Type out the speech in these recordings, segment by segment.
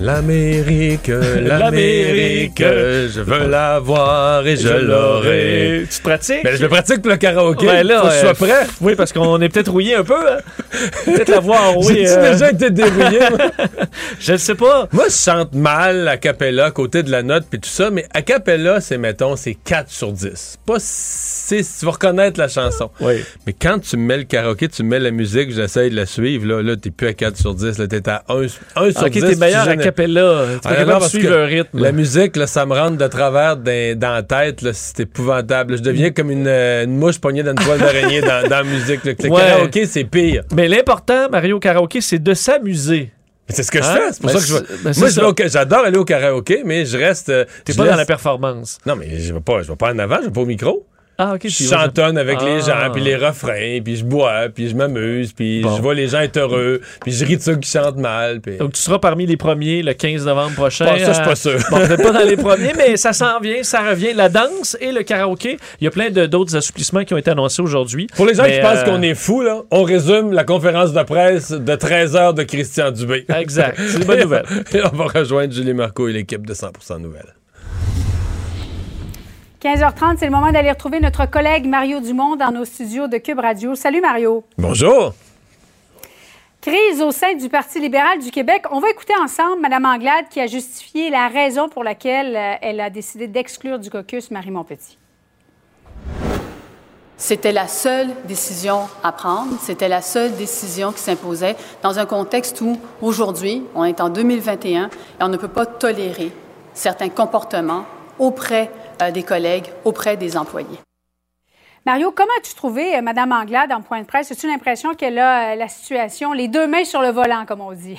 L'Amérique, l'Amérique, je veux la voir et je, l'aurai. Tu te pratiques? Ben, je le pratique pour le karaoké. Ouais, là, Faut que je euh, sois prêt. Oui, parce qu'on est peut-être rouillé un peu. hein. Peut-être la voix en rouille. J'ai-tu euh, déjà été débrouillé? moi? Je ne sais pas. Moi, je chante mal a cappella, à côté de la note puis tout ça, mais a cappella, c'est, mettons, c'est 4 sur 10. Pas si tu vas reconnaître la chanson. Oui. Mais quand tu mets le karaoké, tu mets la musique, j'essaye de la suivre, là, là t'es plus à 4 sur 10, là, t'es à 1, 1 sur Ok, 10. t'es meilleur à cappella. Ah, suivre rythme. La musique, là, ça me rentre de travers dans, dans la tête. C'est épouvantable. Je deviens comme une, euh, une mouche pognée dans une toile d'araignée dans, dans la musique. Le Ouais. karaoké, c'est pire. Mais l'important, Mario Karaoke, c'est de s'amuser. C'est ce que je Hein? fais. C'est pour Ben, ça que je ben, Moi, je j'adore aller au karaoké, mais je reste. euh, T'es je pas dans la performance. Non, mais je vais pas, je vais pas en avant, je vais pas au micro. Ah, ok. Je chantonne avec les Ah. gens, puis les refrains, puis je bois, puis je m'amuse, puis Bon. je vois les gens être heureux, puis je ris de ceux qui chantent mal. Puis... Donc, tu seras parmi les premiers le 15 novembre prochain. Bon, ça, je suis pas Euh, sûr. Bon, peut-être pas dans les premiers, mais ça s'en vient, ça revient. La danse et le karaoké. Il y a plein d'autres assouplissements qui ont été annoncés aujourd'hui. Pour les gens Mais, qui pensent euh, qu'on est fou, là, on résume la conférence de presse de 13 heures de Christian Dubé. Exact. C'est une bonne nouvelle. Et on va rejoindre Julie Marco et l'équipe de 100% Nouvelles. 15h30, c'est le moment d'aller retrouver notre collègue Mario Dumont dans nos studios de Cube Radio. Salut Mario. Bonjour. Crise au sein du Parti libéral du Québec. On va écouter ensemble Mme Anglade qui a justifié la raison pour laquelle euh, elle a décidé d'exclure du caucus Marie Montpetit. C'était la seule décision à prendre, c'était la seule décision qui s'imposait dans un contexte où, aujourd'hui, on est en 2021 et on ne peut pas tolérer certains comportements auprès euh, des collègues, auprès des employés. Mario, comment as-tu trouvé euh, Mme Anglade en point de presse? As-tu l'impression qu'elle a euh, la situation, les deux mains sur le volant, comme on dit?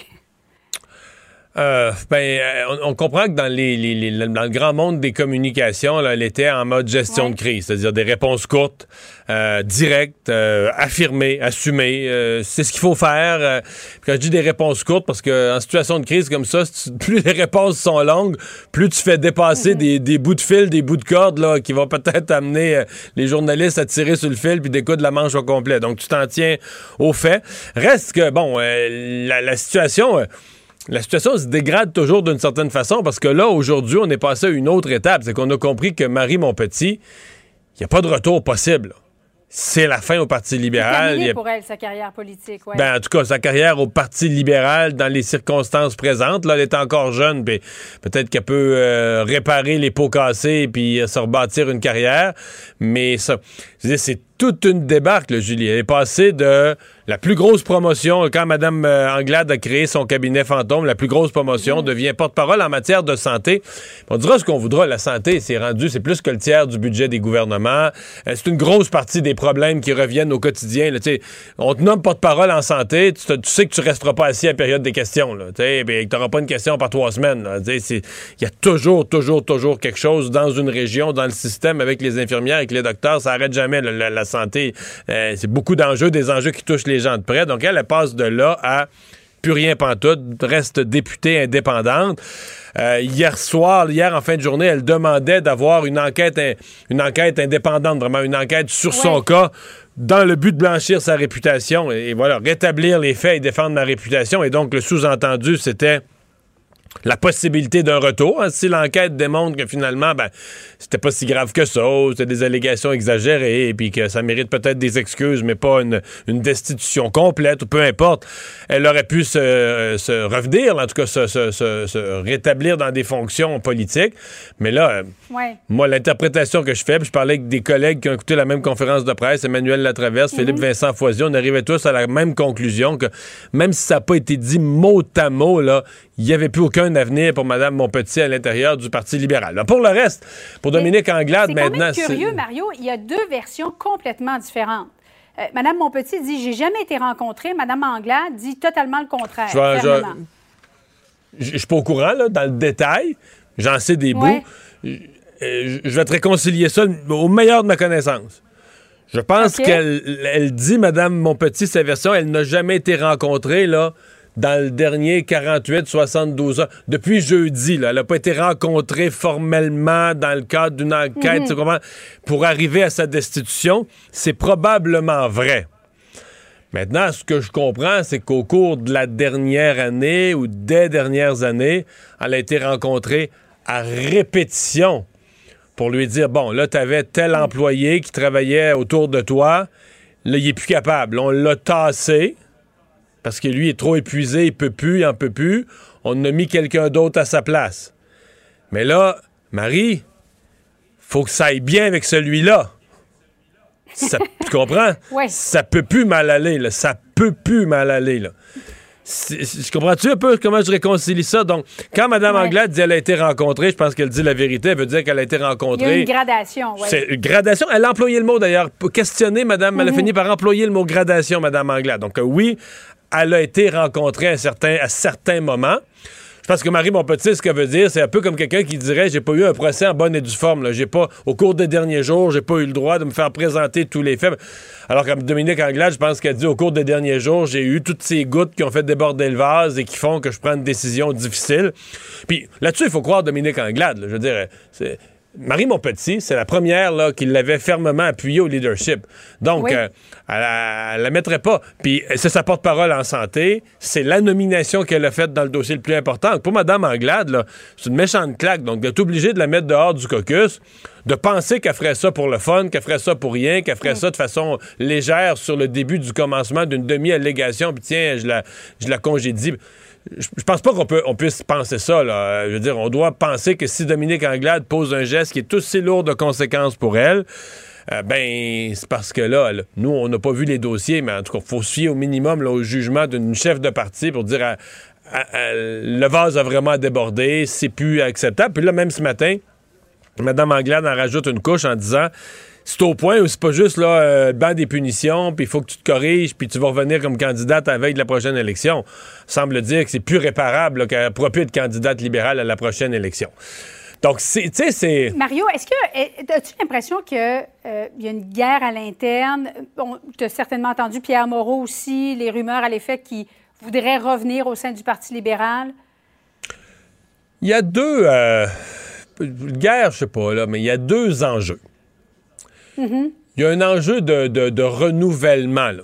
Euh, ben, euh, on, on comprend que dans, les, les- les- dans le grand monde des communications, là, elle était en mode gestion Ouais. de crise, c'est-à-dire des réponses courtes, euh, directes, euh, affirmées, assumées. euh, c'est ce qu'il faut faire. euh. Quand je dis des réponses courtes, parce que en situation de crise comme ça, plus les réponses sont longues, plus tu fais dépasser des, des bouts de fil, des bouts de corde là, qui vont peut-être amener les journalistes à tirer sur le fil puis découdre la manche au complet. Donc tu t'en tiens au fait. Reste que bon, euh, la, la situation. La situation se dégrade toujours d'une certaine façon parce que là, aujourd'hui, on est passé à une autre étape. C'est qu'on a compris que Marie Montpetit, il n'y a pas de retour possible. C'est la fin au Parti libéral. Terminé a- pour elle, sa carrière politique. ouais. ben, en tout cas, sa carrière au Parti libéral dans les circonstances présentes, là, elle est encore jeune, puis peut-être qu'elle peut euh, réparer les pots cassés puis euh, se rebâtir une carrière. Mais ça, c'est toute une débarque, Julie. Elle est passée de la plus grosse promotion, quand Mme euh, Anglade a créé son cabinet fantôme, la plus grosse promotion, devient porte-parole en matière de santé. On dira ce qu'on voudra, la santé, c'est rendu, c'est plus que le tiers du budget des gouvernements. Euh, c'est une grosse partie des problèmes qui reviennent au quotidien. là. On te nomme porte-parole en santé, tu, sais que tu resteras pas assis à la période des questions. Tu n'auras pas une question par trois semaines. Il y a toujours, toujours, toujours quelque chose dans une région, dans le système, avec les infirmières, avec les docteurs. Ça arrête jamais, là, la, la santé. Euh, c'est beaucoup d'enjeux, des enjeux qui touchent les gens de près. Donc, elle, elle passe de là à plus rien pantoute, reste députée indépendante. Euh, hier soir, hier en fin de journée, elle demandait d'avoir une enquête, une enquête indépendante, vraiment une enquête sur son cas, dans le but de blanchir sa réputation et, et voilà, rétablir les faits et défendre ma réputation. Et donc, le sous-entendu, c'était la possibilité d'un retour. hein, si l'enquête démontre que finalement, ben, c'était pas si grave que ça, c'était des allégations exagérées, et puis que ça mérite peut-être des excuses, mais pas une, une destitution complète, ou peu importe, elle aurait pu se, euh, se revenir, en tout cas se, se- se- se rétablir dans des fonctions politiques. Mais là, euh, Ouais. moi, l'interprétation que je fais, puis je parlais avec des collègues qui ont écouté la même conférence de presse, Emmanuel Latraverse, Philippe Vincent Foisy, on arrivait tous à la même conclusion que même si ça n'a pas été dit mot à mot, il n'y avait plus aucun avenir pour Mme Montpetit à l'intérieur du Parti libéral. Alors, pour le reste, pour Dominique Anglade, C'est maintenant, même curieux, Mario. Il y a deux versions complètement différentes. Euh, Madame Montpetit dit j'ai jamais été rencontrée. Madame Anglade dit totalement le contraire. Je suis pas au courant, là, dans le détail. J'en sais des Ouais. bouts. Euh, Je je vais te réconcilier ça au meilleur de ma connaissance. Je pense qu'elle elle dit, Madame Monpetit, sa version, elle n'a jamais été rencontrée, là, dans le dernier 48-72 heures. Depuis jeudi, là, elle n'a pas été rencontrée formellement dans le cadre d'une enquête, comprends, pour arriver à sa destitution. C'est probablement vrai. Maintenant, ce que je comprends, c'est qu'au cours de la dernière année ou des dernières années, elle a été rencontrée à répétition pour lui dire bon, là, tu avais tel employé qui travaillait autour de toi, là, il est plus capable. On l'a tassé parce que lui est trop épuisé, il peut plus, il en peut plus. On a mis quelqu'un d'autre à sa place. Mais là, Marie, faut que ça aille bien avec celui-là. Ça- tu comprends? Ouais. Ça peut plus mal aller, là. Ça peut plus mal aller, là. Comprends-tu un peu comment je réconcilie ça? Donc, quand Mme Ouais. Anglade dit qu'elle a été rencontrée, je pense qu'elle dit la vérité. Elle veut dire qu'elle a été Il y a rencontrée. une gradation. C'est une gradation. Elle a employé le mot d'ailleurs. Pour questionner, madame, Mhm. elle a fini par employer le mot gradation, madame Anglade. Donc, euh, oui, elle a été rencontrée à certains, moments. Je pense que Marie Montpetit, ce qu'elle veut dire, c'est un peu comme quelqu'un qui dirait j'ai pas eu un procès en bonne et due forme. J'ai pas, au cours des derniers jours, j'ai pas eu le droit de me faire présenter tous les faits. Alors que Dominique Anglade, je pense qu'elle dit au cours des derniers jours, j'ai eu toutes ces gouttes qui ont fait déborder le vase et qui font que je prends une décision difficile. Puis là-dessus, il faut croire Dominique Anglade. Je veux dire. Marie Montpetit, c'est la première là, qui l'avait fermement appuyé au leadership. Donc, Oui. euh, elle, elle la mettrait pas. Puis c'est sa porte-parole en santé. C'est la nomination qu'elle a faite dans le dossier le plus important. Pour Mme Anglade, c'est une méchante claque. Donc, d'être obligé de la mettre dehors du caucus, de penser qu'elle ferait ça pour le fun, qu'elle ferait ça pour rien, qu'elle ferait ça de façon légère sur le début du commencement d'une demi-allégation, puis tiens, je la, je la congédie. Je, pense pas qu'on peut, on puisse penser ça. Je veux dire, on doit penser que si Dominique Anglade pose un geste qui est aussi lourd de conséquences pour elle, euh, ben, c'est parce que là, nous, on n'a pas vu les dossiers, mais en tout cas, il faut se au minimum là, au jugement d'une chef de parti pour dire le vase a vraiment débordé, c'est plus acceptable. Puis là, même ce matin, Mme Anglade en rajoute une couche en disant c'est au point où c'est pas juste là, euh, banc des punitions, puis il faut que tu te corriges, puis tu vas revenir comme candidate à la veille de la prochaine élection. Semble dire que c'est plus réparable qu'elle pourra plus être candidate libérale à la prochaine élection. Donc, c'est- tu sais, c'est. Mario, est-ce que eh, as-tu l'impression qu'il y a une guerre à l'interne? tu as certainement entendu Pierre Moreau aussi, les rumeurs à l'effet qu'il voudrait revenir au sein du Parti libéral. Il y a deux. euh, guerre, je sais pas, là, mais il y a deux enjeux. Il y a un enjeu de, de- renouvellement. là.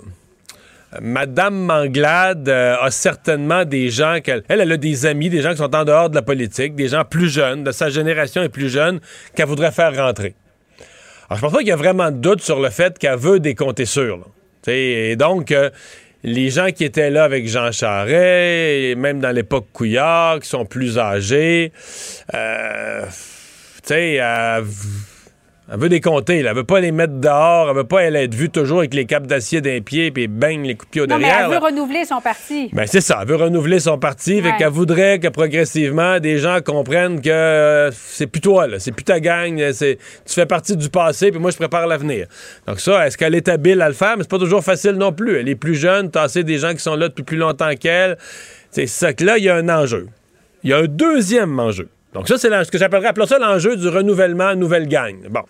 Madame Manglade euh, a certainement des gens qu'elle. Elle, elle a des amis, des gens qui sont en dehors de la politique, des gens plus jeunes, de sa génération et plus jeunes, qu'elle voudrait faire rentrer. Alors, je pense pas qu'il y a vraiment de doute sur le fait qu'elle veut des comptes sûrs. Et donc, euh, les gens qui étaient là avec Jean Charest, même dans l'époque Couillard, qui sont plus âgés, euh, tu sais, elle, veut des compter. là. Elle veut pas les mettre dehors. Elle veut pas elle être vue toujours avec les capes d'acier d'un pied puis bang, les coups de pied au Non, mais derrière. elle veut là. renouveler son parti. Ben, c'est ça. Elle veut renouveler son parti. Fait Ouais. qu'elle voudrait que progressivement, des gens comprennent que euh, c'est plus toi, là. C'est plus ta gang. là. C'est, tu fais partie du passé, puis moi, je prépare l'avenir. Donc, ça, est-ce qu'elle est habile à le faire? Mais c'est pas toujours facile non plus. Elle est plus jeune, tasser des gens qui sont là depuis plus longtemps qu'elle. C'est ça que là, il y a un enjeu. Il y a un deuxième enjeu. Donc, ça, c'est ce que j'appellerais, appelons ça l'enjeu du renouvellement nouvelle gang. Bon.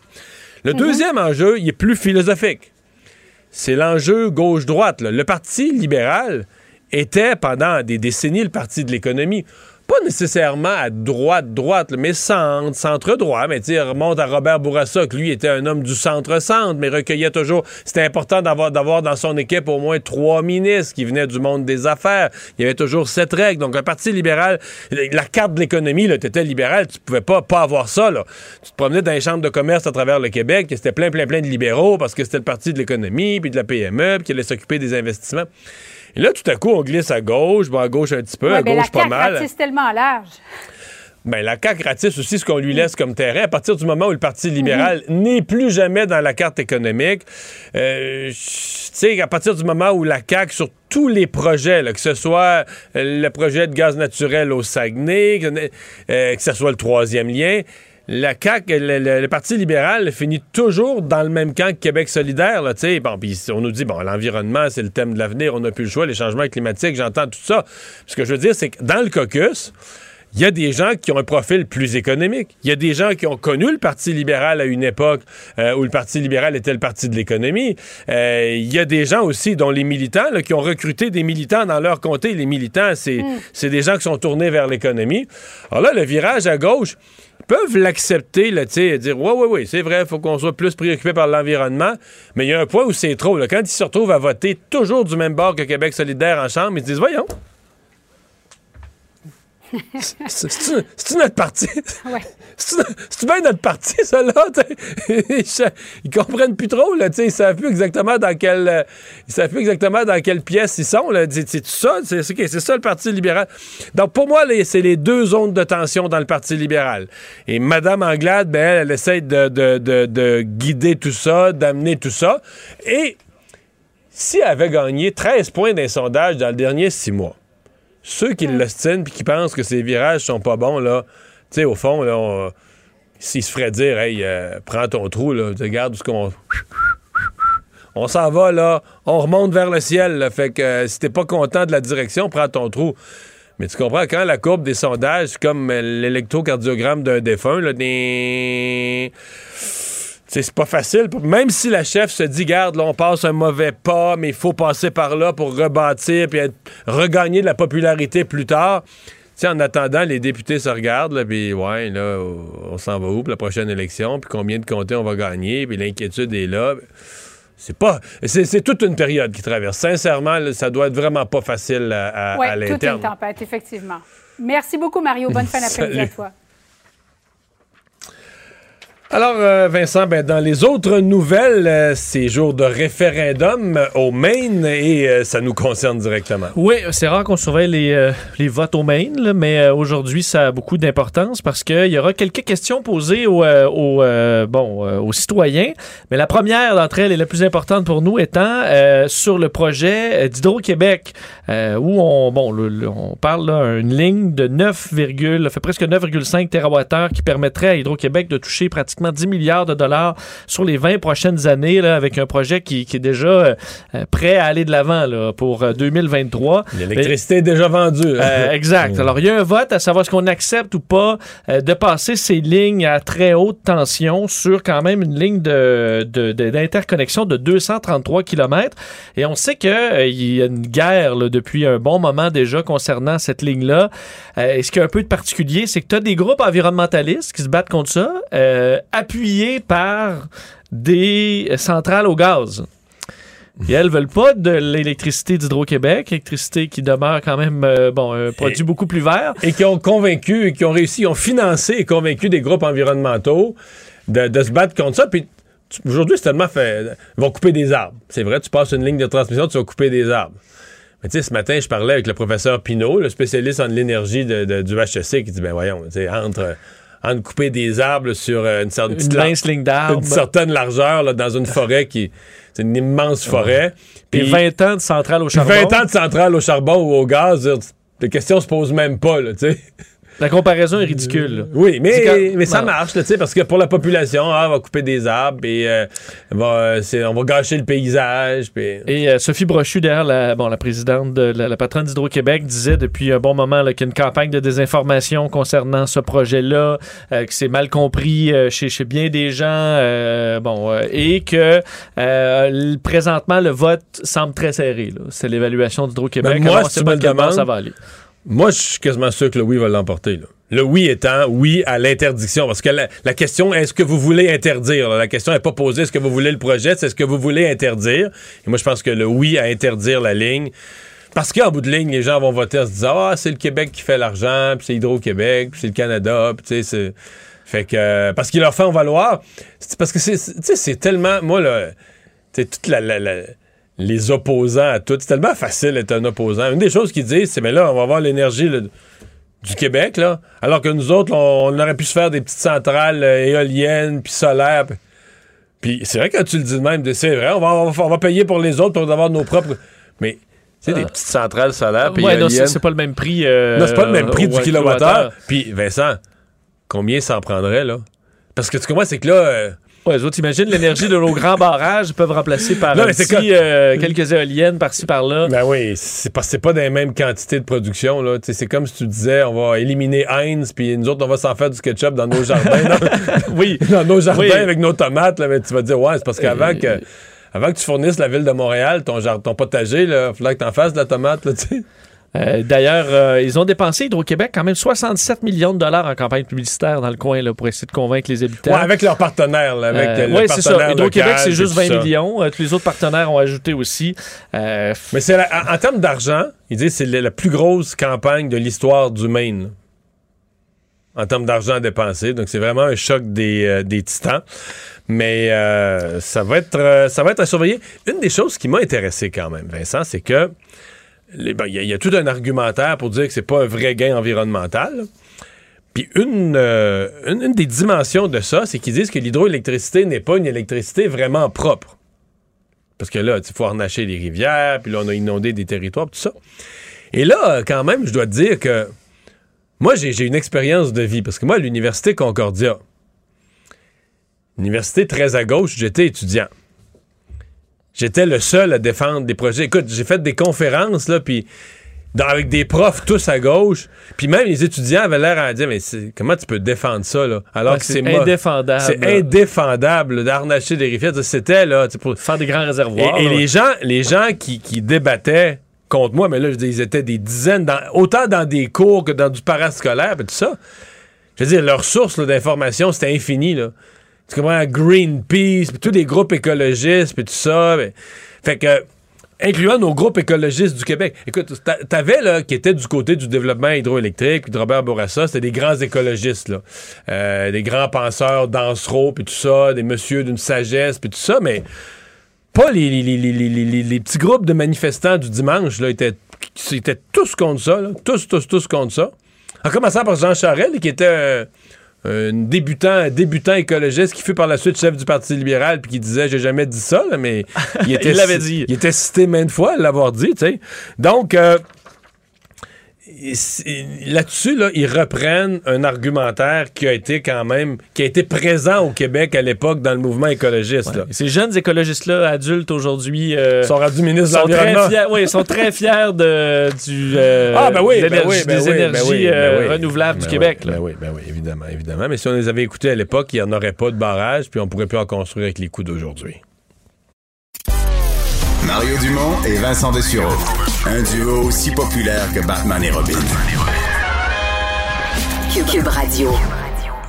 Le deuxième enjeu, il est plus philosophique c'est l'enjeu gauche-droite. Le Parti libéral était pendant des décennies le parti de l'économie. Pas nécessairement à droite, droite, mais centre, centre-droit. Mais tu remonte à Robert Bourassa, que lui était un homme du centre-centre, mais recueillait toujours. C'était important d'avoir, d'avoir dans son équipe au moins trois ministres qui venaient du monde des affaires. Il y avait toujours cette règle. Donc, un parti libéral, la carte de l'économie, là, t'étais libéral, tu pouvais pas, pas avoir ça, là. Tu te promenais dans les chambres de commerce à travers le Québec, et c'était plein, plein, plein de libéraux parce que c'était le parti de l'économie, puis de la PME, puis qui allait s'occuper des investissements. Et là, tout à coup, on glisse à gauche, bon, à gauche un petit peu, Ouais, à gauche la pas CAQ mal. ratisse tellement large. Ben, la CAQ ratisse aussi ce qu'on lui laisse comme terrain. À partir du moment où le Parti libéral n'est plus jamais dans la carte économique, euh, tu sais, à partir du moment où la CAQ, sur tous les projets, là, que ce soit euh, le projet de gaz naturel au Saguenay, que, euh, que ce soit le troisième lien, la CAQ, le, le- le Parti libéral finit toujours dans le même camp que Québec solidaire. Là, bon, on nous dit, bon, l'environnement, c'est le thème de l'avenir, on n'a plus le choix, les changements climatiques, j'entends tout ça. Ce que je veux dire, c'est que dans le caucus, il y a des gens qui ont un profil plus économique. Il y a des gens qui ont connu le Parti libéral à une époque euh, où le Parti libéral était le parti de l'économie. Euh, il y a des gens aussi, dont les militants, là, qui ont recruté des militants dans leur comté. Les militants, c'est c'est des gens qui sont tournés vers l'économie. Alors là, le virage à gauche, peuvent l'accepter, là, dire, oui, oui, oui, c'est vrai, faut qu'on soit plus préoccupé par l'environnement, mais il y a un point où c'est trop. Quand ils se retrouvent à voter toujours du même bord que Québec solidaire en Chambre, ils se disent, voyons, c'est-tu c'est-tu notre parti? Ouais. C'est c'est bien notre parti, ça, là? ils comprennent plus trop, là, ils savent plus exactement dans quelle ils savent plus exactement dans quelle pièce ils sont, là. C'est ça, c'est ça le Parti libéral. Donc, pour moi, c'est les deux zones de tension dans le Parti libéral. Et Mme Anglade, ben, elle, elle essaie de, de- de- de guider tout ça, d'amener tout ça. Et si elle avait gagné 13 points d'un sondage dans le dernier six mois, ceux qui l'ostinent puis qui pensent que ces virages sont pas bons, là, tu sais, au fond, là, on- s'ils se feraient dire, hey, euh, prends ton trou, là, regarde où ce qu'on. On s'en va, là, on remonte vers le ciel, là, fait que euh, si t'es pas content de la direction, prends ton trou. Mais tu comprends, quand la courbe des sondages, comme euh, l'électrocardiogramme d'un défunt, là, des- c'est pas facile. Même si la chef se dit, garde, là, on passe un mauvais pas, mais il faut passer par là pour rebâtir puis être- regagner de la popularité plus tard. En attendant, les députés se regardent, là, puis ouais, là, on s'en va où pour la prochaine élection, puis combien de comtés on va gagner, puis l'inquiétude est là. C'est pas. C'est toute une période qui traverse. Sincèrement, là, ça doit être vraiment pas facile à, à- Oui, à toute une tempête, effectivement. Merci beaucoup, Mario. Bonne fin d'après-midi à toi. Alors, euh, Vincent, ben, dans les autres nouvelles, euh, c'est jour de référendum au Maine et euh, ça nous concerne directement. Oui, c'est rare qu'on surveille les, euh, votes au Maine, mais aujourd'hui, ça a beaucoup d'importance parce qu'il y aura quelques questions posées aux, bon, aux citoyens. Mais la première d'entre elles et la plus importante pour nous étant sur le projet d'Hydro-Québec, où on, bon, on parle là, une ligne de 9, fait presque 9,5 TWh qui permettrait à Hydro-Québec de toucher pratiquement 10 milliards de dollars sur les 20 prochaines années, là, avec un projet qui, qui est déjà euh, euh, prêt à aller de l'avant là, pour euh, 2023. L'électricité est déjà vendue. Euh, exact. Alors, il y a un vote à savoir ce qu'on accepte ou pas euh, de passer ces lignes à très haute tension sur quand même une ligne de, de- de- d'interconnexion de 233 km. Et on sait qu'il y a une guerre là, depuis un bon moment déjà concernant cette ligne-là. Euh, et ce qui est un peu de particulier, c'est que tu as des groupes environnementalistes qui se battent contre ça, euh, appuyés par des centrales au gaz. Et elles veulent pas de l'électricité d'Hydro-Québec, électricité qui demeure quand même euh, bon un produit Et- beaucoup plus vert. et qui ont convaincu, et qui ont réussi, ont financé et convaincu des groupes environnementaux de, de se battre contre ça. Puis aujourd'hui, c'est tellement fait. Ils vont couper des arbres. C'est vrai, tu passes une ligne de transmission, tu vas couper des arbres. Mais tu sais, ce matin, je parlais avec le professeur Pinault, le spécialiste en l'énergie de- de- du HEC, qui dit ben voyons, tu entre, entre couper des arbres sur euh, une, certaine Une petite lar- mince ligne d'arbres. une certaine largeur là, dans une forêt qui. C'est une immense forêt. Puis Puis 20 ans de centrale au charbon. 20 ans de centrale au charbon ou au gaz, les questions se posent même pas, là, tu sais. La comparaison est ridicule. là. Oui, mais, quand- mais ça non. marche, là, tu sais, parce que pour la population, ah, on va couper des arbres et euh, va, euh, on va gâcher le paysage. Puis... Et euh, Sophie Brochu, derrière la, bon, la présidente, de la, la patronne d'Hydro-Québec, disait depuis un bon moment qu'il y a une campagne de désinformation concernant ce projet-là, euh, que c'est mal compris euh, chez, chez bien des gens, euh, bon, euh, et que euh, présentement le vote semble très serré. C'est l'évaluation d'Hydro-Québec. Ben, moi, si tu me demandes, ça va aller. Moi, je suis quasiment sûr que le oui va l'emporter. Le oui étant oui à l'interdiction. Parce que la, question, est-ce que vous voulez interdire? La question n'est pas posée, est-ce que vous voulez le projet, c'est est-ce que vous voulez interdire? Et moi, je pense que le oui à interdire la ligne. Parce qu'en bout de ligne, les gens vont voter en se disant Ah, c'est le Québec qui fait l'argent, puis c'est Hydro-Québec, puis c'est le Canada, puis tu sais, c'est. Fait que. parce qu'ils leur font valoir. C'est parce que c'est. c'est- Tu sais, c'est tellement. Moi, là. Tu sais, toute la. la- la- les opposants à tout. C'est tellement facile d'être un opposant. Une des choses qu'ils disent, c'est mais là, on va avoir l'énergie du Québec, là. Alors que nous autres, on, on aurait pu se faire des petites centrales euh, éoliennes, puis solaires. puis- c'est vrai que tu le dis de même, c'est vrai, on va, on va- on va payer pour les autres pour avoir nos propres. Mais, tu sais, des petites centrales solaires, puis Ouais, non, c'est pas le même prix. euh, Non, c'est pas le même prix du kilowattheure. Puis, Vincent, combien ça en prendrait, là? Parce que tu comprends, c'est que là. Ouais, les autres, imagine l'énergie de nos grands barrages peuvent remplacer par Non, petit, euh, quelques éoliennes par-ci par-là. Ben oui, c'est pas, c'est pas des mêmes quantités de production. Là. C'est comme si tu disais, on va éliminer Heinz, puis nous autres, on va s'en faire du ketchup dans nos jardins. dans, Oui. dans nos jardins Oui. avec nos tomates. Là, mais tu vas dire, ouais, c'est parce qu'avant Euh, que, avant que tu fournisses la ville de Montréal, ton, jar- ton potager, il faudrait que tu en fasses de la tomate. Là. Euh, D'ailleurs, euh, ils ont dépensé Hydro-Québec quand même 67 millions de dollars en campagne publicitaire dans le coin là, pour essayer de convaincre les habitants. Ouais, avec leurs partenaires. Euh, ouais, c'est ça. Hydro-Québec, c'est juste tout 20 ça. millions. Euh, tous les autres partenaires ont ajouté aussi. Mais c'est en, en termes d'argent, ils disent que c'est la, la plus grosse campagne de l'histoire du Maine. En termes d'argent à dépenser. Donc, c'est vraiment un choc des, euh, des titans. Mais euh, ça, va être, euh, ça va être à surveiller. Une des choses qui m'a intéressé quand même, Vincent, c'est que ben, il y, a- tout un argumentaire pour dire que c'est pas un vrai gain environnemental. Puis une, euh, une, des dimensions de ça, c'est qu'ils disent que l'hydroélectricité n'est pas une électricité vraiment propre. Parce que là, il faut harnacher les rivières, puis là, on a inondé des territoires, tout ça. Et là, quand même, je dois te dire que moi, j'ai j'ai une expérience de vie. Parce que moi, à l'Université Concordia, université très à gauche, j'étais étudiant. J'étais le seul à défendre des projets. Écoute, j'ai fait des conférences, là, puis avec des profs tous à gauche, puis même les étudiants avaient l'air à dire, mais comment tu peux défendre ça, là? Alors Ouais, que c'est indéfendable. C'est indéfendable d'harnacher des rivières. C'était, là, pour, faire des grands réservoirs. et les gens, les gens qui, qui débattaient contre moi, mais là, je dis, ils étaient des dizaines, dans- autant dans des cours que dans du parascolaire, et tout ça. Je veux dire, leur source d'information, c'était infini, là. Tu comprends? Greenpeace, puis tous les groupes écologistes, puis tout ça. Fait que, incluant nos groupes écologistes du Québec. Écoute, t'a- t'avais, là, qui étaient du côté du développement hydroélectrique, puis de Robert Bourassa, c'était des grands écologistes, là. Euh, des grands penseurs d'Ansereau, puis tout ça, des messieurs d'une sagesse, puis tout ça, mais pas les, les, les, les, petits groupes de manifestants du dimanche, là, étaient, étaient tous contre ça, là. Tous, tous, tous contre ça. En commençant par Jean Charest, qui était un, un débutant, un débutant écologiste qui fut par la suite chef du Parti libéral puis qui disait j'ai jamais dit ça, là, mais il, était Il l'avait dit. Il était cité maintes fois à l'avoir dit, tu sais. Donc, euh, là-dessus, là, ils reprennent un argumentaire qui a été quand même, qui a été présent au Québec à l'époque dans le mouvement écologiste. là. Ces jeunes écologistes-là, adultes aujourd'hui, euh, sont rendus ministres de sont très l'Environnement. fiers, oui, ils sont très fiers de, du, euh, Ah, ben oui, ben ben des oui, ben énergies ben euh, renouvelables Ben du Québec. oui, là. Ben oui, ben oui, évidemment, évidemment. Mais si on les avait écoutés à l'époque, il n'y en aurait pas de barrage, puis on pourrait plus en construire avec les coûts d'aujourd'hui. Mario Dumont et Vincent Dessureau. Un duo aussi populaire que Batman et Robin. Cube Radio.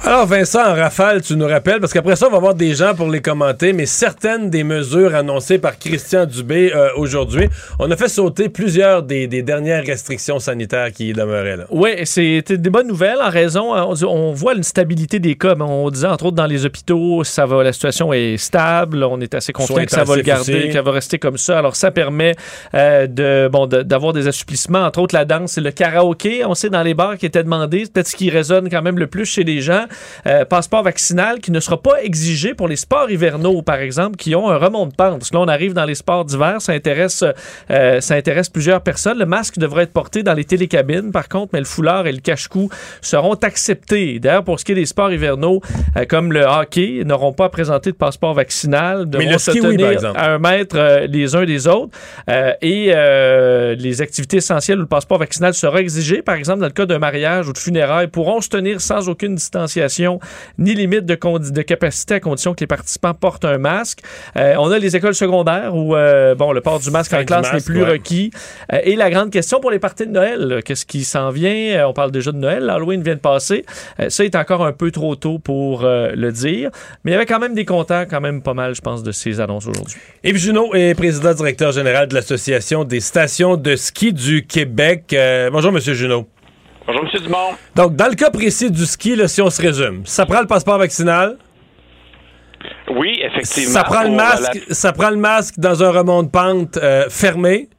Alors, Vincent, en rafale, tu nous rappelles, parce qu'après ça, on va avoir des gens pour les commenter, mais certaines des mesures annoncées par Christian Dubé euh, aujourd'hui, on a fait sauter plusieurs des, des dernières restrictions sanitaires qui y demeuraient. Là. Oui, c'était des bonnes nouvelles en raison, euh, on, voit une stabilité des cas. mais On disait entre autres dans les hôpitaux, ça va, la situation est stable. On est assez confiant que ça va le garder, qu'elle va rester comme ça. Alors ça permet euh, de bon de- d'avoir des assouplissements, entre autres la danse et le karaoké. On sait dans les bars qui étaient demandés, c'est peut-être ce qui résonne quand même le plus chez les gens. Euh, passeport vaccinal qui ne sera pas exigé pour les sports hivernaux, par exemple, qui ont un remont de pente. Parce que là, on arrive dans les sports d'hiver, ça intéresse, euh, ça intéresse plusieurs personnes. Le masque devrait être porté dans les télécabines, par contre, mais le foulard et le cache-cou seront acceptés. D'ailleurs, pour ce qui est des sports hivernaux, euh, comme le hockey, n'auront pas à présenter de passeport vaccinal, Mais devront le se ski, tenir à un mètre les uns des autres. Et les activités essentielles où le passeport vaccinal sera exigé, par exemple, dans le cas d'un mariage ou de funérailles, pourront se tenir sans aucune distanciation ni limite de, capacité à condition que les participants portent un masque. Euh, on a les écoles secondaires où euh, bon, le port du masque en classe n'est plus ouais. requis. Euh, et la grande question pour les parties de Noël, qu'est-ce qui s'en vient? On parle déjà de Noël, l'Halloween vient de passer. Ça est encore un peu trop tôt pour le dire. Mais il y avait quand même des contents, quand même pas mal, je pense, de ces annonces aujourd'hui. Yves Junot est président directeur général de l'Association des stations de ski du Québec. Bonjour, Monsieur Junot. Bonjour, M. Dumont. Donc, dans le cas précis du ski, là, si on se résume, ça prend le passeport vaccinal, Oui, effectivement. ça prend le pour masque, ça prend le masque dans un remont de pente euh, fermé,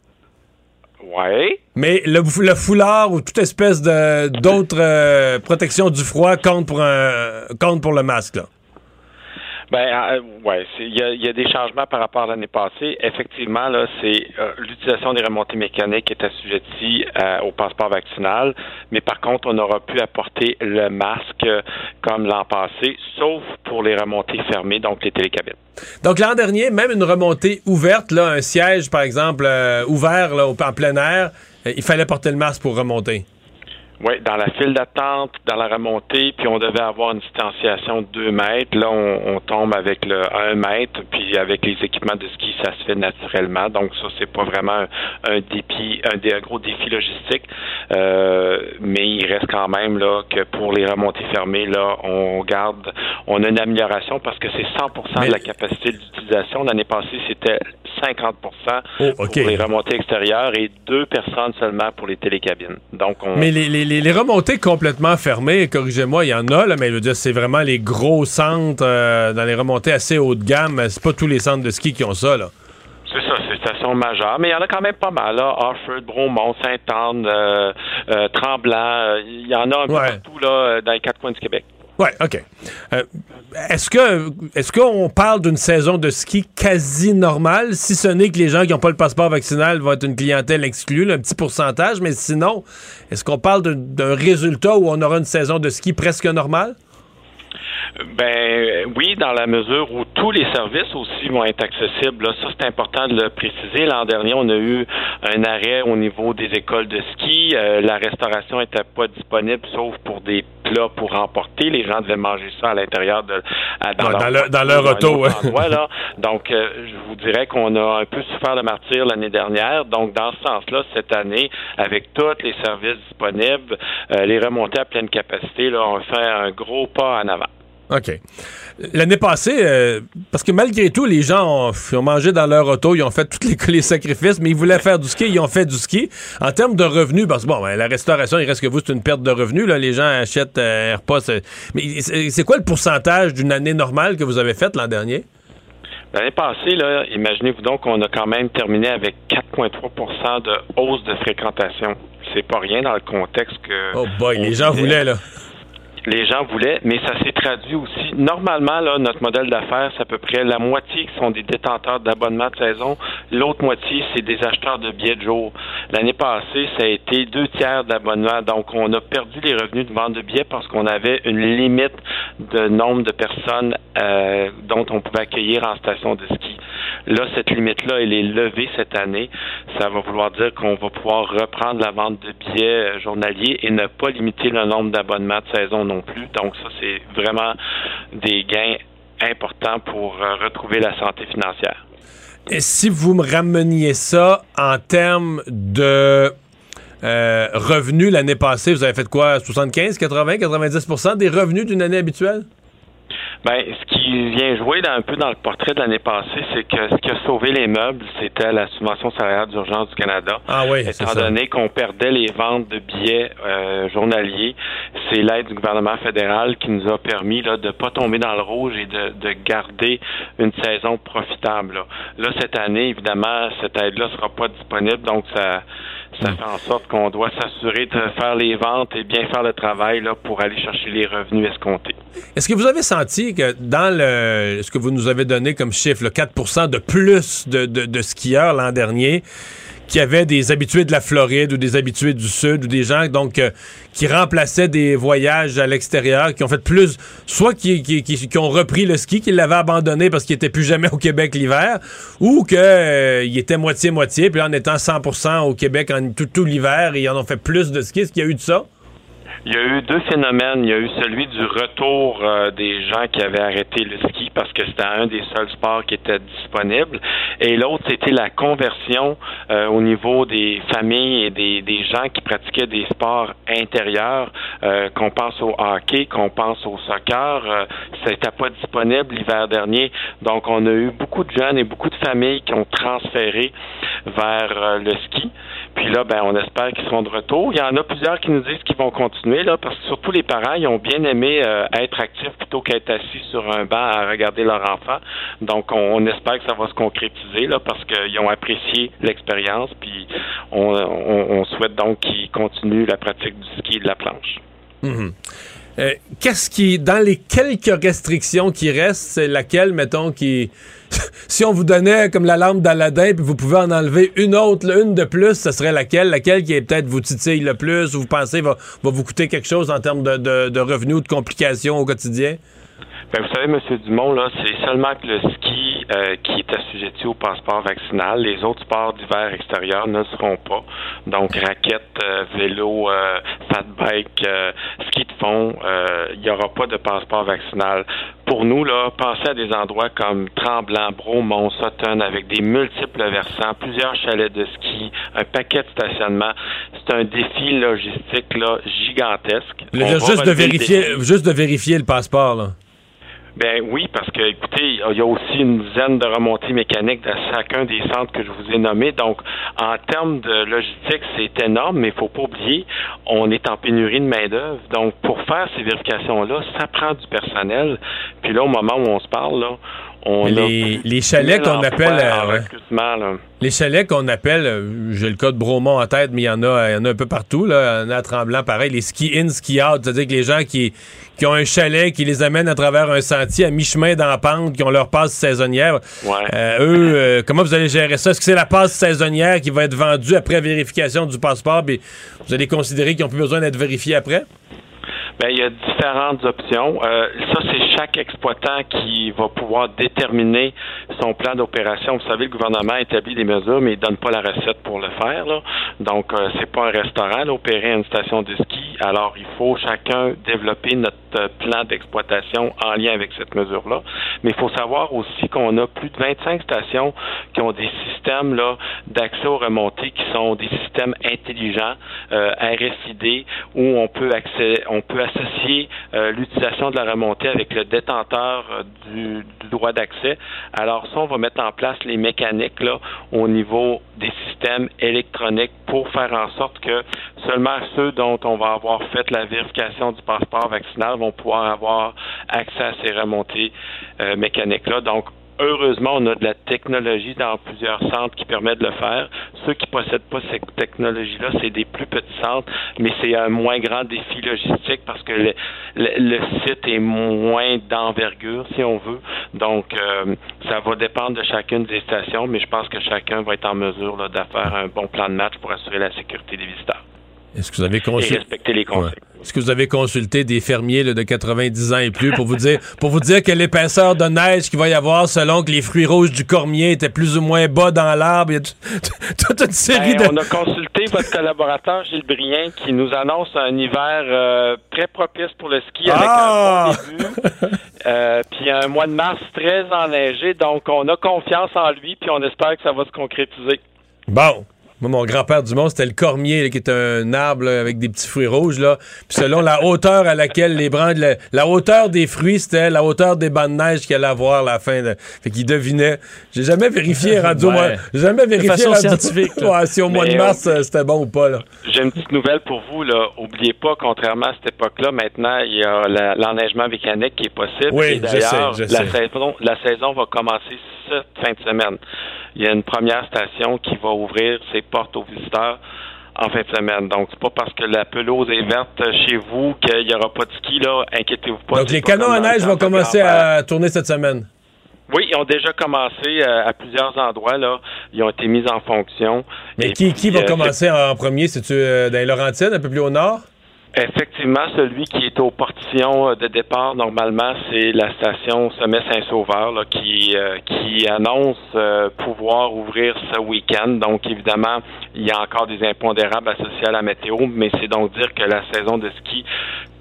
Ouais. mais le, le foulard ou toute espèce de d'autres euh, protections du froid compte pour un compte pour le masque. Là. Ben, euh, ouais, il y y a des changements par rapport à l'année passée. Effectivement, là, c'est euh, l'utilisation des remontées mécaniques est assujettie euh, au passeport vaccinal, mais par contre, on n'aura pu apporter le masque euh, comme l'an passé, sauf pour les remontées fermées, donc les télécabines. Donc l'an dernier, même une remontée ouverte, là, un siège par exemple euh, ouvert là, en plein air, il fallait porter le masque pour remonter. Oui, dans la file d'attente, dans la remontée, puis on devait avoir une distanciation de 2 mètres. Là, on, on tombe avec le 1 mètre, puis avec les équipements de ski, ça se fait naturellement. Donc ça, c'est pas vraiment un, un défi, un, gros défi logistique. Euh, mais il reste quand même là que pour les remontées fermées, là, on garde, on a une amélioration parce que c'est 100 Mais- de la capacité d'utilisation. L'année passée, c'était 50 Oh, pour les remontées extérieures et deux personnes seulement pour les télécabines. Donc, on, Mais les, les- les- les remontées complètement fermées, corrigez-moi, il y en a, là, mais je veux dire, c'est vraiment les gros centres euh, dans les remontées assez haut de gamme. C'est pas tous les centres de ski qui ont ça. Là. C'est ça, c'est station majeure, mais il y en a quand même pas mal, là. Harford, Bromont, Sainte-Anne, euh, euh, Tremblant, euh, il y en a un peu Ouais. partout, là, dans les quatre coins du Québec. Ouais, OK. Euh, est-ce que est-ce qu'on parle d'une saison de ski quasi normale, si ce n'est que les gens qui n'ont pas le passeport vaccinal vont être une clientèle exclue, un petit pourcentage, mais sinon, est-ce qu'on parle d'un résultat où on aura une saison de ski presque normale? Ben oui, dans la mesure où tous les services aussi vont être accessibles. Là, ça, c'est important de le préciser. L'an dernier, on a eu un arrêt au niveau des écoles de ski. Euh, la restauration n'était pas disponible, sauf pour des plats pour emporter. Les gens devaient manger ça à l'intérieur de à- dans leur- dans leur auto, endroit, là. Donc, euh, je vous dirais qu'on a un peu souffert de martyr l'année dernière. Donc, dans ce sens-là, cette année, avec tous les services disponibles, euh, les remontées à pleine capacité, là, on fait un gros pas en avant. OK. L'année passée, euh, parce que malgré tout, les gens ont, ils ont mangé dans leur auto, ils ont fait tous les, les sacrifices, mais ils voulaient faire du ski, ils ont fait du ski. En termes de revenus, parce que bon, ben, la restauration, il reste que vous, c'est une perte de revenus. Là, les gens achètent euh, repas. c'est- Mais c'est quoi le pourcentage d'une année normale que vous avez faite l'an dernier? L'année passée, là, imaginez-vous donc qu'on a quand même terminé avec 4,3% de hausse de fréquentation. C'est pas rien dans le contexte que Oh boy, les gens voulaient, là. Les gens voulaient, mais ça s'est traduit aussi. Normalement, là, notre modèle d'affaires, c'est à peu près la moitié qui sont des détenteurs d'abonnements de saison, l'autre moitié, c'est des acheteurs de billets de jour. L'année passée, ça a été deux tiers d'abonnements, donc on a perdu les revenus de vente de billets parce qu'on avait une limite de nombre de personnes euh, dont on pouvait accueillir en station de ski. Là, cette limite-là, elle est levée cette année. Ça va vouloir dire qu'on va pouvoir reprendre la vente de billets euh, journaliers et ne pas limiter le nombre d'abonnements de saison Donc ça, c'est vraiment des gains importants pour euh, retrouver la santé financière. Et si vous me rameniez ça en termes de euh, revenus l'année passée, vous avez fait quoi? 75, 80, 90% des revenus d'une année habituelle? Ben, ce qui vient jouer dans- un peu dans le portrait de l'année passée, c'est que ce qui a sauvé les meubles, c'était la subvention salariale d'urgence du Canada. Ah oui, Étant donné qu'on perdait les ventes de billets euh, journaliers, c'est l'aide du gouvernement fédéral qui nous a permis là, de ne pas tomber dans le rouge et de, de garder une saison profitable. Là. Là, cette année, évidemment, cette aide-là ne sera pas disponible, donc ça, ça fait en sorte qu'on doit s'assurer de faire les ventes et bien faire le travail là, pour aller chercher les revenus escomptés. Est-ce que vous avez senti que dans le, ce que vous nous avez donné comme chiffre, le 4% de plus de, de- de skieurs l'an dernier, qui avaient des habitués de la Floride ou des habitués du Sud ou des gens donc euh, qui remplaçaient des voyages à l'extérieur, qui ont fait plus, soit qui, qui, qui- ont repris le ski, qui l'avaient abandonné parce qu'ils n'étaient plus jamais au Québec l'hiver, ou qu'ils étaient moitié-moitié, puis là, en étant 100% au Québec en, tout, tout l'hiver, ils en ont fait plus de ski. Est-ce qu'il y a eu de ça? Il y a eu deux phénomènes. Il y a eu celui du retour euh, des gens qui avaient arrêté le ski parce que c'était un des seuls sports qui était disponible. Et l'autre, c'était la conversion euh, au niveau des familles et des, des, gens qui pratiquaient des sports intérieurs, euh, qu'on pense au hockey, qu'on pense au soccer. Euh, ça n'était pas disponible l'hiver dernier. Donc, on a eu beaucoup de jeunes et beaucoup de familles qui ont transféré vers le ski. Puis là, ben, on espère qu'ils seront de retour. Il y en a plusieurs qui nous disent qu'ils vont continuer, là, parce que surtout les parents, ils ont bien aimé euh, être actifs plutôt qu'être assis sur un banc à regarder leur enfant. Donc, on, espère que ça va se concrétiser, là, parce qu'ils ont apprécié l'expérience, puis on, souhaite donc qu'ils continuent la pratique du ski et de la planche. Mhm. Euh, qu'est-ce qui, dans les quelques restrictions qui restent, c'est laquelle, mettons, qui si on vous donnait comme la lampe d'Aladin, puis vous pouvez en enlever une autre, une de plus, ce serait laquelle? Laquelle qui peut-être vous titille le plus ou vous pensez va, va vous coûter quelque chose en termes de, revenus ou de complications au quotidien? Ben, vous savez, M. Dumont, là, c'est seulement que le ski euh, qui est assujetti au passeport vaccinal. Les autres sports d'hiver extérieurs ne seront pas. Donc, raquettes, euh, vélo, euh, fat bike, ski de fond, il n'y aura pas de passeport vaccinal pour nous, là, penser à des endroits comme Tremblant, Bromont, Sutton, avec des multiples versants, plusieurs chalets de ski, un paquet de stationnement, c'est un défi logistique là, gigantesque. juste, de vérifier, juste de vérifier le passeport. Là. Ben oui, parce que écoutez, il y a aussi une dizaine de remontées mécaniques dans chacun des centres que je vous ai nommés. Donc, en termes de logistique, c'est énorme, mais il faut pas oublier, on est en pénurie de main-d'œuvre. Donc, pour faire ces vérifications-là, ça prend du personnel. Puis là, au moment où on se parle, là, les, les, chalets qu'on appelle. Euh, les chalets qu'on appelle, euh, j'ai le cas de Bromont en tête, mais il y en a, il y en a un peu partout. Là. Il y en a à Tremblant, pareil. Les ski-in, ski-out, c'est-à-dire que les gens qui, qui ont un chalet, qui les amènent à travers un sentier à mi-chemin dans la pente, qui ont leur passe saisonnière. Euh, eux, comment vous allez gérer ça? Est-ce que c'est la passe saisonnière qui va être vendue après vérification du passeport, puis vous allez considérer qu'ils n'ont plus besoin d'être vérifiés après? Ben, il y a différentes options. Euh, ça, c'est chaque exploitant qui va pouvoir déterminer son plan d'opération. Vous savez, le gouvernement établit des mesures, mais il donne pas la recette pour le faire. Là. Donc, euh, c'est pas un restaurant, opérer une station de ski. Alors, il faut chacun développer notre euh, plan d'exploitation en lien avec cette mesure-là. Mais il faut savoir aussi qu'on a plus de 25 stations qui ont des systèmes là d'accès aux remontées qui sont des systèmes intelligents, euh, RFID, où on peut accès, on peut associer euh, l'utilisation de la remontée avec le détenteur euh, du, droit d'accès. Alors ça, on va mettre en place les mécaniques là au niveau des systèmes électroniques pour faire en sorte que seulement ceux dont on va avoir fait la vérification du passeport vaccinal vont pouvoir avoir accès à ces remontées euh, mécaniques-là. Donc, Heureusement, on a de la technologie dans plusieurs centres qui permet de le faire. Ceux qui ne possèdent pas cette technologie-là, c'est des plus petits centres, mais c'est un moins grand défi logistique parce que le, site est moins d'envergure, si on veut. Donc, euh, ça va dépendre de chacune des stations, mais je pense que chacun va être en mesure de faire un bon plan de match pour assurer la sécurité des visiteurs. Est-ce que vous avez consulté... respecter les conseils. Est-ce que vous avez consulté des fermiers de 90 ans et plus pour vous dire pour vous dire que l'épaisseur de neige qu'il va y avoir selon que les fruits rouges du cormier étaient plus ou moins bas dans l'arbre? toute une série ben, On a consulté votre collaborateur Gilles Brien qui nous annonce un hiver euh, très propice pour le ski avec un ah! bon début. Euh, puis un mois de mars très enneigé. Donc on a confiance en lui puis on espère que ça va se concrétiser. Bon. Moi, mon grand-père du monde, c'était le cormier, qui est un arbre avec des petits fruits rouges. Là. Puis selon la hauteur à laquelle les branches... La, hauteur des fruits, c'était la hauteur des bancs de neige qu'il allait avoir à la fin. De... Fait qu'il devinait. J'ai jamais vérifié, rendu J'ai jamais vérifié, rendu... scientifique. si au mois de mars, euh, c'était bon ou pas. Là. J'ai une petite nouvelle pour vous. Là. Oubliez pas, contrairement à cette époque-là, maintenant, il y a l'enneigement mécanique qui est possible. Oui, Et d'ailleurs, la, saison, la saison va commencer cette fin de semaine il y a une première station qui va ouvrir ses portes aux visiteurs en fin de semaine. Donc, c'est pas parce que la pelouse est verte chez vous qu'il n'y aura pas de ski, là. Inquiétez-vous pas. Donc, les canons à neige vont commencer à tourner cette semaine. Oui, ils ont déjà commencé euh, à plusieurs endroits, là. Ils ont été mis en fonction. Mais qui, qui va euh, commencer en premier? C'est-tu euh, dans les Laurentides, un peu plus au nord? Effectivement, celui qui est au portillon euh, de départ, normalement, c'est la station Sommet Saint-Sauveur là, qui, euh, qui annonce euh, pouvoir ouvrir ce week-end. Donc, évidemment, il y a encore des impondérables associés à la météo, mais c'est donc dire que la saison de ski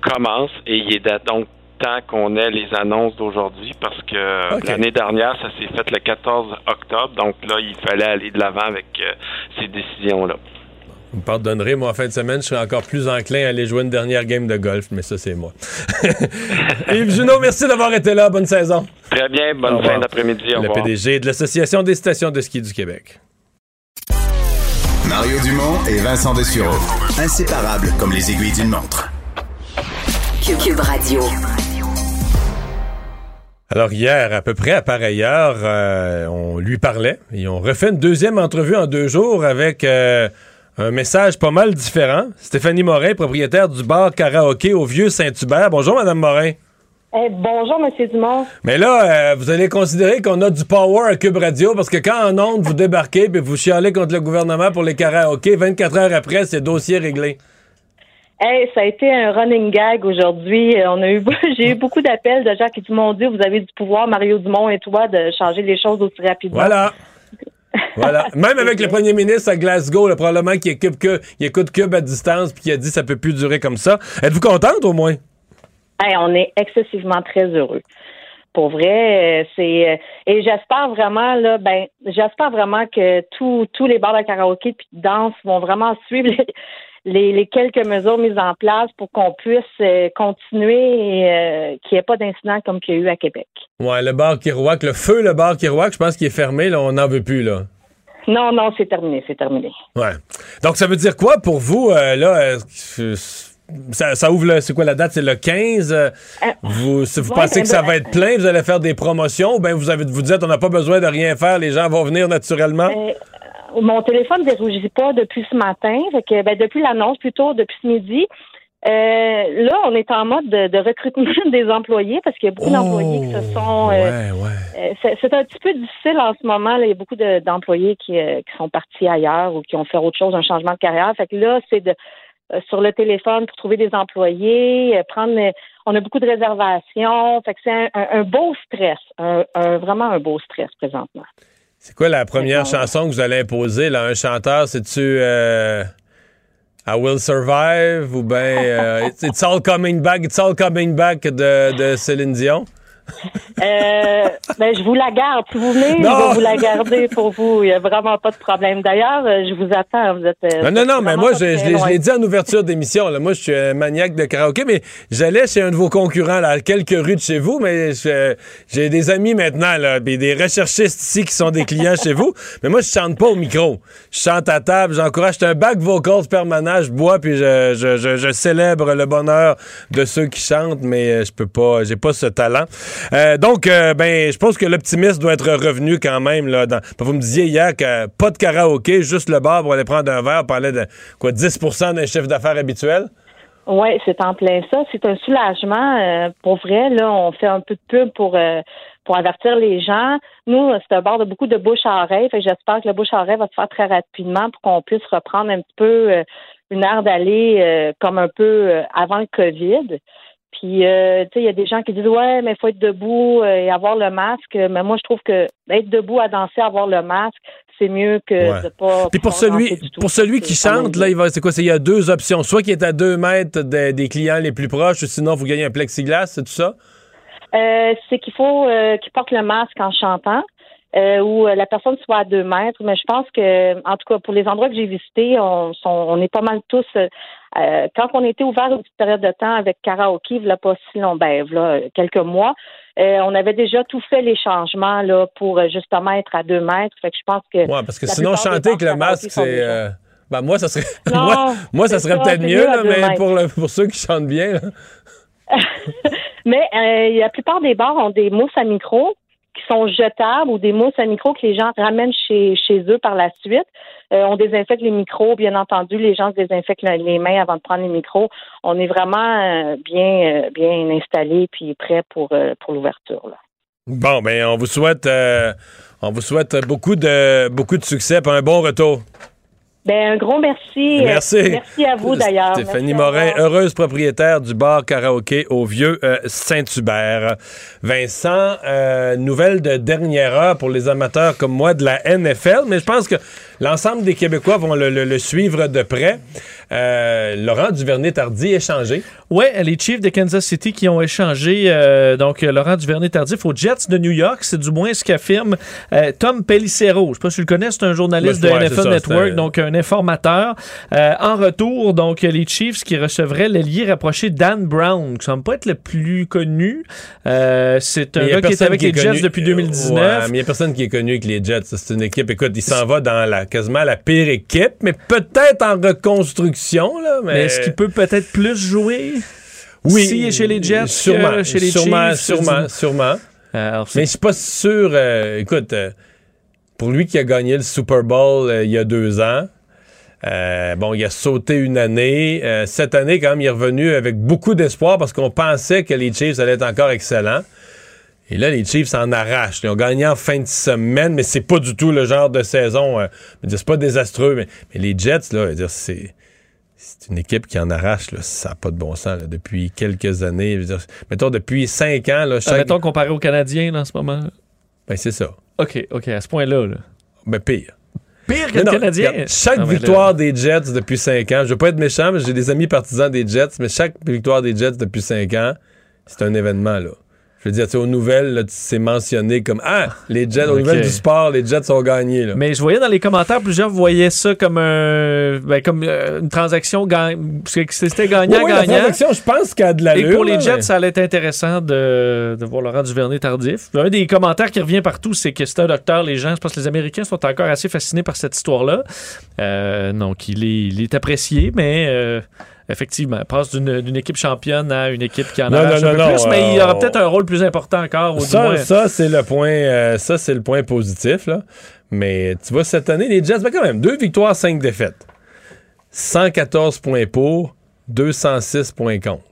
commence et il est donc temps qu'on ait les annonces d'aujourd'hui parce que Ok. l'année dernière, ça s'est fait le 14 octobre. Donc là, il fallait aller de l'avant avec euh, ces décisions-là. Vous me pardonnerez, moi, en fin de semaine, je serais encore plus enclin à aller jouer une dernière game de golf, mais ça, c'est moi. Yves Junot, merci d'avoir été là. Bonne saison. Très bien, bonne fin d'après-midi. Le revoir. PDG de l'Association des stations de ski du Québec. Mario Dumont et Vincent Dessureau. Inséparables comme les aiguilles d'une montre. Cube, Cube Radio. Alors hier, à peu près à pareille heure, euh, on lui parlait et on refait une deuxième entrevue en deux jours avec euh, un message pas mal différent. Stéphanie Morin, propriétaire du bar karaoké au Vieux Saint-Hubert. Bonjour, Madame Morin. Eh, bonjour, Monsieur Dumont. Mais là, euh, vous allez considérer qu'on a du power à Cube Radio parce que quand en ondes, vous débarquez et vous chialez contre le gouvernement pour les karaokés, 24 heures après, c'est dossier réglé. Hey, ça a été un running gag aujourd'hui. Euh, On a eu, j'ai eu beaucoup d'appels de gens qui disent Mon Dieu, vous avez du pouvoir, Mario Dumont et toi, de changer les choses aussi rapidement. Voilà. Voilà. Même avec le premier ministre à Glasgow, là, probablement qui écoute, que, il écoute Cube à distance puis qui a dit ça peut plus durer comme ça. Êtes-vous contente au moins? Hey, on est excessivement très heureux. Pour vrai, euh, c'est euh, et j'espère vraiment là, ben j'espère vraiment que tous tous les bars de karaoké puis de danse vont vraiment suivre les, les, les quelques mesures mises en place pour qu'on puisse euh, continuer et euh, qu'il n'y ait pas d'incident comme qu'il y a eu à Québec. Ouais, le bar Kirouac, le feu, le bar Kirouac, je pense qu'il est fermé, là, on n'en veut plus, là. Non, non, c'est terminé, c'est terminé. Ouais. Donc, ça veut dire quoi pour vous, euh, là? euh, ça, ça ouvre, le- c'est quoi la date? C'est le 15? euh, vous si vous ouais, pensez ben, que ça ben, va être plein, vous allez faire des promotions, ou bien vous avez vous dites on n'a pas besoin de rien faire, les gens vont venir naturellement? Mon téléphone ne rougit pas depuis ce matin, fait que, ben, depuis l'annonce, plutôt depuis ce midi. Euh, là, on est en mode de, de recrutement des employés parce qu'il y a beaucoup d'employés qui se sont. euh, ouais, ouais. euh, c'est, un petit peu difficile en ce moment. Là. Il y a beaucoup de- d'employés qui, euh, qui sont partis ailleurs ou qui ont fait autre chose, un changement de carrière. Fait que là, c'est de euh, sur le téléphone pour trouver des employés, prendre. on a beaucoup de réservations. Fait que c'est un, un- un beau stress, un, un- vraiment un beau stress présentement. C'est quoi la première chanson que vous allez imposer, là? Un chanteur, c'est-tu euh, I Will Survive ou bien euh, it's, All Coming Back, It's All Coming Back de, de Céline Dion? Euh, ben, je vous la garde. Si vous venez, Non. je vais vous la garder pour vous. Il n'y a vraiment pas de problème. D'ailleurs, euh, je vous attends. Vous êtes. euh, Non, non, non, mais moi, je, l'ai- dit en ouverture d'émission. Moi, je suis un maniaque de karaoké, mais j'allais chez un de vos concurrents, là, à quelques rues de chez vous, mais j'ai des amis maintenant, là, des recherchistes ici qui sont des clients chez vous. Mais moi, je chante pas au micro. Je chante à table, j'encourage. Je un back vocals permanent, je bois, puis je, je, célèbre le bonheur de ceux qui chantent, mais je peux pas, j'ai pas ce talent. Euh, donc, euh, ben, je pense que l'optimisme doit être revenu quand même, là. Dans... Vous me disiez hier que pas de karaoké, juste le bar pour aller prendre un verre, on parlait de quoi, 10% d'un chiffre d'affaires habituel? Oui, c'est en plein ça. C'est un soulagement. euh, pour vrai, là, on fait un peu de pub pour, euh, pour avertir les gens. Nous, c'est un bar de beaucoup de bouche à oreille. Fait j'espère que le bouche à oreille va se faire très rapidement pour qu'on puisse reprendre un petit peu une aire d'aller comme un peu avant le COVID. Puis, euh, tu sais, il y a des gens qui disent ouais, mais il faut être debout euh, et avoir le masque. Mais moi, je trouve que être debout à danser, avoir le masque, c'est mieux que Ouais. de pas. Puis pour celui, danser du tout. pour celui qui chante, là, il va, c'est quoi? c'est- Il y a deux options. Soit qui est à deux mètres de- des clients les plus proches, ou sinon, vous gagnez un plexiglas, c'est tout ça? Euh, c'est qu'il faut euh, qu'il porte le masque en chantant. Euh, ou euh, la personne soit à deux mètres, mais je pense que, en tout cas, pour les endroits que j'ai visités, on, sont, on est pas mal tous. Euh, quand on était ouvert une petite période de temps avec karaoké, il pas si long, ben, là, quelques mois, euh, on avait déjà tout fait les changements là pour euh, justement être à deux mètres. Fait que je pense que. Parce que sinon, chanter avec le masque, c'est. euh, ben, moi, ça serait. Non, moi, moi, ça serait peut-être mieux, là, mais pour, le- pour ceux qui chantent bien. là. Mais euh, la plupart des bars ont des mousses à micro sont jetables ou des mousses à micro que les gens ramènent chez, chez eux par la suite. Euh, on désinfecte les micros, bien entendu. Les gens se désinfectent le- les mains avant de prendre les micros. On est vraiment euh, bien, euh, bien installés puis prêts pour, pour l'ouverture. Bon, ben, on vous souhaite, on vous souhaite beaucoup de, beaucoup de succès et un bon retour. Ben, un gros merci. Merci. Merci à vous, d'ailleurs. Stéphanie Merci, Morin, heureuse propriétaire du bar karaoké au vieux euh, Saint-Hubert. Vincent, euh, nouvelle de dernière heure pour les amateurs comme moi de la NFL, mais je pense que l'ensemble des Québécois vont le, le- le suivre de près. Euh, Laurent Duvernay-Tardy échangé. Oui, les Chiefs de Kansas City qui ont échangé euh, donc euh, Laurent Duvernay-Tardif aux Jets de New York, c'est du moins ce qu'affirme euh, Tom Pellicero. Je sais pas si tu le connais, c'est un journaliste Ouais, de NFL ça, Network, donc un informateur. Euh, en retour, donc les Chiefs qui recevraient l'ailier rapproché Dan Brown, qui semble pas être le plus connu. C'est un gars qui est avec qui est les Jets depuis Ouais, 2019. mais il n'y a personne qui est connu avec les Jets. C'est une équipe, écoute, il s'en va dans la quasiment la pire équipe, mais peut-être en reconstruction. Là, mais Mais est-ce qu'il peut peut-être plus jouer? Oui, s'il est chez les Jets sûrement, que chez les sûrement, Chiefs? sûrement, sûrement. Alors, c'est- Mais je suis pas sûr. euh, écoute, euh, pour lui qui a gagné le Super Bowl euh, il y a deux ans, euh, bon, il a sauté une année. Euh, cette année, quand même, il est revenu avec beaucoup d'espoir parce qu'on pensait que les Chiefs allaient être encore excellents. Et là, les Chiefs s'en arrachent. Ils ont gagné en fin de semaine, mais c'est pas du tout le genre de saison. euh, je veux dire, c'est pas désastreux, mais, mais les Jets, là, je veux dire, c'est. C'est une équipe qui en arrache, là, ça n'a pas de bon sens là, depuis quelques années. Je veux dire, mettons, depuis cinq ans, là, Ah, chaque... mettons comparé aux Canadiens là, en ce moment. Ben, c'est ça. OK, OK, à ce point-là. Là. Ben, pire. Pire que Mais le non, Canadien? regarde, chaque victoire des Jets depuis 5 ans, je veux pas être méchant, mais j'ai des amis partisans des Jets, mais chaque victoire des Jets depuis 5 ans, c'est un événement, là. Je veux dire, tu aux nouvelles, c'est mentionné comme Ah, les Jets, aux Ok. nouvelles du sport, les Jets ont gagné, là. Mais je voyais dans les commentaires, plusieurs voyaient ça comme, un, ben, comme euh, une transaction gagne- parce que c'était Oui, oui, la gagnant-gagnant. transaction, je pense a de Et l'allure. pour les là, Jets, mais- ça allait être intéressant de, de voir Laurent Duvernay tardif. Un des commentaires qui revient partout, c'est que c'est un docteur. Les gens, je pense que les Américains sont encore assez fascinés par cette histoire-là. Euh, donc, il est, il est apprécié, mais euh, effectivement, passe d'une équipe championne à une équipe qui en non, un peu non, plus, mais il euh, aura peut-être un rôle plus important encore. Du Ça, ça c'est le point, euh, ça c'est le point positif là. Mais tu vois cette année les Jets, ben quand même deux victoires, cinq défaites, 114 points pour, 206 points contre.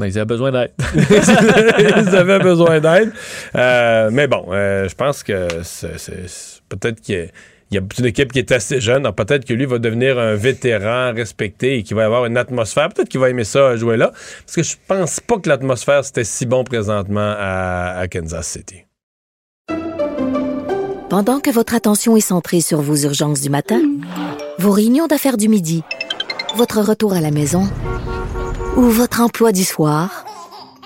Ben, ils avaient besoin d'aide. Ils avaient besoin d'aide, Euh, mais bon, euh, je pense que peut-être qu'il y a, il y a une équipe qui est assez jeune, alors peut-être que lui va devenir un vétéran respecté et qu'il va avoir une atmosphère. Peut-être qu'il va aimer ça jouer là, parce que je pense pas que l'atmosphère c'était si bon présentement à, à Kansas City. Pendant que votre attention est centrée sur vos urgences du matin, vos réunions d'affaires du midi, votre retour à la maison ou votre emploi du soir,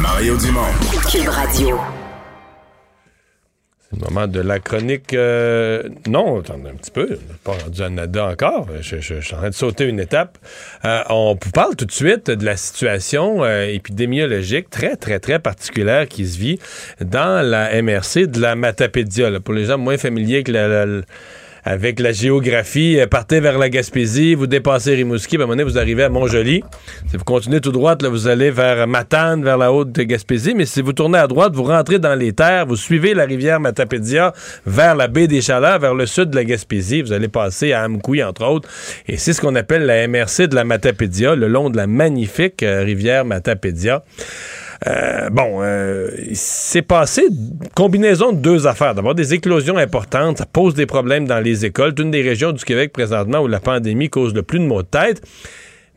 Mario Dumont. Cube Radio. C'est le moment de la chronique. euh, non, attendez un petit peu. On n'est pas rendu à nada encore. Je, je- je suis en train de sauter une étape. Euh, on vous parle tout de suite de la situation euh, épidémiologique très, très, très particulière qui se vit dans la MRC de la Matapédia. là. Pour les gens moins familiers la, la- avec la géographie, euh, partez vers la Gaspésie, vous dépassez Rimouski, puis à vous arrivez à Montjoli. Si vous continuez tout droit, là, vous allez vers Matane, vers la haute Gaspésie, mais si vous tournez à droite, vous rentrez dans les terres, vous suivez la rivière Matapédia vers la baie des Chaleurs, vers le sud de la Gaspésie, vous allez passer à Amkoui, entre autres, et c'est ce qu'on appelle la MRC de la Matapédia, le long de la magnifique euh, rivière Matapédia. Euh, bon, euh, c'est passé combinaison de deux affaires. D'abord, des éclosions importantes, ça pose des problèmes dans les écoles. C'est une des régions du Québec présentement où la pandémie cause le plus de maux de tête.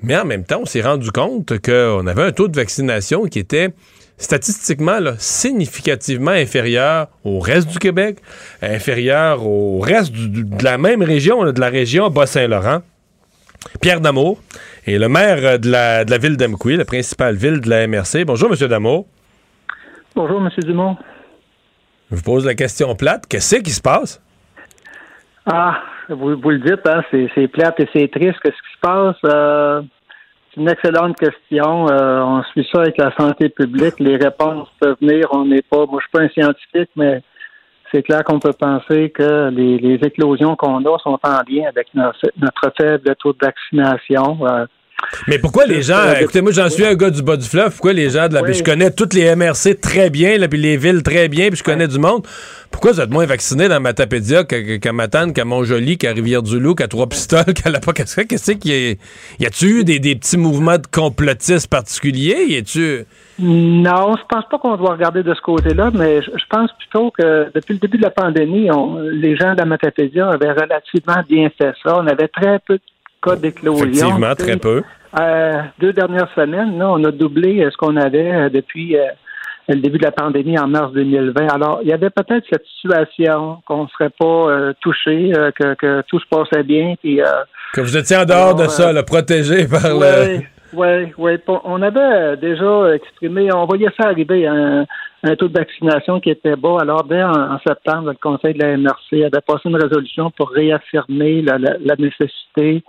Mais en même temps, on s'est rendu compte qu'on avait un taux de vaccination qui était statistiquement significativement inférieur au reste du Québec, inférieur au reste de la même région, de la région Bas-Saint-Laurent. Pierre Damour est le maire euh, de la, de la ville d'Amkoui, la principale ville de la MRC. Bonjour, M. Damour. Bonjour, M. Dumont. Je vous pose la question plate. Qu'est-ce qui se passe? Ah, vous, vous le dites, hein, c'est, c'est plate et c'est triste. Qu'est-ce qui se passe? Euh, c'est une excellente question. Euh, on suit ça avec la santé publique. Les réponses peuvent venir. On n'est pas, moi, je suis pas un scientifique, mais c'est clair qu'on peut penser que les, éclosions qu'on a sont en lien avec notre, notre faible taux de vaccination. Euh, Mais pourquoi les gens, Euh, écoutez, moi j'en suis un gars du bas du fleuve, pourquoi les gens de la Oui. je connais toutes les MRC très bien, là, puis les villes très bien, puis je connais du monde. Pourquoi vous êtes moins vaccinés dans Matapédia qu'à Matane, qu'à Montjoli, qu'à Rivière-du-Loup, qu'à Trois-Pistoles, qu'à la Qu'est-ce qu'est-ce qu'il y a? Y a-tu eu des, des petits mouvements de complotistes particuliers? Y a-tu. Non, je pense pas qu'on doit regarder de ce côté-là, mais je, je pense plutôt que depuis le début de la pandémie, on- les gens de la Matapédia avaient relativement bien fait ça. On avait très peu de cas d'éclosion. Effectivement, très peu. Euh, deux dernières semaines, là, on a doublé euh, ce qu'on avait euh, depuis euh, le début de la pandémie en mars 2020. Alors, il y avait peut-être cette situation qu'on ne serait pas euh, touché, que, que tout se passait bien. Puis, Que vous étiez en dehors Alors, de ça, là, protégé par le. oui, oui, On avait déjà exprimé, on voyait ça arriver, un, un taux de vaccination qui était bas. Alors, dès en, en septembre, le Conseil de la MRC avait passé une résolution pour réaffirmer la, la- la nécessité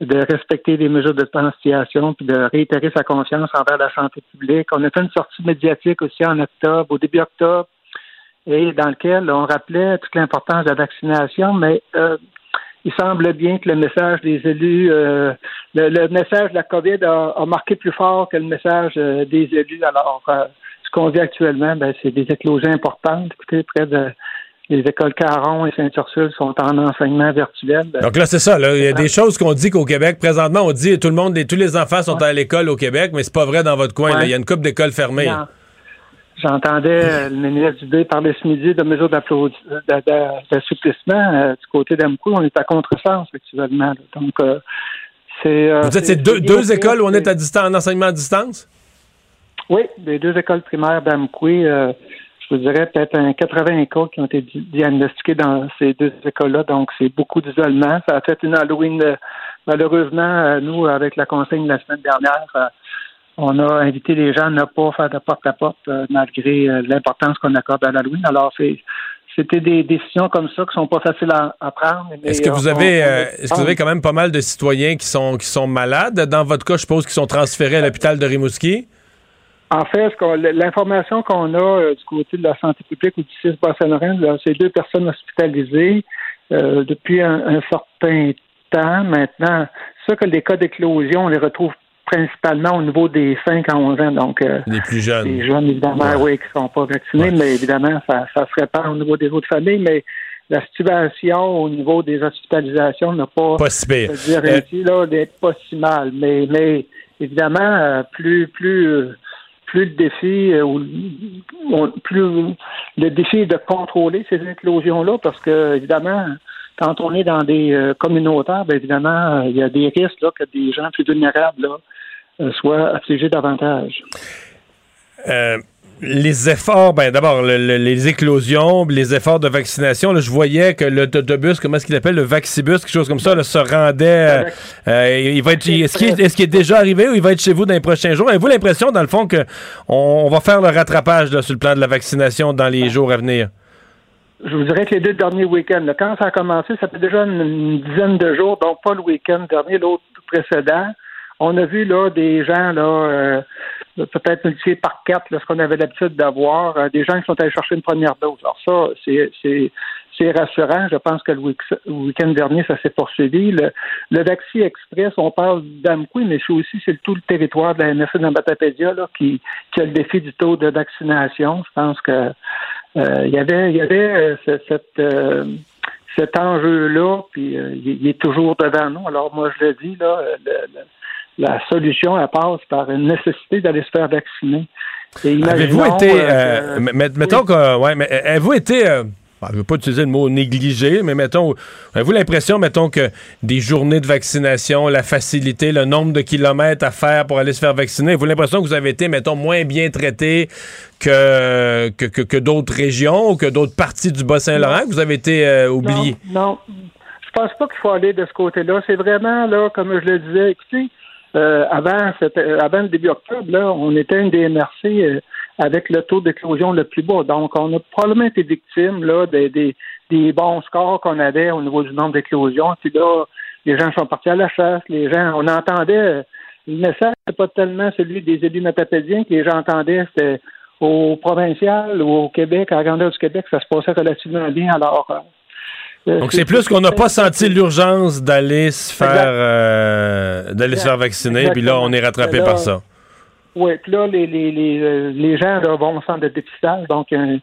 de respecter les mesures de distanciation puis de réitérer sa confiance envers la santé publique. On a fait une sortie médiatique aussi en octobre, au début octobre, et dans lequel on rappelait toute l'importance de la vaccination, mais euh, il semble bien que le message des élus, euh, le, le message de la COVID a, a marqué plus fort que le message euh, des élus. Alors, euh, ce qu'on vit actuellement, ben, c'est des éclosions importantes. Écoutez, près de les écoles Caron et Saint-Ursule sont en enseignement virtuel. Donc là, c'est ça. là. Il y a des choses qu'on dit qu'au Québec, présentement, on dit tout le monde, tous les enfants sont à l'école au Québec, mais c'est pas vrai dans votre coin. là. Il y a une couple d'écoles fermées. Non. J'entendais euh, le ministre Dubé parler ce midi de mesures d'assouplissement. Euh, du côté d'Amqui, on est à contresens actuellement. là. Donc, euh, c'est... euh, Vous dites c'est deux, écoles où on est à distance, en enseignement à distance? Oui, les deux écoles primaires d'Amqui, vous dirais peut-être un 80 cas qui ont été di- diagnostiqués dans ces deux écoles-là. Donc, c'est beaucoup d'isolement. Ça a fait une Halloween, euh, malheureusement, euh, nous, avec la consigne la semaine dernière, euh, on a invité les gens à ne pas faire de porte-à-porte malgré l'importance qu'on accorde à l'Halloween. Alors, c'est c'était des décisions comme ça qui sont pas faciles à, à prendre. Est-ce que vous avez, euh, est-ce que vous avez quand même pas mal de citoyens qui sont, qui sont malades? Dans votre cas, je suppose qu'ils sont transférés à l'hôpital de Rimouski? En fait, ce qu'on- l'information qu'on a euh, du côté de la santé publique ou du CIS Bas-Saint-Laurent, c'est deux personnes hospitalisées euh, depuis un, un certain temps maintenant. C'est sûr que les cas d'éclosion, on les retrouve principalement au niveau des 5 à 11 ans. Donc, euh, Les plus jeunes. les jeunes, évidemment, oui, qui ne sont pas vaccinés, mais évidemment, ça, ça se répand au niveau des autres familles. Mais la situation au niveau des hospitalisations n'a pas, Pas si pire. dire Euh, ainsi, là, d'être pas si mal. Mais, mais évidemment, euh, plus, plus, euh, plus le défi, euh, ou- plus le défi est de contrôler ces éclosions-là, parce que évidemment, quand on est dans des euh, communautaires, bien évidemment, euh, il y a des risques là, que des gens plus vulnérables là, soient affligés davantage. Les efforts, ben d'abord, le- le- les éclosions, les efforts de vaccination, là, je voyais que l'autobus, comment est-ce qu'il appelle, le Vaxibus, quelque chose comme ça, là, se rendait. euh, euh, il va être, est-ce qu'il est, est déjà arrivé ou il va être chez vous dans les prochains jours? Avez-vous l'impression, dans le fond, que on, on va faire le rattrapage là, sur le plan de la vaccination dans les jours à venir? Je vous dirais que les deux derniers week-ends, quand ça a commencé, ça fait déjà une, une dizaine de jours, donc pas le week-end dernier, l'autre précédent. On a vu là des gens là euh, peut-être multipliés par quatre, là, ce qu'on avait l'habitude d'avoir, euh, des gens qui sont allés chercher une première dose. Alors ça, c'est c'est rassurant. Je pense que le week- le week-end dernier, ça s'est poursuivi. Le, le Vaccin Express, on parle d'Amqui, mais c'est aussi c'est tout le territoire de la MSC d'Ambatapédia qui, qui a le défi du taux de vaccination. Je pense que euh, il y avait il y avait euh, ce- cette euh, cet enjeu-là, puis euh, il, est toujours devant nous. Alors moi je le dis là, le- le- la solution elle passe par une nécessité d'aller se faire vacciner. Avez-vous été, euh, euh, mettons que, ouais, mais euh, avez-vous été, euh, bon, je ne veux pas utiliser le mot négligé, mais mettons, avez-vous l'impression, mettons, que des journées de vaccination, la facilité, le nombre de kilomètres à faire pour aller se faire vacciner, avez-vous l'impression que vous avez été, mettons, moins bien traité que, que, que, que d'autres régions ou que d'autres parties du Bas-Saint-Laurent, que vous avez été oublié? Non, non. Je pense pas qu'il faut aller de ce côté-là. C'est vraiment, là, comme je le disais, écoutez, euh, avant, euh, avant le début octobre, là, on était une des MRC euh, avec le taux d'éclosion le plus bas. Donc, on a probablement été victime là, des, des, des bons scores qu'on avait au niveau du nombre d'éclosions. Puis là, les gens sont partis à la chasse. Les gens, on entendait, le message, c'est pas tellement celui des élus matapédiens que les gens entendaient, c'était au provincial ou au Québec, à la grandeur du Québec, ça se passait relativement bien. Alors, Donc, c'est plus qu'on n'a pas senti l'urgence d'aller se faire, euh, d'aller se faire vacciner, puis là, on est rattrapé Là, par ça. Oui, puis là, les, les, les, euh, les gens là, vont au centre de dépistage. Donc, euh,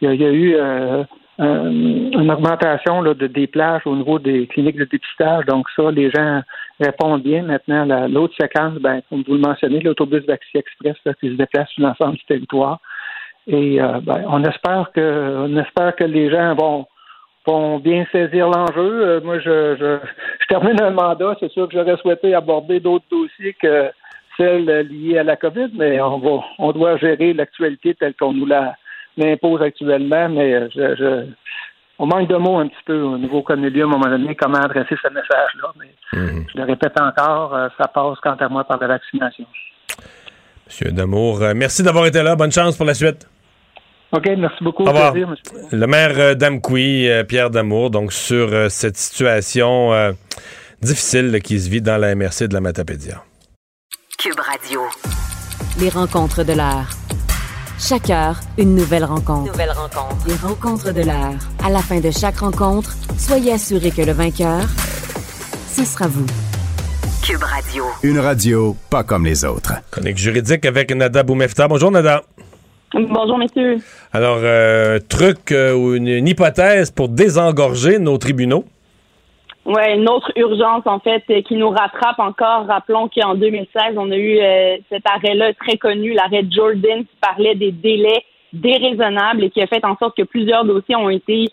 il y, a- il y a eu euh, un- une augmentation là, de, des plages au niveau des cliniques de dépistage. Donc, ça, les gens répondent bien. Maintenant, la- l'autre séquence, ben, comme vous le mentionnez, l'autobus Vaccin Express qui se déplace sur l'ensemble du territoire. Et euh, ben, on espère que on espère que les gens vont vont bien saisir l'enjeu. Euh, moi, je, je, je termine un mandat. C'est sûr que j'aurais souhaité aborder d'autres dossiers que celles liées à la COVID, mais on va, on doit gérer l'actualité telle qu'on nous la l'impose actuellement. Mais euh, je, je- on manque de mots un petit peu au niveau Cornelius à un moment donné, comment adresser ce message-là. Mais je le répète encore, euh, ça passe quant à moi par la vaccination. Monsieur Damour, merci d'avoir été là. Bonne chance pour la suite. OK, merci beaucoup. Au revoir. Plaisir. Le maire euh, d'Amqui, euh, Pierre Damour, donc sur euh, cette situation euh, difficile là, qui se vit dans la MRC de la Matapédia. Cube Radio. Les rencontres de l'heure. Chaque heure, une nouvelle rencontre. Nouvelle rencontre. Les rencontres de l'heure. À la fin de chaque rencontre, soyez assurés que le vainqueur, ce sera vous. Cube Radio. Une radio pas comme les autres. Chronique juridique avec Nada Boumefta. Bonjour Nada. Bonjour, messieurs. Alors, euh, truc euh, ou une, une hypothèse pour désengorger nos tribunaux? Ouais, une autre urgence, en fait, euh, qui nous rattrape encore. Rappelons qu'en 2016, on a eu euh, cet arrêt-là très connu, l'arrêt Jordan, qui parlait des délais déraisonnables et qui a fait en sorte que plusieurs dossiers ont été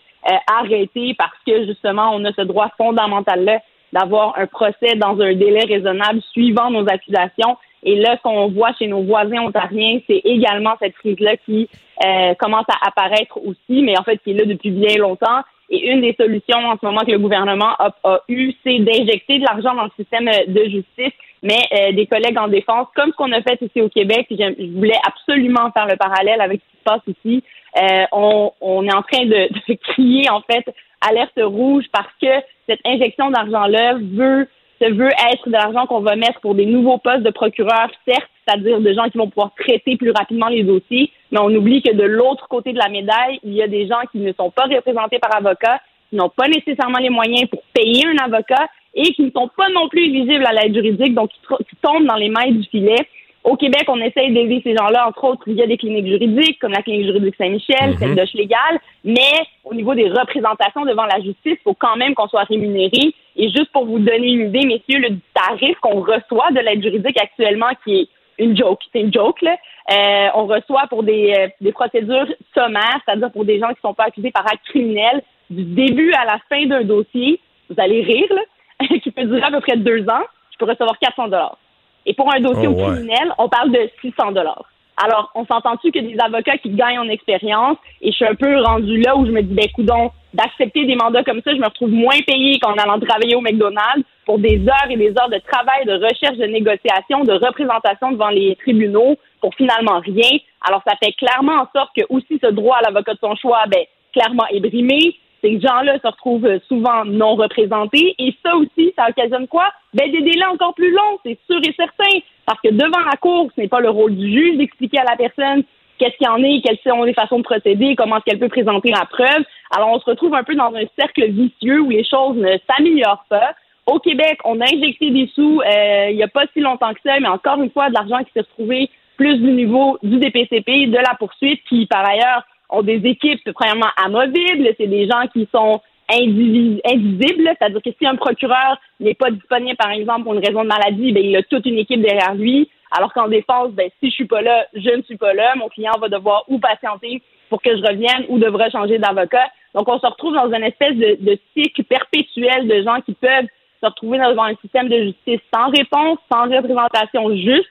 arrêtés parce que, justement, on a ce droit fondamental-là d'avoir un procès dans un délai raisonnable suivant nos accusations. Et là, ce qu'on voit chez nos voisins ontariens, c'est également cette crise-là qui euh, commence à apparaître aussi, mais en fait qui est là depuis bien longtemps. Et une des solutions en ce moment que le gouvernement a, a eu, c'est d'injecter de l'argent dans le système euh, de justice. Mais euh, des collègues en défense, comme ce qu'on a fait ici au Québec, je voulais absolument faire le parallèle avec ce qui se passe ici. euh, on, on est en train de, de crier en fait alerte rouge parce que cette injection d'argent-là veut se veut être de l'argent qu'on va mettre pour des nouveaux postes de procureurs, certes, c'est-à-dire de gens qui vont pouvoir traiter plus rapidement les dossiers, mais on oublie que de l'autre côté de la médaille, il y a des gens qui ne sont pas représentés par avocat, qui n'ont pas nécessairement les moyens pour payer un avocat et qui ne sont pas non plus éligibles à l'aide juridique, donc qui tombent dans les mailles du filet. Au Québec, on essaye d'aider ces gens-là, entre autres, via des cliniques juridiques, comme la clinique juridique Saint-Michel, Mhm. celle d'Oche Légal, mais au niveau des représentations devant la justice, il faut quand même qu'on soit rémunéré. Et juste pour vous donner une idée, messieurs, le tarif qu'on reçoit de l'aide juridique actuellement, qui est une joke, c'est une joke, là, euh, on reçoit pour des, euh, des procédures sommaires, c'est-à-dire pour des gens qui ne sont pas accusés par acte criminel, du début à la fin d'un dossier, vous allez rire, là, qui peut durer à peu près deux ans, je peux recevoir 400 dollars. Et pour un dossier Oh, au ouais. criminel, on parle de 600 dollars. Alors, on s'entend-tu que des avocats qui gagnent en expérience, et je suis un peu rendu là où je me dis, ben, coudon, d'accepter des mandats comme ça, je me retrouve moins payé qu'en allant travailler au McDonald's pour des heures et des heures de travail, de recherche, de négociation, de représentation devant les tribunaux pour finalement rien. Alors, ça fait clairement en sorte que aussi ce droit à l'avocat de son choix, ben, clairement est brimé. Ces gens-là se retrouvent souvent non représentés. Et ça aussi, ça occasionne quoi? Ben, des délais encore plus longs, c'est sûr et certain. Parce que devant la cour, ce n'est pas le rôle du juge d'expliquer à la personne qu'est-ce qu'il y en est, quelles sont les façons de procéder, comment est-ce qu'elle peut présenter la preuve. Alors, on se retrouve un peu dans un cercle vicieux où les choses ne s'améliorent pas. Au Québec, on a injecté des sous euh, il n'y a pas si longtemps que ça, mais encore une fois, de l'argent qui s'est retrouvé plus du niveau du DPCP, de la poursuite, qui par ailleurs ont des équipes premièrement amovibles, c'est des gens qui sont indivis- indivisibles, c'est-à-dire que si un procureur n'est pas disponible, par exemple, pour une raison de maladie, ben, il a toute une équipe derrière lui, alors qu'en défense, ben, si je suis pas là, je ne suis pas là, mon client va devoir ou patienter pour que je revienne ou devra changer d'avocat. Donc, on se retrouve dans une espèce de, de cycle perpétuel de gens qui peuvent se retrouver devant un système de justice sans réponse, sans représentation juste,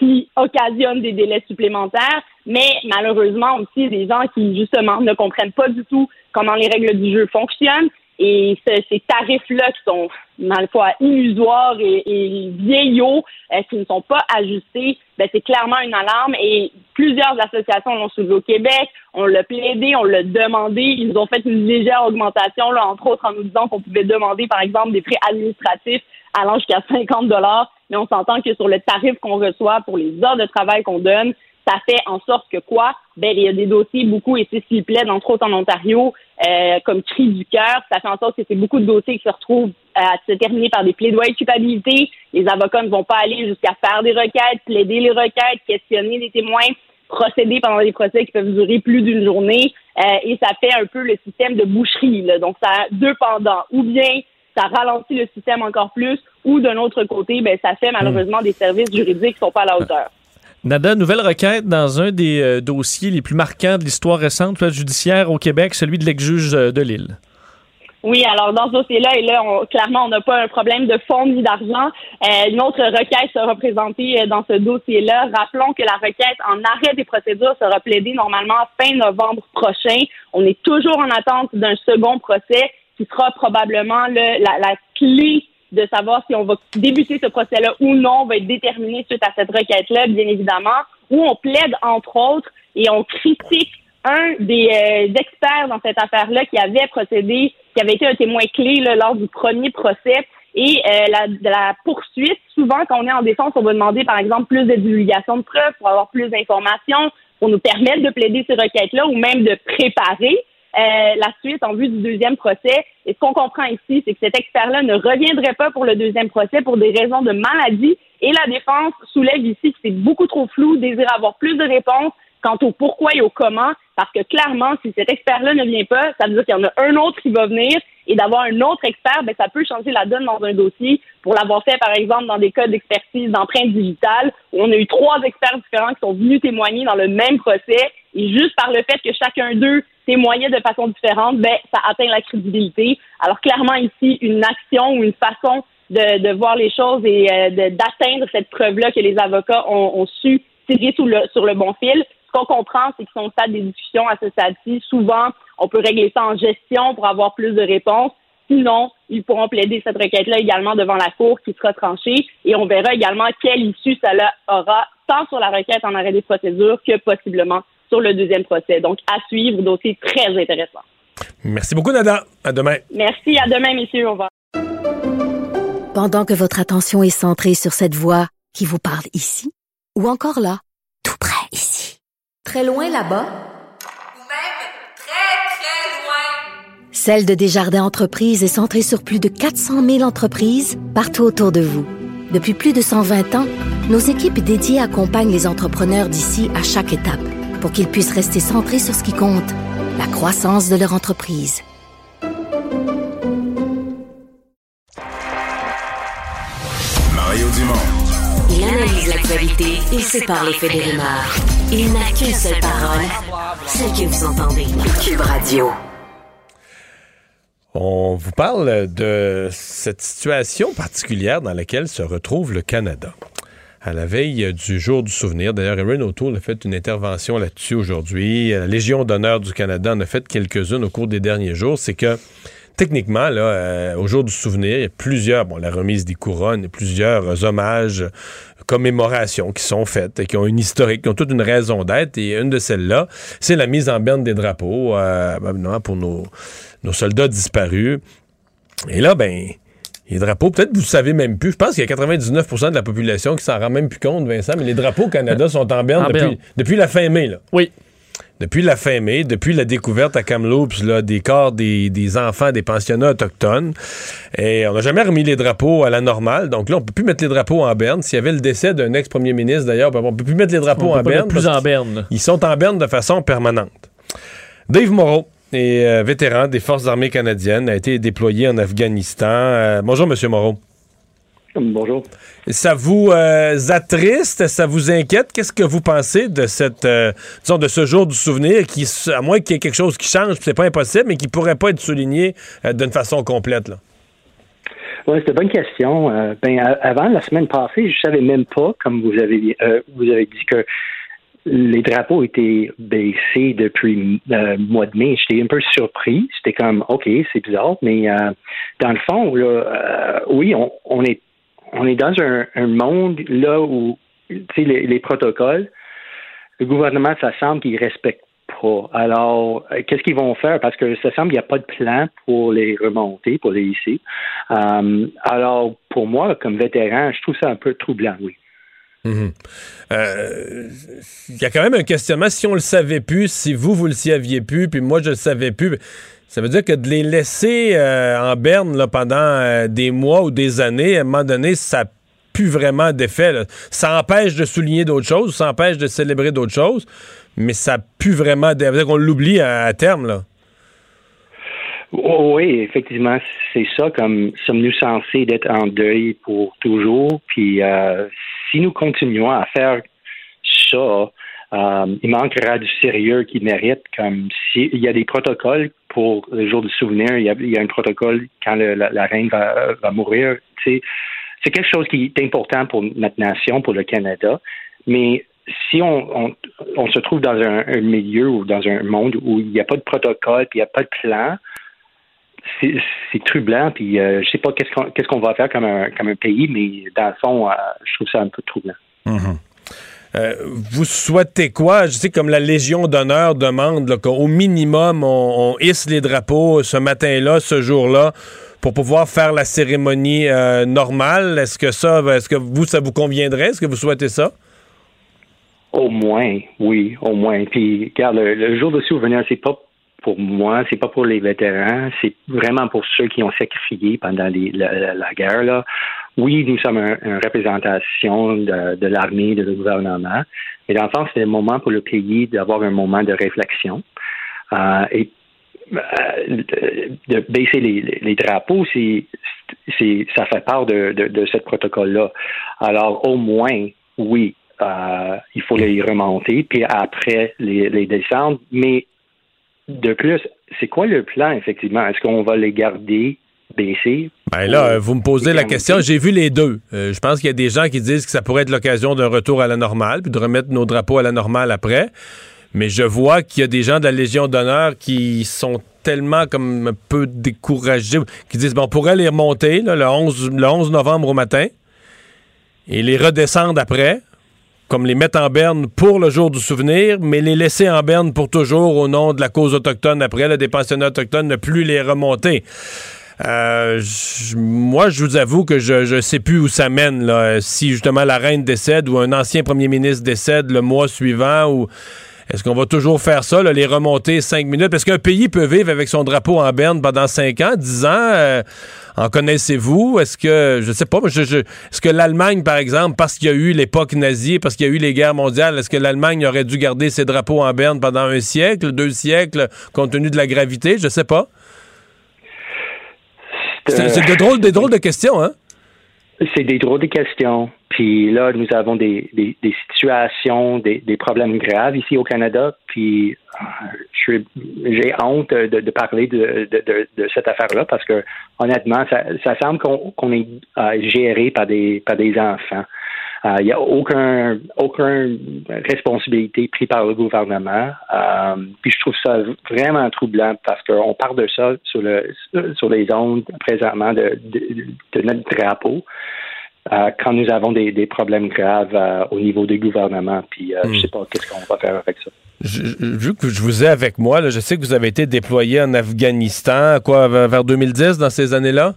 qui occasionne des délais supplémentaires, mais malheureusement aussi des gens qui, justement, ne comprennent pas du tout comment les règles du jeu fonctionnent. Et ce- ces tarifs-là qui sont, mal fois, illusoires et, vieillots, euh, qui ne sont pas ajustés, ben, c'est clairement une alarme. Et plusieurs associations l'ont soulevé au Québec. On l'a plaidé, on l'a demandé. Ils ont fait une légère augmentation, entre autres en nous disant qu'on pouvait demander, par exemple, des frais administratifs allant jusqu'à 50 dollars. Mais on s'entend que sur le tarif qu'on reçoit pour les heures de travail qu'on donne, ça fait en sorte que quoi? Ben, il y a des dossiers beaucoup, et c'est s'il plaît, entre autres en Ontario, euh, comme cri du cœur. Ça fait en sorte que c'est beaucoup de dossiers qui se retrouvent à se terminer par des plaidoyers de culpabilité. Les avocats ne vont pas aller jusqu'à faire des requêtes, plaider les requêtes, questionner les témoins, procéder pendant des procès qui peuvent durer plus d'une journée. Euh, et ça fait un peu le système de boucherie. Là. Donc, ça a deux pendants. Ou bien ça ralentit le système encore plus, ou d'un autre côté, ben, ça fait malheureusement des services juridiques qui sont pas à la hauteur. Nada, nouvelle requête dans un des euh, dossiers les plus marquants de l'histoire récente judiciaire au Québec, celui de l'ex-juge euh, de Lille. Oui, alors dans ce dossier-là, et là, on, clairement, on n'a pas un problème de fonds ni d'argent. Euh, une autre requête sera présentée dans ce dossier-là. Rappelons que la requête en arrêt des procédures sera plaidée normalement fin novembre prochain. On est toujours en attente d'un second procès qui sera probablement la, la clé de savoir si on va débuter ce procès-là ou non va être déterminé suite à cette requête-là, bien évidemment, où on plaide, entre autres, et on critique un des euh, experts dans cette affaire-là qui avait procédé, qui avait été un témoin clé lors du premier procès. Et euh, la, la poursuite, souvent, quand on est en défense, on va demander, par exemple, plus de divulgation de preuves pour avoir plus d'informations, pour nous permettre de plaider ces requêtes-là ou même de préparer euh, la suite en vue du deuxième procès. Et ce qu'on comprend ici, c'est que cet expert-là ne reviendrait pas pour le deuxième procès pour des raisons de maladie. Et la défense soulève ici que c'est beaucoup trop flou, désire avoir plus de réponses quant au pourquoi et au comment, parce que clairement, si cet expert-là ne vient pas, ça veut dire qu'il y en a un autre qui va venir, et d'avoir un autre expert, ben, ça peut changer la donne dans un dossier. Pour l'avoir fait, par exemple, dans des cas d'expertise d'empreinte digitale, où on a eu trois experts différents qui sont venus témoigner dans le même procès, et juste par le fait que chacun d'eux témoignait de façon différente, ben, ça atteint la crédibilité. Alors clairement ici, une action ou une façon de, de voir les choses et euh, d'atteindre cette preuve-là que les avocats ont, ont su tirer sur le, sur le bon fil. Ce qu'on comprend, c'est qu'ils sont au stade des discussions à ce stade-ci. Souvent, on peut régler ça en gestion pour avoir plus de réponses. Sinon, ils pourront plaider cette requête-là également devant la Cour qui sera tranchée et on verra également quelle issue cela aura tant sur la requête en arrêt des procédures que possiblement sur le deuxième procès. Donc, à suivre, dossier très intéressant. Merci beaucoup, Nada. À demain. Merci. À demain, messieurs. Au revoir. Pendant que votre attention est centrée sur cette voix qui vous parle ici ou encore là, tout près ici, très loin là-bas, ou même très, très loin, Celle de Desjardins Entreprises est centrée sur plus de 400 000 entreprises partout autour de vous. Depuis plus de 120 ans, nos équipes dédiées accompagnent les entrepreneurs d'ici à chaque étape pour qu'ils puissent rester centrés sur ce qui compte, la croissance de leur entreprise. Mario Dumont. Il analyse l'actualité et sépare les faits des rumeurs. Il n'a qu'une seule parole, celle que vous entendez. Cube Radio. On vous parle de cette situation particulière dans laquelle se retrouve le Canada. À la veille du jour du souvenir, d'ailleurs, Erin O'Toole a fait une intervention là-dessus aujourd'hui. La Légion d'honneur du Canada en a fait quelques-unes au cours des derniers jours. C'est que techniquement, là, euh, au jour du souvenir, il y a plusieurs, bon, la remise des couronnes, plusieurs hommages, commémorations qui sont faites et qui ont une historique, qui ont toute une raison d'être. Et une de celles-là, c'est la mise en berne des drapeaux, euh, pour nos, nos soldats disparus. Et là, ben, les drapeaux, peut-être vous ne savez même plus. Je pense qu'il y a 99% de la population qui s'en rend même plus compte, Vincent, mais les drapeaux au Canada sont en berne En depuis, berne. depuis la fin mai. Là. Oui. Depuis la fin mai, depuis la découverte à Kamloops là, des corps des, des enfants des pensionnats autochtones. Et on n'a jamais remis les drapeaux à la normale. Donc là, on peut plus mettre les drapeaux en berne. S'il y avait le décès d'un ex-premier ministre, d'ailleurs, ben, on peut plus mettre les drapeaux On peut en berne. mettre plus en berne. ils sont en berne de façon permanente. Dave Moreau est euh, vétéran des Forces armées canadiennes, a été déployé en Afghanistan. Euh, bonjour, Monsieur Moreau. Bonjour. Ça vous euh, attriste, ça vous inquiète? Qu'est-ce que vous pensez de cette, disons, de ce jour du souvenir qui, à moins qu'il y ait quelque chose qui change, c'est pas impossible, mais qui pourrait pas être souligné d'une façon complète, là? Oui, c'est une bonne question. Ben, avant, la semaine passée, je savais même pas, comme vous avez, vous avez dit, que les drapeaux étaient baissés depuis euh, le mois de mai. J'étais un peu surpris. C'était comme, OK, c'est bizarre, mais euh, dans le fond, là, euh, oui, on, est on est dans un, un monde là où les, les protocoles, le gouvernement, ça semble qu'il respecte pas. Alors, euh, qu'est-ce qu'ils vont faire? Parce que ça semble qu'il n'y a pas de plan pour les remonter, pour les hisser. Euh, alors, pour moi, comme vétéran, je trouve ça un peu troublant, oui. Mhm. Euh, Il y a quand même un questionnement. Si on le savait plus, si vous, vous le saviez plus, puis moi, je le savais plus, ça veut dire que de les laisser euh, en berne là, pendant euh, des mois ou des années, à un moment donné, ça n'a plus vraiment d'effet. Ça empêche de souligner d'autres choses, ça empêche de célébrer d'autres choses, mais ça n'a plus vraiment d'effet. Qu'on l'oublie à, à terme. Là. Oh, oui, effectivement, c'est ça. Comme sommes-nous censés d'être en deuil pour toujours Puis euh, si nous continuons à faire ça, euh, il manquera du sérieux qui mérite. Comme s'il y a des protocoles pour le jour du souvenir, il y a, il un protocole quand le- la, reine va, mourir. C'est quelque chose qui est important pour notre nation, pour le Canada. Mais si on, on, on se trouve dans un, un milieu ou dans un monde où il n'y a pas de protocole, puis il n'y a pas de plan, c'est troublant. Puis euh, je sais pas qu'est-ce qu'on va faire comme un, comme un pays, mais dans le fond, euh, je trouve ça un peu troublant. Euh, vous souhaitez quoi? Je sais comme la Légion d'honneur demande qu'au minimum, on, on hisse les drapeaux ce matin-là, ce jour-là, pour pouvoir faire la cérémonie euh, normale. Est-ce que ça, est-ce que vous, ça vous conviendrait? Est-ce que vous souhaitez ça? Au moins, oui, au moins. Puis, regarde, le, le jour de souvenir, c'est pas pour moi, c'est pas pour les vétérans, c'est vraiment pour ceux qui ont sacrifié pendant la, guerre. Là. Oui, nous sommes un- une représentation de, l'armée, de le gouvernement, mais dans le fond, c'est le moment pour le pays d'avoir un moment de réflexion. Euh, et euh, de, baisser les, les- drapeaux, c'est, ça fait part de, de, de ce protocole-là. Alors, au moins, oui, euh, il faut les remonter, puis après les, les descendre. Mais de plus, c'est quoi le plan, effectivement? Est-ce qu'on va les garder baissés? Ben là, vous me posez la question. J'ai vu les deux. Euh, je pense qu'il y a des gens qui disent que ça pourrait être l'occasion d'un retour à la normale, puis de remettre nos drapeaux à la normale après. Mais je vois qu'il y a des gens de la Légion d'honneur qui sont tellement comme un peu découragés, qui disent, bon, on pourrait les remonter là, le, 11, le 11 novembre au matin et les redescendre après, comme les mettre en berne pour le jour du souvenir, mais les laisser en berne pour toujours au nom de la cause autochtone après, là, des pensionnats autochtones, ne plus les remonter. Euh, moi, je vous avoue que je ne sais plus où ça mène. Si justement la reine décède ou un ancien premier ministre décède le mois suivant, ou est-ce qu'on va toujours faire ça, là, les remonter cinq minutes? Parce qu'un pays peut vivre avec son drapeau en berne pendant cinq ans, dix ans? euh, en connaissez-vous? Est-ce que, je sais pas, je- je- est-ce que l'Allemagne, par exemple, parce qu'il y a eu l'époque nazie, parce qu'il y a eu les guerres mondiales, est-ce que l'Allemagne aurait dû garder ses drapeaux en berne pendant un siècle, deux siècles, compte tenu de la gravité? Je sais pas. C'est c'est de drôles, des drôles de questions, hein? C'est des drôles de questions. Puis là, nous avons des, des, situations, des, des problèmes graves ici au Canada. Puis euh, j'ai honte de, parler de, de, de, cette affaire-là parce que honnêtement, ça, ça semble qu'on qu'on est euh, géré par des par des enfants. Euh, Il n'y a aucun aucune responsabilité prise par le gouvernement. Euh, puis je trouve ça vraiment troublant parce qu'on parle de ça sur le sur les ondes présentement de, de, de notre drapeau. euh, quand nous avons des, des problèmes graves euh, au niveau du gouvernement, puis euh, je sais pas qu'est-ce qu'on va faire avec ça. Je- vu que je vous ai avec moi, là, je sais que vous avez été déployé en Afghanistan, quoi, vers 2010, dans ces années-là?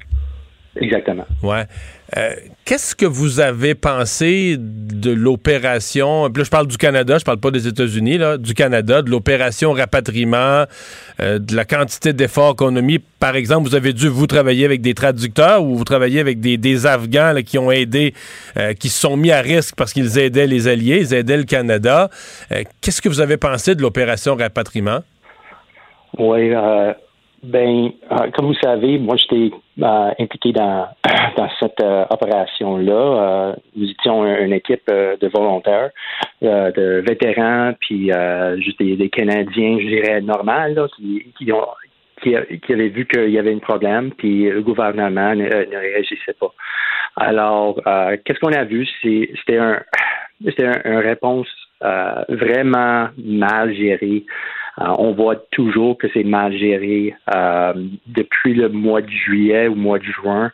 Exactement. Ouais. Euh, Qu'est-ce que vous avez pensé de l'opération? Là, je parle du Canada, je parle pas des États-Unis, là, du Canada, de l'opération rapatriement, euh, de la quantité d'efforts qu'on a mis. Par exemple, vous avez dû, vous, travailler avec des traducteurs ou vous travaillez avec des, des Afghans là, qui ont aidé, euh, qui se sont mis à risque parce qu'ils aidaient les Alliés, ils aidaient le Canada. Euh, Qu'est-ce que vous avez pensé de l'opération rapatriement? Oui, euh, ben, euh, comme vous savez, moi j'étais euh, impliqué dans, dans cette euh, opération-là. Euh, nous étions une, une équipe euh, de volontaires, euh, de vétérans, puis juste des, des Canadiens, je dirais, normales, là, qui, qui ont qui, qui avaient vu qu'il y avait un problème, puis le gouvernement ne, réagissait pas. Alors, qu'est-ce qu'on a vu? C'était un, c'était un, une réponse vraiment mal gérée. Euh, on voit toujours que c'est mal géré. Euh, depuis le mois de juillet ou mois de juin,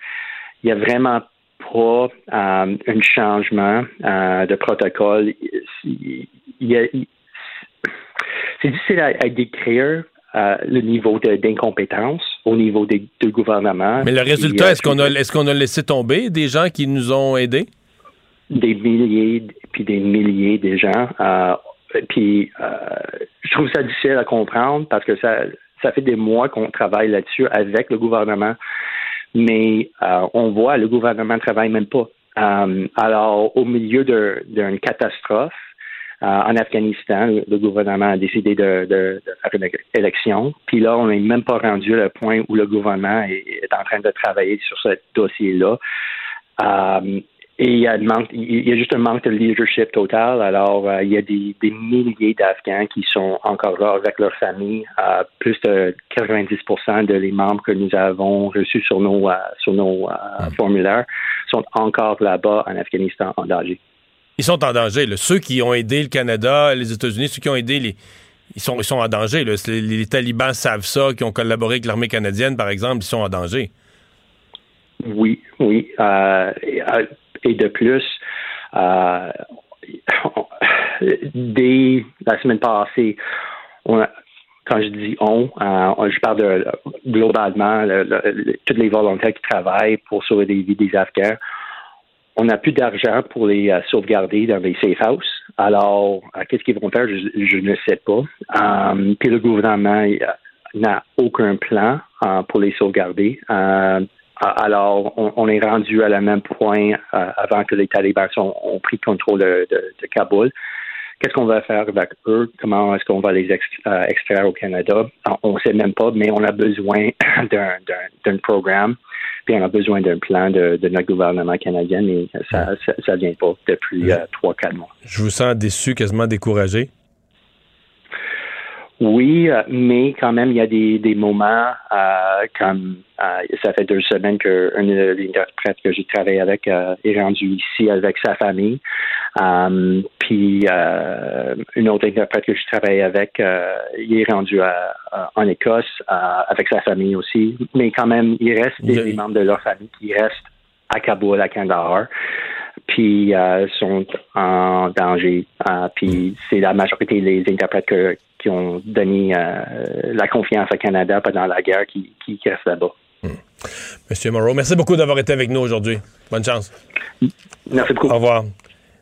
il n'y a vraiment pas euh, un changement de protocole. Il y a- il- c'est difficile à, à décrire euh, le niveau de- d'incompétence au niveau des, du gouvernement. Mais le résultat, est-ce qu'on a, est qu'on a laissé tomber des gens qui nous ont aidés? des milliers puis des milliers de gens. Euh, puis euh, je trouve ça difficile à comprendre parce que ça, ça fait des mois qu'on travaille là-dessus avec le gouvernement, mais euh, on voit le gouvernement ne travaille même pas. alors, au milieu d'une catastrophe, en Afghanistan, le gouvernement a décidé de, de, faire une élection. Puis là, on n'est même pas rendu le point où le gouvernement est, est en train de travailler sur ce dossier-là. Et il y, a il y a juste un manque de leadership total. Alors, euh, il y a des, milliers d'Afghans qui sont encore là avec leur famille. Euh, plus de 90 de les membres que nous avons reçus sur nos, euh, sur nos hmm. formulaires sont encore là-bas en Afghanistan en danger. Ils sont en danger. Ceux qui ont aidé le Canada, les États-Unis, ceux qui ont aidé les... Ils sont, ils sont en danger. Les, les talibans savent ça, qui ont collaboré avec l'armée canadienne, par exemple, ils sont en danger. Oui, oui. Et de plus, euh, dès la semaine passée, quand je dis on, euh, je parle de globalement tous les volontaires qui travaillent pour sauver des vies des Afghans. On n'a plus d'argent pour les euh, sauvegarder dans les safe houses. Alors, qu'est-ce qu'ils vont faire? Je, ne sais pas. puis le gouvernement n'a aucun plan pour les sauvegarder. Alors, on, est rendu à la même point euh, avant que les talibans ont pris contrôle de, Kaboul. Qu'est-ce qu'on va faire avec eux? Comment est-ce qu'on va les euh, extraire au Canada? On ne sait même pas, mais on a besoin d'un programme, puis on a besoin d'un plan de, notre gouvernement canadien, mais ça ne vient pas depuis euh, trois, quatre mois. Je vous sens déçu, quasiment découragé. Oui, euh, mais quand même, il y a des, des moments euh, comme euh, ça fait deux semaines que un des interprètes que j'ai travaillé avec est rendu ici avec sa famille. puis une autre interprète que je travaille avec, il est rendu en Écosse avec sa famille aussi. Mais quand même, il reste des, membres de leur famille qui restent à Kaboul, à Kandahar puis sont en danger. puis c'est la majorité des interprètes que, qui ont donné euh, la confiance au Canada pendant la guerre qui, qui, restent là-bas. Hmm. Monsieur Morrow, merci beaucoup d'avoir été avec nous aujourd'hui. Bonne chance. Merci beaucoup. Au revoir.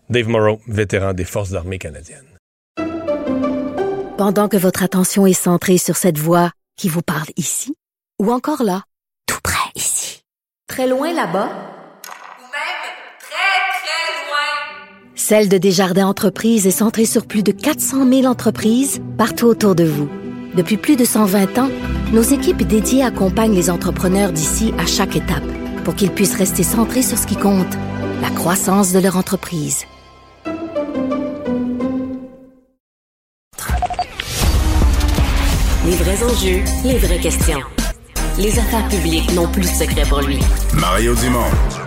Dave Morrow, vétéran des Forces armées canadiennes. Pendant que votre attention est centrée sur cette voix qui vous parle ici, ou encore là, tout près ici, très loin là-bas, Celle de Desjardins Entreprises est centrée sur plus de 400 000 entreprises partout autour de vous. Depuis plus de 120 ans, nos équipes dédiées accompagnent les entrepreneurs d'ici à chaque étape pour qu'ils puissent rester centrés sur ce qui compte, la croissance de leur entreprise. Les vrais enjeux, les vraies questions. Les affaires publiques n'ont plus de secret pour lui. Mario Dumont.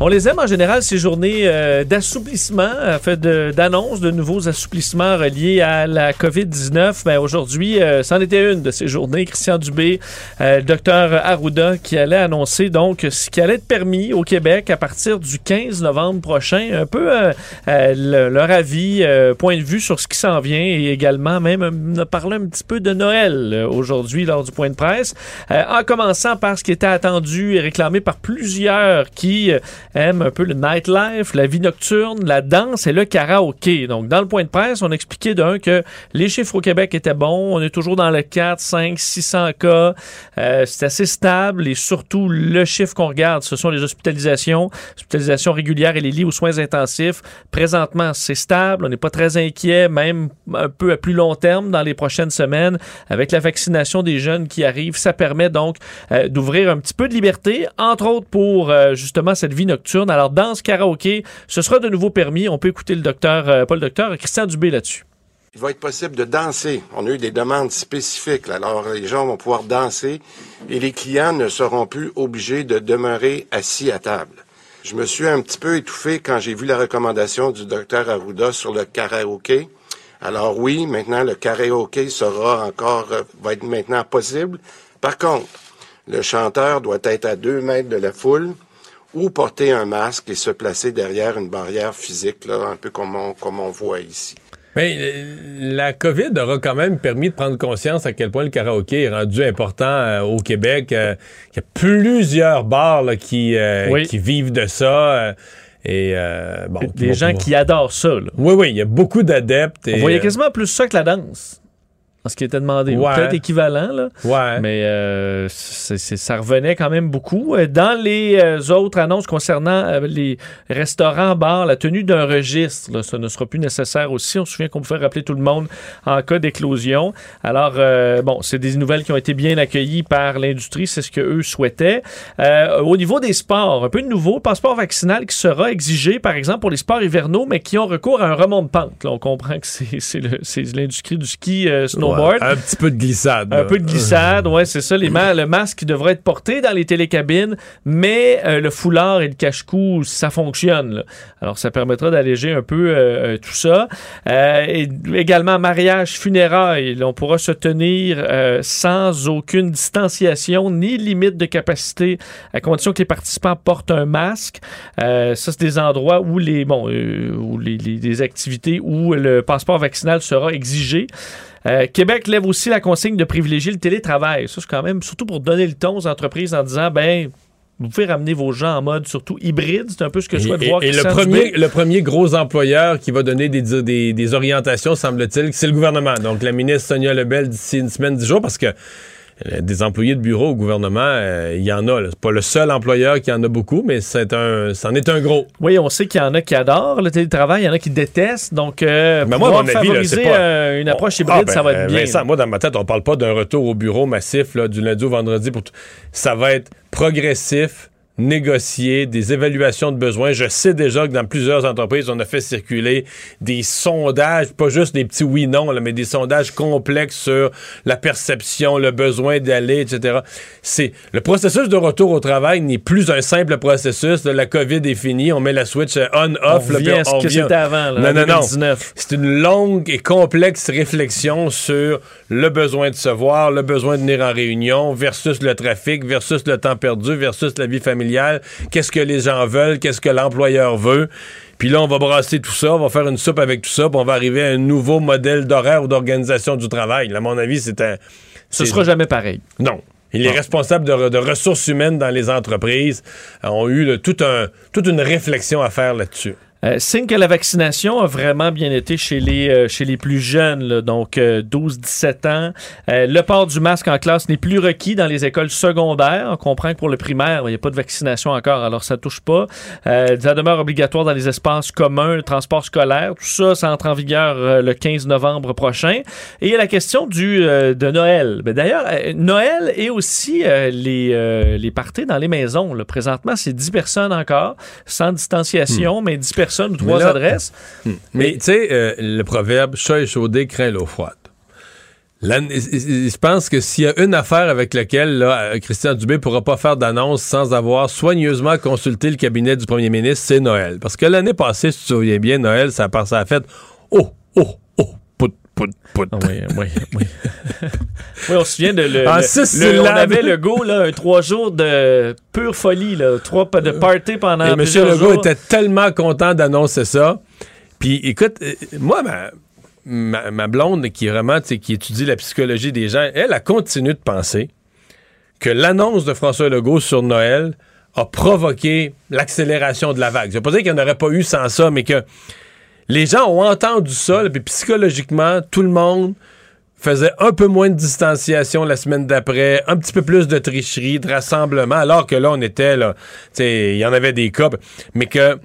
On les aime en général ces journées euh, d'assouplissement, euh, fait d'annonces de, nouveaux assouplissements reliés à la COVID-19. Mais aujourd'hui, euh, c'en était une de ces journées. Christian Dubé, le docteur Arruda, qui allait annoncer donc ce qui allait être permis au Québec à partir du 15 novembre prochain. Un peu leur avis, point de vue sur ce qui s'en vient et également même parler un petit peu de Noël aujourd'hui lors du point de presse. en commençant par ce qui était attendu et réclamé par plusieurs qui aime un peu le nightlife, la vie nocturne, la danse et le karaoké. Donc, dans le point de presse, on expliquait d'un que les chiffres au Québec étaient bons. On est toujours dans le 4, 5, 600 cas. Euh, c'est assez stable et surtout, le chiffre qu'on regarde, ce sont les hospitalisations, hospitalisations régulières et les lits aux soins intensifs. Présentement, c'est stable. On n'est pas très inquiet, même un peu à plus long terme dans les prochaines semaines. Avec la vaccination des jeunes qui arrivent, ça permet donc euh, d'ouvrir un petit peu de liberté, entre autres pour euh, justement cette vie nocturne alors, dans ce karaoké, ce sera de nouveau permis. On peut écouter le docteur, euh, pas le docteur, Christian Dubé là-dessus. Il va être possible de danser. On a eu des demandes spécifiques. Alors, les gens vont pouvoir danser et les clients ne seront plus obligés de demeurer assis à table. Je me suis un petit peu étouffé quand j'ai vu la recommandation du docteur Arruda sur le karaoké. Alors oui, maintenant, le karaoké sera encore, euh, va être maintenant possible. Par contre, le chanteur doit être à deux mètres de la foule ou porter un masque et se placer derrière une barrière physique, là, un peu comme on, comme on voit ici. Mais euh, la COVID aura quand même permis de prendre conscience à quel point le karaoké est rendu important euh, au Québec. Euh, il y a plusieurs bars là, qui, euh, Oui. qui vivent de ça. euh, et bon, Des gens pouvoir- qui adorent ça. là. Oui, oui, il y a beaucoup d'adeptes. et, On voyait quasiment plus ça que la danse. Dans Ce qui était demandé. Ou Ouais. Peut-être équivalent, là. Ouais. Mais euh, ça revenait quand même beaucoup. Euh, Dans les euh, autres annonces concernant euh, les restaurants, bars, la tenue d'un registre, là, ça ne sera plus nécessaire aussi. On se souvient qu'on pouvait rappeler tout le monde en cas d'éclosion. Alors, euh, bon, c'est des nouvelles qui ont été bien accueillies par l'industrie. C'est ce que eux souhaitaient. Euh, au niveau des sports, un peu de nouveau, passeport vaccinal qui sera exigé, par exemple, pour les sports hivernaux, mais qui ont recours à un remont de pente. Là, on comprend que c'est l'industrie du ski euh, snowboard. Ouais, un petit peu de glissade. Un là. peu de glissade, ouais, c'est ça. Les ma- le masque devrait être porté dans les télécabines, mais euh, le foulard et le cache-cou, ça fonctionne. là. Alors, ça permettra d'alléger un peu euh, euh, tout ça. Euh, et également, mariage, funérailles. Là, on pourra se tenir sans aucune distanciation ni limite de capacité, à condition que les participants portent un masque. Euh, ça, c'est des endroits où les, bon, où les, les- les activités où le passeport vaccinal sera exigé. Euh, Québec lève aussi la consigne de privilégier le télétravail. Ça, c'est quand même surtout pour donner le ton aux entreprises en disant, ben, vous pouvez ramener vos gens en mode surtout hybride. C'est un peu ce que je souhaite Et, voir. et le, premier, le premier gros employeur qui va donner des, des, des orientations, semble-t-il, c'est le gouvernement. Donc, la ministre Sonia Lebel d'ici une semaine, dix jours, parce que des employés de bureau au gouvernement, euh, il y en a. C'est pas le seul employeur qui en a beaucoup, mais c'est un, c'en est un gros. Oui, on sait qu'il y en a qui adorent le télétravail, il y en a qui détestent. Donc, euh, Mais moi, à avis, là, favoriser pas- euh, une approche Ah, hybride, ben, ça va être bien. Vincent, moi, dans ma tête, on parle pas d'un retour au bureau massif là, du lundi au vendredi. Pour. Ça va être progressif, négocié, des évaluations de besoins. Je sais déjà que dans plusieurs entreprises, on a fait circuler des sondages, pas juste des petits oui-non, mais des sondages complexes sur la perception, le besoin d'aller, etc. C'est le processus de retour au travail n'est plus un simple processus. là, la COVID est finie, on met la switch on/off. On revient ce que c'était avant, là, non, non, non. 2019. C'est une longue et complexe réflexion sur le besoin de se voir, le besoin de venir en réunion versus le trafic, versus le temps perdu, versus la vie familiale. Qu'est-ce que les gens veulent, qu'est-ce que l'employeur veut. Puis là, on va brasser tout ça, on va faire une soupe avec tout ça, puis on va arriver à un nouveau modèle d'horaire ou d'organisation du travail. Là, à mon avis, c'est un... Ce sera jamais pareil. non. Et les responsables de, re- de ressources humaines dans les entreprises euh, ont eu là, tout un, toute une réflexion à faire là-dessus. Euh, signe que la vaccination a vraiment bien été chez les, euh, chez les plus jeunes, là, donc euh, 12-17 ans. Euh, le port du masque en classe n'est plus requis dans les écoles secondaires. On comprend que pour le primaire, il n'y a pas de vaccination encore, alors ça touche pas. Euh, ça demeure obligatoire dans les espaces communs, le transport scolaire. Tout ça, ça entre en vigueur euh, le 15 novembre prochain. Et il y a la question du, euh, de Noël. Ben, D'ailleurs, euh, Noël et aussi euh, les, euh, les parties dans les maisons. là. Présentement, c'est 10 personnes encore, sans distanciation, mais 10 personnes ou trois Hmm. Mais là- adresses. Mais tu sais, euh, le proverbe chat échaudé craint l'eau froide. Là, je pense que s'il y a une affaire avec laquelle là, euh, Christian Dubé pourra pas faire d'annonce sans avoir soigneusement consulté le cabinet du premier ministre, c'est Noël. Parce que l'année passée, si tu te souviens bien, Noël, ça part ça a fait oh, oh, pout, pout, pout. oui, oui, oui. oui, on se souvient de le, En le- on avait le go là, un trois jours de pure folie, là, trois de party pendant Et M. Legault jours. était tellement content d'annoncer ça. Puis écoute, euh, moi, ma, ma, ma blonde qui vraiment, qui étudie la psychologie des gens, elle a continué de penser que l'annonce de François Legault sur Noël a provoqué l'accélération de la vague. Je veux pas dire qu'il n'y en aurait pas eu sans ça, mais que les gens ont entendu ça, puis psychologiquement, tout le monde faisait un peu moins de distanciation la semaine d'après, un petit peu plus de tricherie, de rassemblement, alors que là, on était, là, il y en avait des cas, mais que,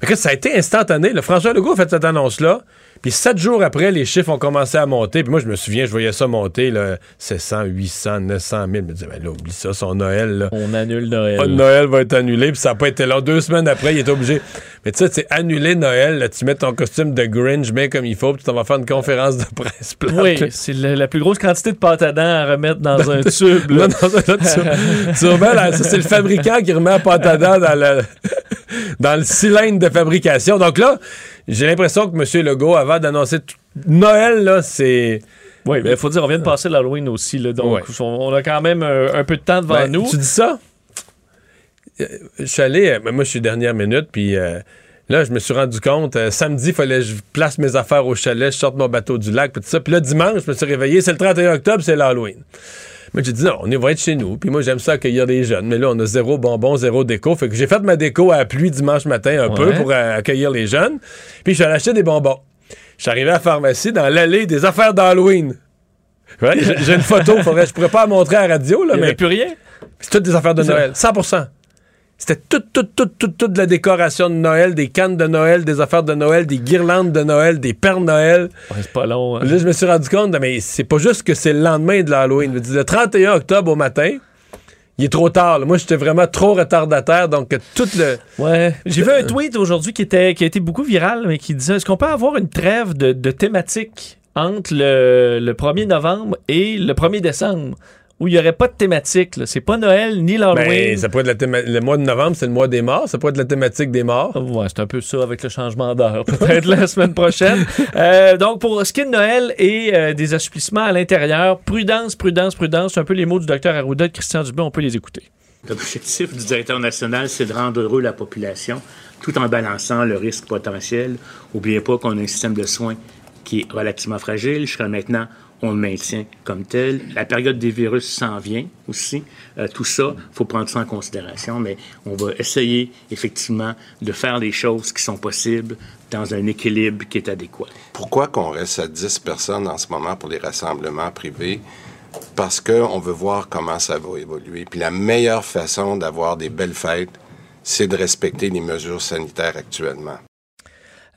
mais que ça a été instantané. là. François Legault a fait cette annonce-là, puis sept jours après, les chiffres ont commencé à monter, puis moi, je me souviens, je voyais ça monter, là, 700, 800, 900 000, je me disais, ben là, oublie ça, son Noël, là. On annule Noël. Ah, Noël va être annulé, puis ça n'a pas été long. Deux semaines après, il est obligé. Mais tu sais, c'est annuler Noël, là, tu mets ton costume de Grinch bien comme il faut, puis tu t'en vas faire une conférence de presse. plate. Oui, c'est la, la plus grosse quantité de pâte à dents à remettre dans un tube. là. Là, tu, remets ça, c'est le fabricant qui remet la pâte à dents dans le, dans le cylindre de fabrication. Donc là, j'ai l'impression que M. Legault, avant d'annoncer Noël, là, c'est. Oui, mais il faut dire, on vient de passer l'Halloween aussi, là, donc Ouais. on, a quand même euh, un peu de temps devant Ben, nous. Tu dis ça? Euh, Je suis allé, euh, ben, moi je suis dernière minute, puis euh, là je me suis rendu compte, euh, samedi, il fallait que je place mes affaires au chalet, je sorte mon bateau du lac, puis tout ça. Puis là, dimanche, je me suis réveillé, c'est le 31 octobre, c'est l'Halloween. Moi, j'ai dit non, on va être chez nous. Puis moi, j'aime ça accueillir les jeunes. Mais là, on a zéro bonbon, zéro déco. Fait que j'ai fait ma déco à la pluie dimanche matin un peu pour euh, accueillir les jeunes. Puis je suis allé acheter des bonbons. Je suis arrivé à la pharmacie dans l'allée des affaires d'Halloween. Ouais, j'ai une photo, faudrait, je pourrais pas la montrer à la radio, là, Il mais plus rien? c'est toutes des affaires de Noël. 100 C'était toute, toute, toute, toute, toute de la décoration de Noël, des cannes de Noël, des affaires de Noël, des guirlandes de Noël, des pères Noël. Ouais, c'est pas long. hein. Là, je me suis rendu compte, mais c'est pas juste que c'est le lendemain de l'Halloween. Le 31 octobre au matin, il est trop tard. là. Moi, j'étais vraiment trop retardataire, donc tout le... Ouais. J'ai vu un tweet aujourd'hui qui, était, qui a été beaucoup viral, mais qui disait est-ce qu'on peut avoir une trêve de, de thématique entre le, le 1er novembre et le 1er décembre? Où il n'y aurait pas de thématique. C'est pas Noël ni l'Halloween. Ben, ça pourrait être la théma- le mois de novembre, c'est le mois des morts. Ça pourrait être la thématique des morts. Ouais, c'est un peu ça avec le changement d'heure. Peut-être la semaine prochaine. Euh, donc, pour ce qui est de Noël et euh, des assouplissements à l'intérieur, prudence, prudence, prudence. C'est un peu les mots du docteur Arruda de Christian Dubé. On peut les écouter. L'objectif du directeur national, c'est de rendre heureux la population tout en balançant le risque potentiel. N'oubliez pas qu'on a un système de soins qui est relativement fragile. Jusqu'à maintenant, on le maintient comme tel. La période des virus s'en vient aussi. Euh, tout ça, faut prendre ça en considération, mais on va essayer effectivement de faire les choses qui sont possibles dans un équilibre qui est adéquat. Pourquoi qu'on reste à 10 personnes en ce moment pour les rassemblements privés? Parce qu'on veut voir comment ça va évoluer. Puis la meilleure façon d'avoir des belles fêtes, c'est de respecter les mesures sanitaires actuellement.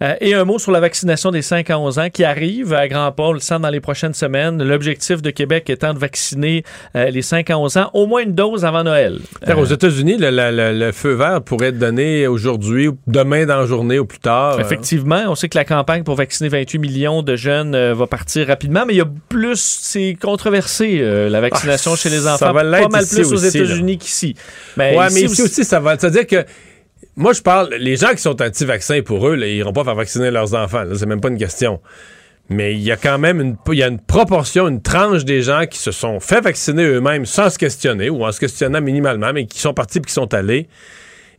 Euh, et un mot sur la vaccination des 5 à 11 ans qui arrive à grand pas, on le sent dans les prochaines semaines. L'objectif de Québec étant de vacciner euh, les 5 à 11 ans au moins une dose avant Noël. Aux États-Unis, le, le- le- le feu vert pourrait être donné aujourd'hui, ou demain dans la journée ou plus tard. Euh, Effectivement, on sait que la campagne pour vacciner 28 millions de jeunes euh, va partir rapidement, mais il y a plus, c'est controversé, euh, la vaccination Ah, chez les ça enfants. va l'être pas mal ici plus aux. États-Unis qu'ici. ouais, mais ici aussi, ça va. C'est-à-dire que moi, je parle, les gens qui sont anti-vaccins, pour eux, ils iront pas faire vacciner leurs enfants. là, C'est même pas une question. Mais il y a quand même une, proportion, une tranche des gens qui se sont fait vacciner eux-mêmes sans se questionner ou en se questionnant minimalement, mais qui sont partis et qui sont allés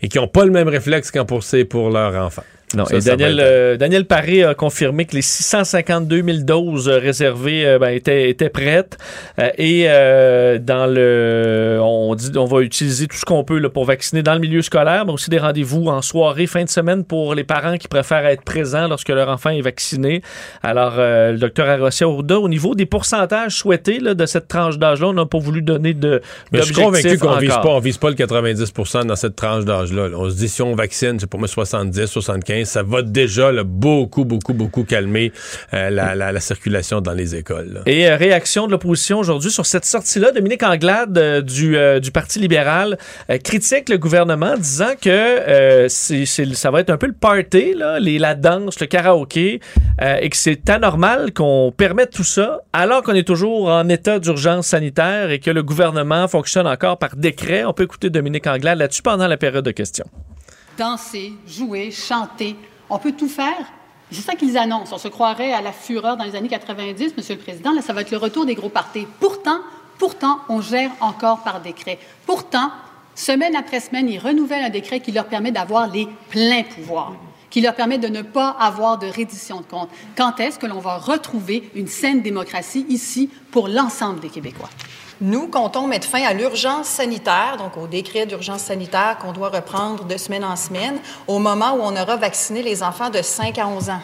et qui n'ont pas le même réflexe qu'en pour, pour leur enfant. Non, Ça, et ça Daniel, être- euh, Daniel Paré a confirmé que les 652 000 doses euh, réservées euh, ben, étaient, étaient prêtes. Euh, et euh, dans le, on dit, on va utiliser tout ce qu'on peut là, pour vacciner dans le milieu scolaire, mais aussi des rendez-vous en soirée, fin de semaine pour les parents qui préfèrent être présents lorsque leur enfant est vacciné. Alors, euh, le docteur Arossia Ourda, au niveau des pourcentages souhaités là, de cette tranche d'âge-là, on n'a pas voulu donner de Mais je suis convaincu qu'on vise encore. pas, on vise pas le 90% dans cette tranche d'âge-là. là. On se dit si on vaccine, c'est pour moi 70, 75, ça va déjà beaucoup, beaucoup, beaucoup calmer euh, la, la- la circulation dans les écoles. Et euh, réaction de l'opposition aujourd'hui sur cette sortie-là. Dominique Anglade euh, du, Parti libéral critique le gouvernement disant que ça va être un peu le party, la danse, le karaoké, et que c'est anormal qu'on permette tout ça alors qu'on est toujours en état d'urgence sanitaire et que le gouvernement fonctionne encore par décret. On peut écouter Dominique Anglade là-dessus pendant la période de questions. Danser, jouer, chanter. On peut tout faire. C'est ça qu'ils annoncent. On se croirait à la fureur dans les années 90, Monsieur le Président. Là, ça va être le retour des gros partis. Pourtant, pourtant, on gère encore par décret. Pourtant, semaine après semaine, ils renouvellent un décret qui leur permet d'avoir les pleins pouvoirs, qui leur permet de ne pas avoir de reddition de comptes. Quand est-ce que l'on va retrouver une saine démocratie ici pour l'ensemble des Québécois? Nous comptons mettre fin à l'urgence sanitaire, donc au décret d'urgence sanitaire qu'on doit reprendre de semaine en semaine, au moment où on aura vacciné les enfants de 5 à 11 ans.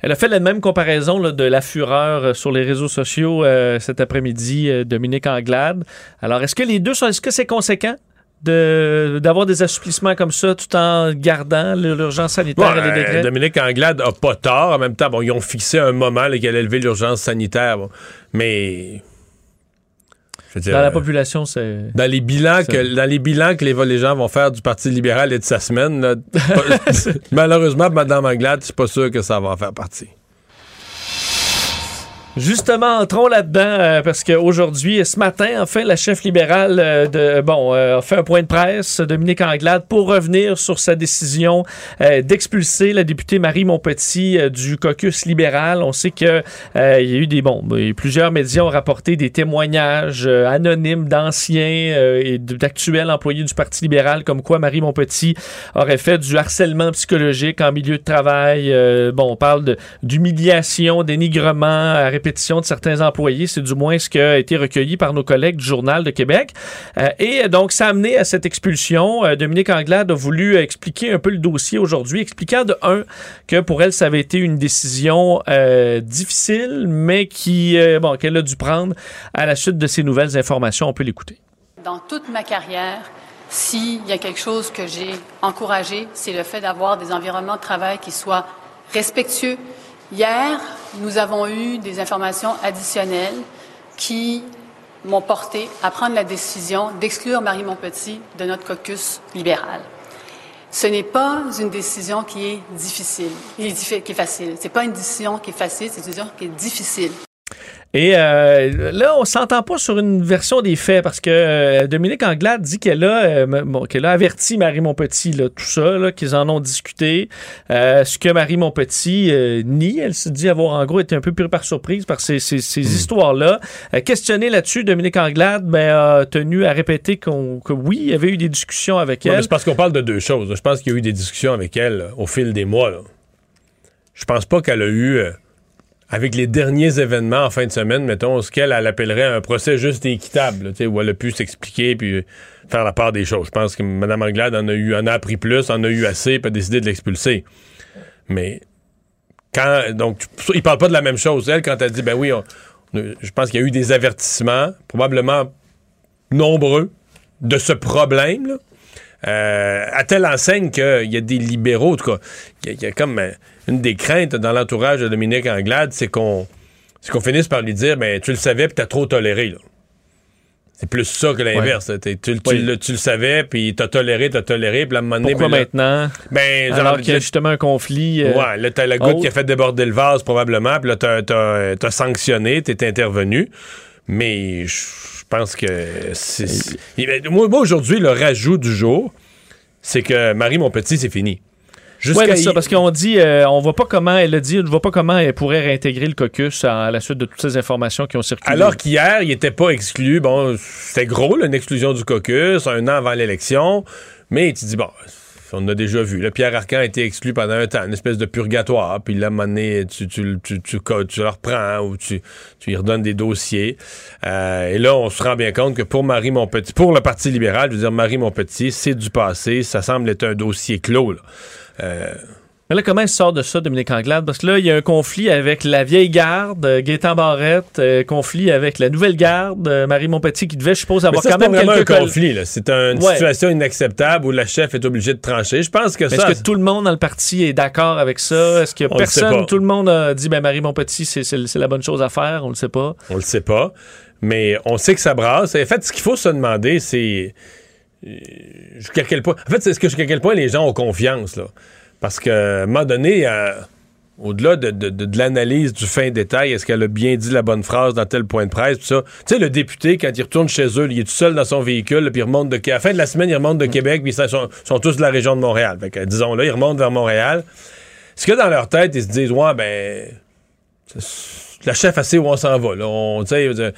Elle a fait la même comparaison là, de la fureur euh, sur les réseaux sociaux euh, cet après-midi, euh, Dominique Anglade. Alors, est-ce que les deux sont, est-ce que c'est conséquent de, d'avoir des assouplissements comme ça tout en gardant l'urgence sanitaire et les décrets? Dominique Anglade a pas tort. En même temps, bon, ils ont fixé un moment là, qu'elle a levé l'urgence sanitaire. bon. Mais. Je veux dire, Dans la euh, population, c'est... Dans les bilans que dans les bilans que les, les gens vont faire du Parti libéral et de sa semaine, là, malheureusement, Mme Anglade, je suis pas sûr que ça va en faire partie. Justement, entrons là-dedans euh, parce qu'aujourd'hui, ce matin, enfin, la chef libérale euh, de bon euh, a fait un point de presse, Dominique Anglade, pour revenir sur sa décision euh, d'expulser la députée Marie Montpetit euh, du caucus libéral. On sait que il y a eu des bon, plusieurs médias ont rapporté des témoignages anonymes d'anciens et d'actuels employés du Parti libéral, comme quoi Marie Montpetit aurait fait du harcèlement psychologique en milieu de travail. Bon, on parle d'humiliation, dénigrement répétition de certains employés. C'est du moins ce qui a été recueilli par nos collègues du Journal de Québec. Euh, et donc, ça a amené à cette expulsion. Euh, Dominique Anglade a voulu expliquer un peu le dossier aujourd'hui, expliquant de un que pour elle, ça avait été une décision euh, difficile, mais qui, bon, qu'elle a dû prendre à la suite de ces nouvelles informations. On peut l'écouter. Dans toute ma carrière, s'il y a quelque chose que j'ai encouragé, c'est le fait d'avoir des environnements de travail qui soient respectueux. Hier, nous avons eu des informations additionnelles qui m'ont porté à prendre la décision d'exclure Marie Montpetit de notre caucus libéral. Ce n'est pas une décision qui est difficile, qui est, facile. C'est pas une décision qui est facile, c'est une décision qui est difficile. Et euh, là, on s'entend pas sur une version des faits parce que euh, Dominique Anglade dit qu'elle a, euh, bon, qu'elle a averti Marie Montpetit, là, tout ça, là, qu'ils en ont discuté. Ce que Marie Montpetit nie, elle se dit avoir en gros été un peu pris par surprise par ces, ces, ces histoires-là. Euh, questionné là-dessus, Dominique Anglade ben, a tenu à répéter qu'on, que oui, il y avait eu des discussions avec Ouais, mais elle. c'est parce qu'on parle de deux choses. Je pense qu'il y a eu des discussions avec elle là, au fil des mois. Je pense pas qu'elle a eu, avec les derniers événements en fin de semaine, mettons, ce qu'elle elle appellerait un procès juste et équitable, où elle a pu s'expliquer puis euh, faire la part des choses. Je pense que Mme Anglade en a eu, en a appris plus, en a eu assez, puis a décidé de l'expulser. Mais quand donc tu- il parle pas de la même chose. Elle, quand elle dit ben oui, on- je pense qu'il y a eu des avertissements, probablement nombreux, de ce problème. Là. Euh, à telle enseigne qu'il y a des libéraux, en tout cas, il y a- il y, a comme euh, une des craintes dans l'entourage de Dominique Anglade, c'est qu'on finisse par lui dire ben tu le savais puis t'as trop toléré. là. C'est plus ça que l'inverse. Tu, tu Oui. le, tu le savais, puis t'as toléré, t'as toléré, puis à un moment donné, Pourquoi ben là- maintenant? Ben, Alors qu'il y a justement un conflit. euh, Ouais, là, t'as la goutte qui a fait déborder le vase, probablement, puis là, t'as, t'as, t'as sanctionné, t'es intervenu. Mais je pense que c'est. Moi, moi, aujourd'hui, le rajout du jour, c'est que Marie, mon petit, c'est fini. Oui, Jusqu'à c'est ça, parce qu'on dit, euh, on voit pas comment, elle a dit, on ne voit pas comment elle pourrait réintégrer le caucus à, la suite de toutes ces informations qui ont circulé. Alors qu'hier, il n'était pas exclu. Bon, c'était gros, là, une exclusion du caucus, un an avant l'élection. Mais tu dis, bon, on a déjà vu. Là, Pierre Arcan a été exclu pendant un temps, une espèce de purgatoire. Puis là, à un tu, tu, tu, tu- tu le reprends ou tu, tu lui redonnes des dossiers. Euh, et là, on se rend bien compte que pour Marie Montpetit, pour le Parti libéral, je veux dire, Marie Montpetit, c'est du passé. Ça semble être un dossier clos. Là. Euh, Mais là, comment elle sort de ça, Dominique Anglade? Parce que là, il y a un conflit avec la vieille garde, euh, Gaétan Barrette, euh, conflit avec la nouvelle garde, euh, Marie Montpetit, qui devait, je suppose, avoir ça, quand même quelques un conflit. là. C'est une Ouais. situation inacceptable où la chef est obligée de trancher. Je pense que Mais ça... Est-ce que tout le monde dans le parti est d'accord avec ça? Est-ce que On personne, tout le monde a dit, ben Marie Montpetit, c'est c'est- c'est la bonne chose à faire? On le sait pas. On le sait pas. Mais on sait que ça brasse. En fait, ce qu'il faut se demander, c'est euh, jusqu'à quel point. En fait, c'est ce que jusqu'à quel point les gens ont confiance, là. Parce qu'à un moment donné, euh, au-delà de, de- de- de l'analyse du fin détail, est-ce qu'elle a bien dit la bonne phrase dans tel point de presse, tout ça. Tu sais, le député, quand il retourne chez eux, il est tout seul dans son véhicule, puis il remonte de. À la fin de la semaine, il remonte de Québec, puis ils sont, sont tous de la région de Montréal. Fait que, disons là, ils remontent vers Montréal. Est-ce que dans leur tête, ils se disent, ouais, ben la chef assez où on s'en va. Là. On, il peut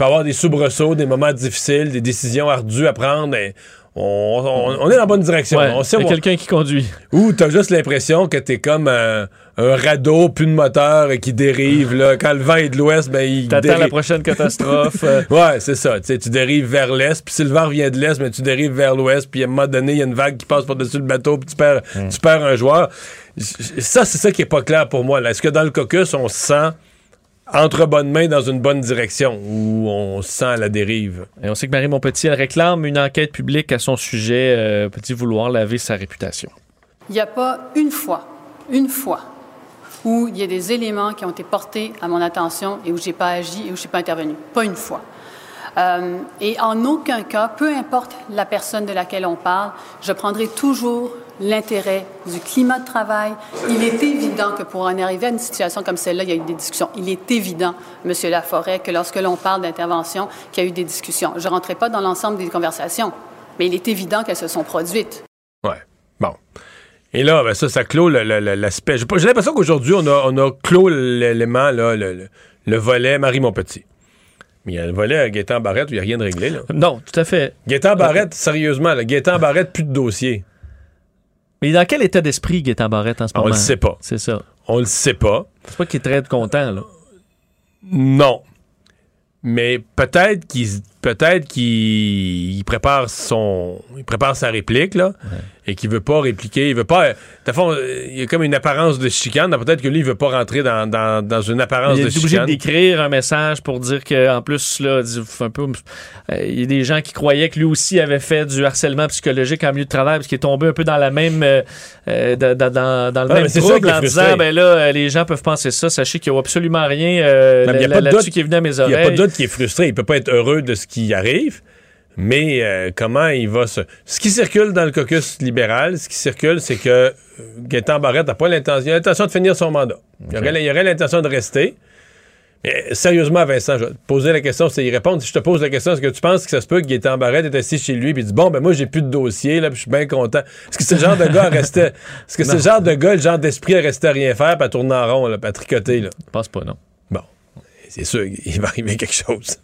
y avoir des soubresauts, des moments difficiles, des décisions ardues à prendre, mais on, on- on est dans la bonne direction. Ouais, où- quelqu'un qui conduit. Ou t'as juste l'impression que t'es comme un, un radeau, plus de moteur et qui dérive. Là. Quand le vent est de l'ouest, ben il T'attends dérive. la prochaine catastrophe. euh, Ouais, c'est ça. Tu dérives vers l'est, puis si le vent vient de l'est, mais tu dérives vers l'ouest, puis à un moment donné, il y a une vague qui passe par-dessus le bateau, puis tu perds, tu perds un joueur. Ça, c'est ça qui est pas clair pour moi. Est-ce que dans le caucus, on se sent entre bonnes mains dans une bonne direction ou on se sent à la dérive? Et on sait que Marie Montpetit, elle réclame une enquête publique à son sujet. Euh, Peut-il vouloir laver sa réputation? Il n'y a pas une fois, une fois, où il y a des éléments qui ont été portés à mon attention et où j'ai pas agi et où je suis pas intervenu. Pas une fois. Euh, et en aucun cas, peu importe la personne de laquelle on parle, je prendrai toujours l'intérêt du climat de travail. Il est évident que pour en arriver à une situation comme celle-là, il y a eu des discussions. Il est évident, M. Laforêt, que lorsque l'on parle d'intervention, qu'il y a eu des discussions. Je ne rentrerai pas dans l'ensemble des conversations, mais il est évident qu'elles se sont produites. Ouais. Bon. Et là, ben ça, ça clôt l'aspect. J'ai l'impression qu'aujourd'hui, on a, on a clos l'élément, là, le, le- le volet Marie Montpetit. Mais il y a le volet Gaétan Barrette où il n'y a rien de réglé. Là. Non, tout à fait. Gaétan Barrette, sérieusement, là, Gaétan Barrette, plus de dossier. Mais dans quel état d'esprit Gaétan Barrette en ce On moment? le sait pas. C'est ça. On le sait pas. C'est pas qu'il est très content, là. Non. Mais peut-être qu'il peut-être qu'il il prépare son il prépare sa réplique là et qu'il veut pas répliquer, il veut pas de fond il y a comme une apparence de chicane, peut-être que lui il veut pas rentrer dans, dans, dans une apparence Il de est obligé chicane. d'écrire un message pour dire qu'en plus, là, du- un peu, euh, il y a des gens qui croyaient que lui aussi avait fait du harcèlement psychologique en milieu de travail, parce qu'il est tombé un peu dans la même, euh, euh, dans, dans- le même trouble en disant, ben là, euh, les gens peuvent penser ça, sachez qu'il n'y a absolument rien euh, il là-dessus qui est venu à mes Il n'y a oreilles. pas de doute qu'il est frustré, il peut pas être heureux de ce qui arrive. Mais euh, comment il va se. Ce qui circule dans le caucus libéral, ce qui circule, c'est que euh, Gaétan Barrette n'a pas l'intention, de finir son mandat. Il aurait, l'intention de rester. Mais sérieusement, Vincent, je vais te poser la question, c'est y répondre. Si je te pose la question, est-ce que tu penses que ça se peut que Gaétan Barrette est assis chez lui et dit Bon, ben moi, j'ai plus de dossier, là, puis je suis bien content. Est-ce que le genre de gars rester. Est-ce que le genre de gars, le genre d'esprit à rester à rien faire, puis à tourner en rond, là, puis à tricoter, là? Je pense pas, non. Bon. C'est sûr, il va arriver quelque chose.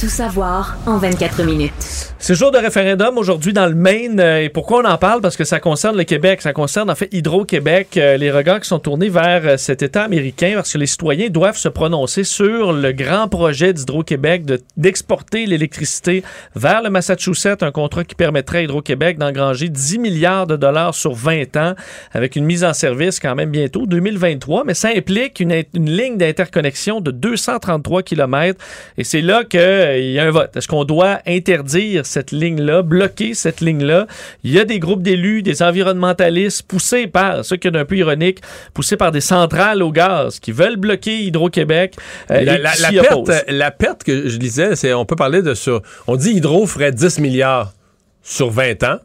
Tout savoir en 24 minutes. C'est jour de référendum aujourd'hui dans le Maine. euh, et pourquoi on en parle? Parce que ça concerne le Québec. Ça concerne en fait Hydro-Québec. euh, les regards qui sont tournés vers euh, cet État américain parce que les citoyens doivent se prononcer sur le grand projet d'Hydro-Québec de- d'exporter l'électricité vers le Massachusetts. Un contrat qui permettrait à Hydro-Québec d'engranger 10 milliards de dollars sur 20 ans avec une mise en service quand même bientôt, 2023. Mais ça implique une, une ligne d'interconnexion de 233 km. Et c'est là qu'il y a un vote. Est-ce qu'on doit interdire cette ligne-là, bloquer cette ligne-là? Il y a des groupes d'élus, des environnementalistes poussés par, ce qui est un peu ironique, poussés par des centrales au gaz qui veulent bloquer Hydro-Québec. euh, la, perte, opposent. la perte que je lisais, c'est on peut parler de ça. On dit Hydro ferait 10 milliards sur 20 ans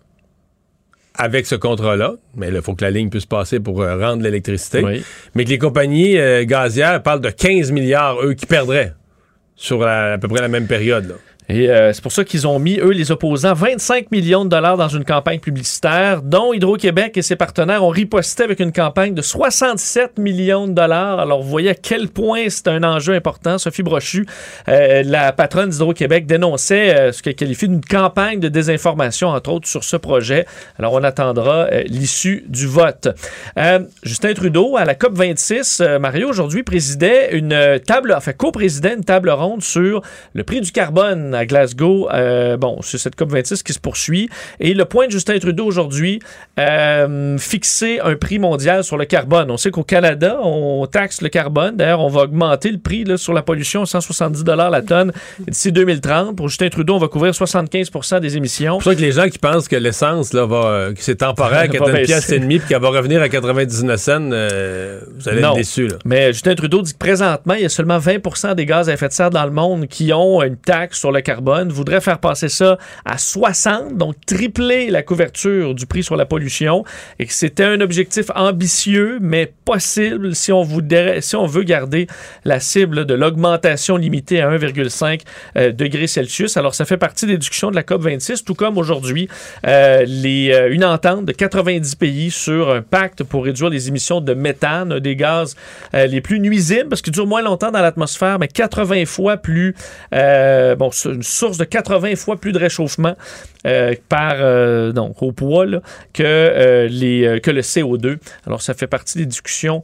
avec ce contrat-là. Mais il faut que la ligne puisse passer pour euh, rendre l'électricité. Oui. Mais que les compagnies euh, gazières parlent de 15 milliards, eux, qui perdraient sur la- à peu près la même période. là. Et euh, c'est pour ça qu'ils ont mis, eux, les opposants, 25 millions de dollars dans une campagne publicitaire, dont Hydro-Québec et ses partenaires ont riposté avec une campagne de 67 millions de dollars. Alors, vous voyez à quel point c'est un enjeu important. Sophie Brochu, euh, la patronne d'Hydro-Québec, dénonçait euh, ce qu'elle qualifie d'une campagne de désinformation, entre autres, sur ce projet. Alors, on attendra l'issue du vote. Justin Trudeau, à la COP26, euh, Mario, aujourd'hui, présidait une table, enfin, co-présidait une table ronde sur le prix du carbone à Glasgow. Euh, bon, c'est cette COP26 qui se poursuit. Et le point de Justin Trudeau aujourd'hui, euh, fixer un prix mondial sur le carbone. On sait qu'au Canada, on taxe le carbone. D'ailleurs, on va augmenter le prix là, sur la pollution à 170 la tonne d'ici 2030. Pour Justin Trudeau, on va couvrir 75% des émissions. C'est pour ça que les gens qui pensent que l'essence là, va, que c'est temporaire, qu'elle est à une pièce et demie, puis qu'elle va revenir à 99 cents, euh, vous allez Non. être déçus. Là. Mais Justin Trudeau dit que présentement, il y a seulement 20% des gaz à effet de serre dans le monde qui ont une taxe sur le carbone. Voudrait faire passer ça à 60, donc tripler la couverture du prix sur la pollution. Et c'était un objectif ambitieux, mais possible si on, si on veut garder la cible de l'augmentation limitée à 1,5 euh, degrés Celsius. Alors, ça fait partie des discussions de la COP26, tout comme aujourd'hui, euh, euh, une entente de 90 pays sur un pacte pour réduire les émissions de méthane, des gaz les plus nuisibles, parce qu'il dure moins longtemps dans l'atmosphère, mais 80 fois plus, bon, une source de 80 fois plus de réchauffement euh, par, euh, donc, au poids euh, que le CO2. Alors, ça fait partie des discussions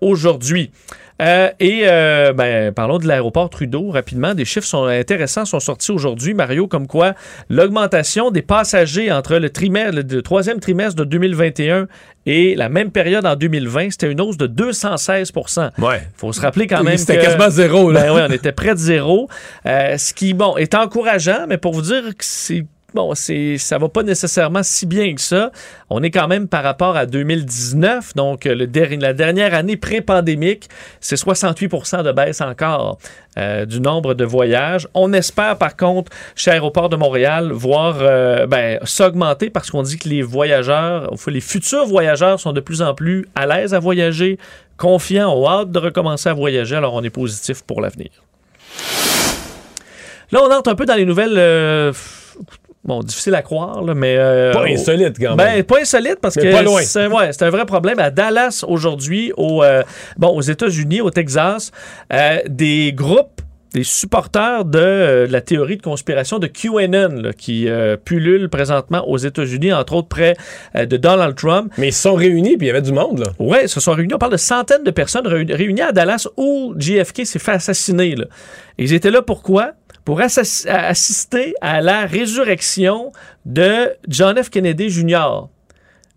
aujourd'hui. Euh, et euh, ben, parlons de l'aéroport Trudeau rapidement. Des chiffres sont intéressants sont sortis aujourd'hui, Mario, comme quoi l'augmentation des passagers entre le trimestre, le troisième trimestre de 2021 et la même période en 2020, c'était une hausse de 216 Ouais. faut se rappeler quand Oui, même c'était quasiment zéro, là. Ben oui, on était près de zéro. Euh, ce qui, bon, est encourageant, mais pour vous dire que c'est bon, c'est ça va pas nécessairement si bien que ça. On est quand même par rapport à 2019, donc der- la dernière année pré-pandémique, c'est 68% de baisse encore euh, du nombre de voyages. On espère par contre chez Aéroport de Montréal voir euh, ben, s'augmenter parce qu'on dit que les voyageurs, les futurs voyageurs sont de plus en plus à l'aise à voyager, confiants, ont hâte de recommencer à voyager, alors on est positif pour l'avenir. Là, on entre un peu dans les nouvelles. euh, bon, difficile à croire, là, mais. euh, Pas insolite, quand même. Ben, pas insolite parce Mais que c'est ouais, un vrai problème. À Dallas, aujourd'hui, au, euh, bon, aux États-Unis, au Texas, euh, des groupes des supporters de euh, la théorie de conspiration de QAnon là, qui euh, pullule présentement aux États-Unis, entre autres près euh, de Donald Trump. Mais ils se sont réunis, puis il y avait du monde. là. Oui, ils se sont réunis. On parle de centaines de personnes réuni- réunies à Dallas où JFK s'est fait assassiner. là. Et ils étaient là pourquoi? Pour assister à la résurrection de John F. Kennedy Jr.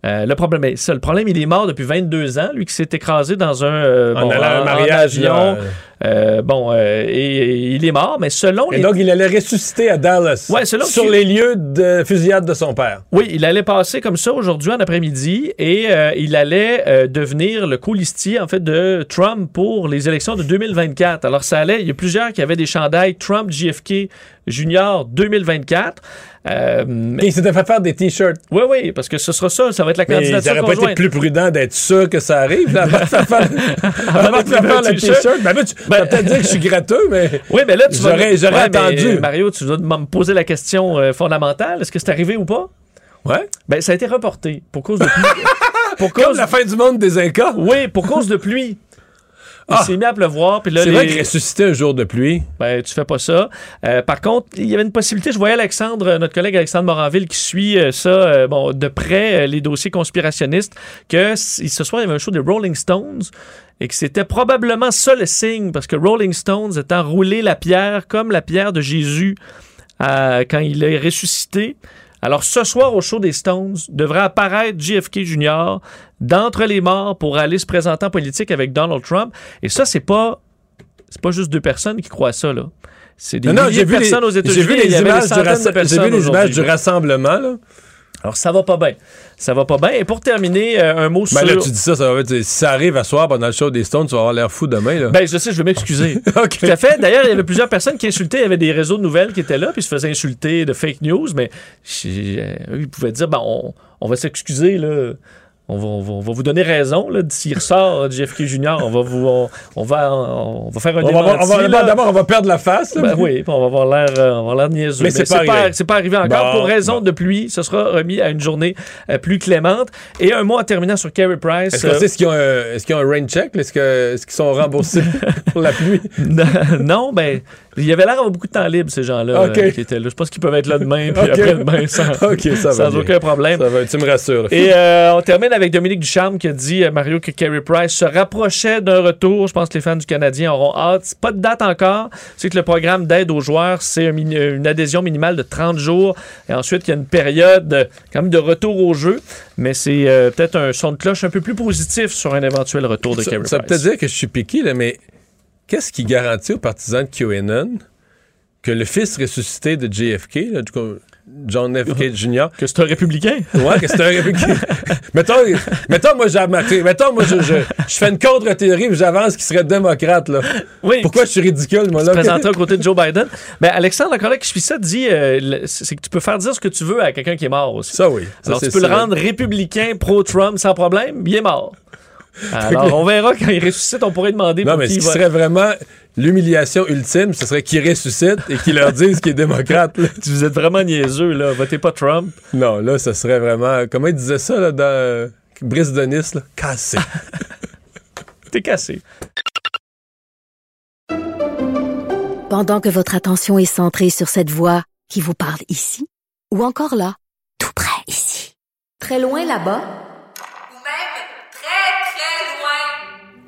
Euh, le problème, est ça, le problème, il est mort depuis 22 ans, lui qui s'est écrasé dans un, euh, bon, en- en mariage, avion. là, Euh, bon, euh, et, et il est mort, mais selon Et les donc, il allait ressusciter à Dallas. Ouais, selon sur les lieux de fusillade de son père. Oui, il allait passer comme ça aujourd'hui en après-midi et euh, il allait devenir le colistier en fait de Trump pour les élections de 2024. Alors ça allait, il y a plusieurs qui avaient des chandails Trump JFK Junior 2024. Euh, Et il s'était fait faire des t-shirts. Oui, oui, parce que ce sera ça, ça va être la Mais ça candidature aurait pas été plus prudent d'être sûr que ça arrive, là, avant de faire avant de faire faire le t-shirt. Ben, tu vas peut-être dire que je suis gratteux, mais. Oui, mais là, tu vas. J'aurais, j'aurais Ouais, mais, attendu. Mario, tu dois me poser la question euh, fondamentale. Est-ce que c'est arrivé ou pas? Ouais. Ben, ça a été reporté pour cause de pluie. pour Comme la fin du monde des Incas. Oui, pour cause de pluie. Il Ah. s'est mis à pleuvoir. Puis là, C'est les- vrai qu'il ressuscitait un jour de pluie. Ben, tu fais pas ça. Euh, par contre, il y avait une possibilité. Je voyais Alexandre, euh, notre collègue Alexandre Moranville, qui suit euh, ça euh, bon, de près, les dossiers conspirationnistes, que ce soir, il y avait un show des Rolling Stones et que c'était probablement ça le signe, parce que Rolling Stones étant roulé la pierre comme la pierre de Jésus quand il est ressuscité. Alors, ce soir, au show des Stones, devrait apparaître JFK Jr. d'entre les morts pour aller se présenter en politique avec Donald Trump. Et ça, c'est pas c'est pas juste deux personnes qui croient ça, là. C'est des Non, non, milliers de vu les- personnes aux États-Unis. j'ai vu les images du personnes rassemblement, là. Alors, ça va pas bien. Ça va pas bien. Et pour terminer, euh, un mot Ben sur... là, tu dis ça, ça va être. Si ça arrive à soir pendant le show des Stones, tu vas avoir l'air fou demain, là. Ben, je sais, je vais m'excuser. Tout à fait. D'ailleurs, il y avait plusieurs personnes qui insultaient. Il y avait des réseaux de nouvelles qui étaient là, puis se faisaient insulter de fake news, mais euh, eux, ils pouvaient dire, ben, on, on va s'excuser, là. On va, on va- on va vous donner raison. S'il ressort, JFK Junior, on va vous, on, on va, on, va faire un là. D'abord, on va perdre la face, là. Ben oui, on va avoir l'air, euh, niaiseux. Mais c'est pas c'est pas arrivé encore. Bon, Pour raison de pluie, ce sera remis à une journée euh, plus clémente. Et un mot en terminant sur Carey Price. Est-ce euh, sait est-ce qu'ils ont, un- est-ce qu'ils ont un rain check? est-ce qu'ils sont remboursés pour la pluie? non, ben, il y avait l'air d'avoir beaucoup de temps libre, ces gens-là, euh, qui étaient là. Je pense qu'ils peuvent être là demain, puis Ok. après-demain, sans, ça aucun problème. Ça va, tu me rassures. Et euh, on termine avec Dominique Ducharme qui a dit, euh, Mario, que Carey Price se rapprochait d'un retour. Je pense que les fans du Canadien auront hâte. Pas de date encore. C'est que le programme d'aide aux joueurs, c'est une adhésion minimale de 30 jours. Et ensuite, il y a une période quand même de retour au jeu. Mais c'est peut-être un son de cloche un peu plus positif sur un éventuel retour de Ça, Carey ça peut Price. peut-être dire que je suis piqué, là, mais qu'est-ce qui garantit aux partisans de QAnon que le fils ressuscité de JFK, là, du coup, John F. K. Jr., Que c'est un républicain? Ouais, que c'est un républicain. mettons, mettons, moi, j'ai mettons, moi, je, je, je fais une contre-théorie et j'avance qui serait démocrate, là. Oui. Pourquoi je suis ridicule, moi, là? présenterait aux côtés de Joe Biden. Ben, Alexandre, encore là, qui suit ça, dit euh, c'est que tu peux faire dire ce que tu veux à quelqu'un qui est mort aussi. Ça, oui. Ça, Alors, tu peux le rendre républicain, pro-Trump, sans problème, il est mort. Alors, on verra quand il ressuscite, on pourrait demander Non, pour mais qui ce il qui va. serait vraiment l'humiliation ultime, ce serait qu'ils ressuscitent et qu'ils leur disent qu'il est démocrate, là. Vous êtes vraiment niaiseux, là. Votez pas Trump. Non, là, ce serait vraiment. Comment il disait ça, là, dans euh, Brice de Nice, là? Cassé. T'es cassé. Pendant que votre attention est centrée sur cette voix qui vous parle ici, ou encore là, tout près ici, très loin là-bas, Ou même très, très loin.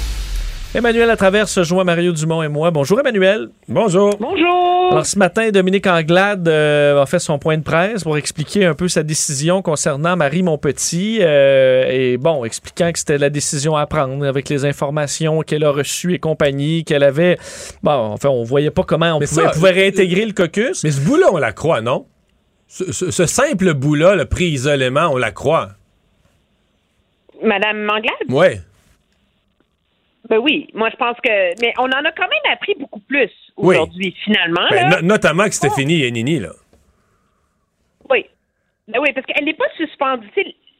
Emmanuel Latraverse se joint Mario Dumont et moi. Bonjour Emmanuel. Bonjour. Bonjour. Alors ce matin, Dominique Anglade euh, a fait son point de presse pour expliquer un peu sa décision concernant Marie Monpetit. euh, et bon, expliquant que c'était la décision à prendre avec les informations qu'elle a reçues et compagnie, qu'elle avait... Bon, enfin, on voyait pas comment on Mais pouvait, ça, pouvait réintégrer le caucus. Mais ce bout-là, on la croit, non? Ce, ce- ce simple bout-là, le pris isolément, on la croit. Madame Manglade? Ouais. Ben oui, moi je pense que. Mais on en a quand même appris beaucoup plus Oui. aujourd'hui, finalement. Ben, là. no- notamment que Stéphanie et Nini, là. Oui. Ben oui, parce qu'elle n'est pas suspendue.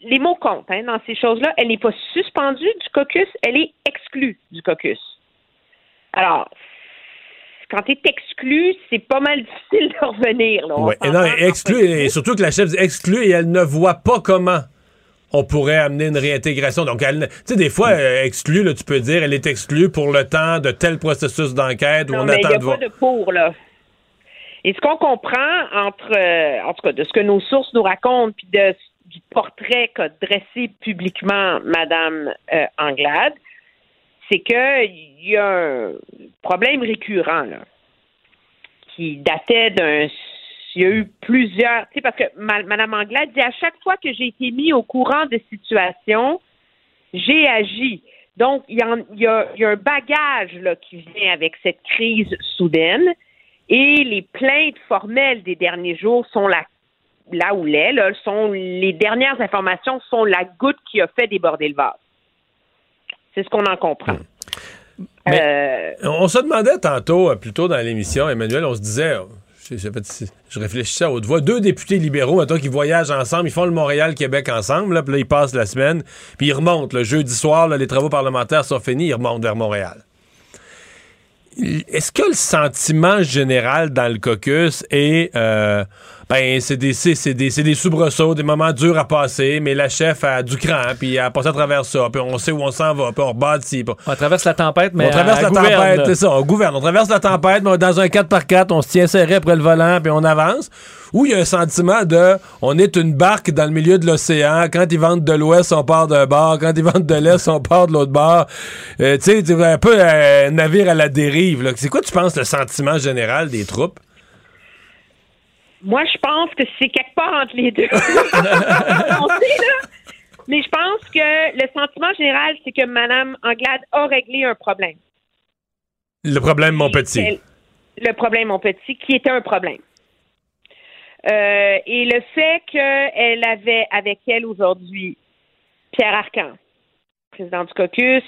Les mots comptent hein, dans ces choses-là. Elle n'est pas suspendue du caucus, elle est exclue du caucus. Alors, quand tu es exclu, c'est pas mal difficile de revenir. Là. Ouais. Non, exclu, et surtout que la chef dit exclu et elle ne voit pas comment on pourrait amener une réintégration. Donc, tu sais, des fois, euh, exclue, là, tu peux dire, elle est exclue pour le temps de tel processus d'enquête où Non, on mais il attend n'y a de voir. pas de pour, là. Et ce qu'on comprend entre, euh, en tout cas, de ce que nos sources nous racontent, puis de, du portrait qu'a dressé publiquement Madame euh, Anglade, c'est qu'il y a un problème récurrent, là, qui datait d'un. Il y a eu plusieurs. Tu sais, parce que Madame Anglade dit à chaque fois que j'ai été mis au courant de situations, j'ai agi. Donc, il y, en- il y a, il y a un bagage là, qui vient avec cette crise soudaine et les plaintes formelles des derniers jours sont la, là où l'est, là, sont les dernières informations sont la goutte qui a fait déborder le vase. C'est ce qu'on en comprend. Euh, On se demandait tantôt, euh, plus tôt dans l'émission, Emmanuel, on se disait, je, réfléchissais à haute voix, deux députés libéraux, mettons, qui voyagent ensemble, ils font le Montréal-Québec ensemble, puis là, ils passent la semaine, puis ils remontent. Le jeudi soir, les travaux parlementaires sont finis, ils remontent vers Montréal. Est-ce que le sentiment général dans le caucus est, euh, ben, c'est des, c'est, des, c'est des soubresauts, des moments durs à passer, mais la chef a du cran, puis elle a passé à travers ça, puis on sait où on s'en va, puis on rebâtit. puis On traverse la tempête, mais on traverse la gouverne, tempête, c'est ça, on gouverne. On traverse la tempête, mais dans un 4x4, on se tient serré après le volant, puis on avance. Ou il y a un sentiment de on est une barque dans le milieu de l'océan. Quand ils vendent de l'ouest, on part d'un bord. Quand ils vendent de l'est, on part de l'autre bord. Euh, tu sais, c'est un peu euh, un navire à la dérive. là. C'est quoi, tu penses, le sentiment général des troupes? Moi, je pense que c'est quelque part entre les deux. On sait, là. Mais je pense que le sentiment général, c'est que Mme Anglade a réglé un problème. Le problème, mon petit. Le problème, mon petit, qui était un problème. Euh, et le fait qu'elle avait avec elle aujourd'hui Pierre Arcan, président du caucus,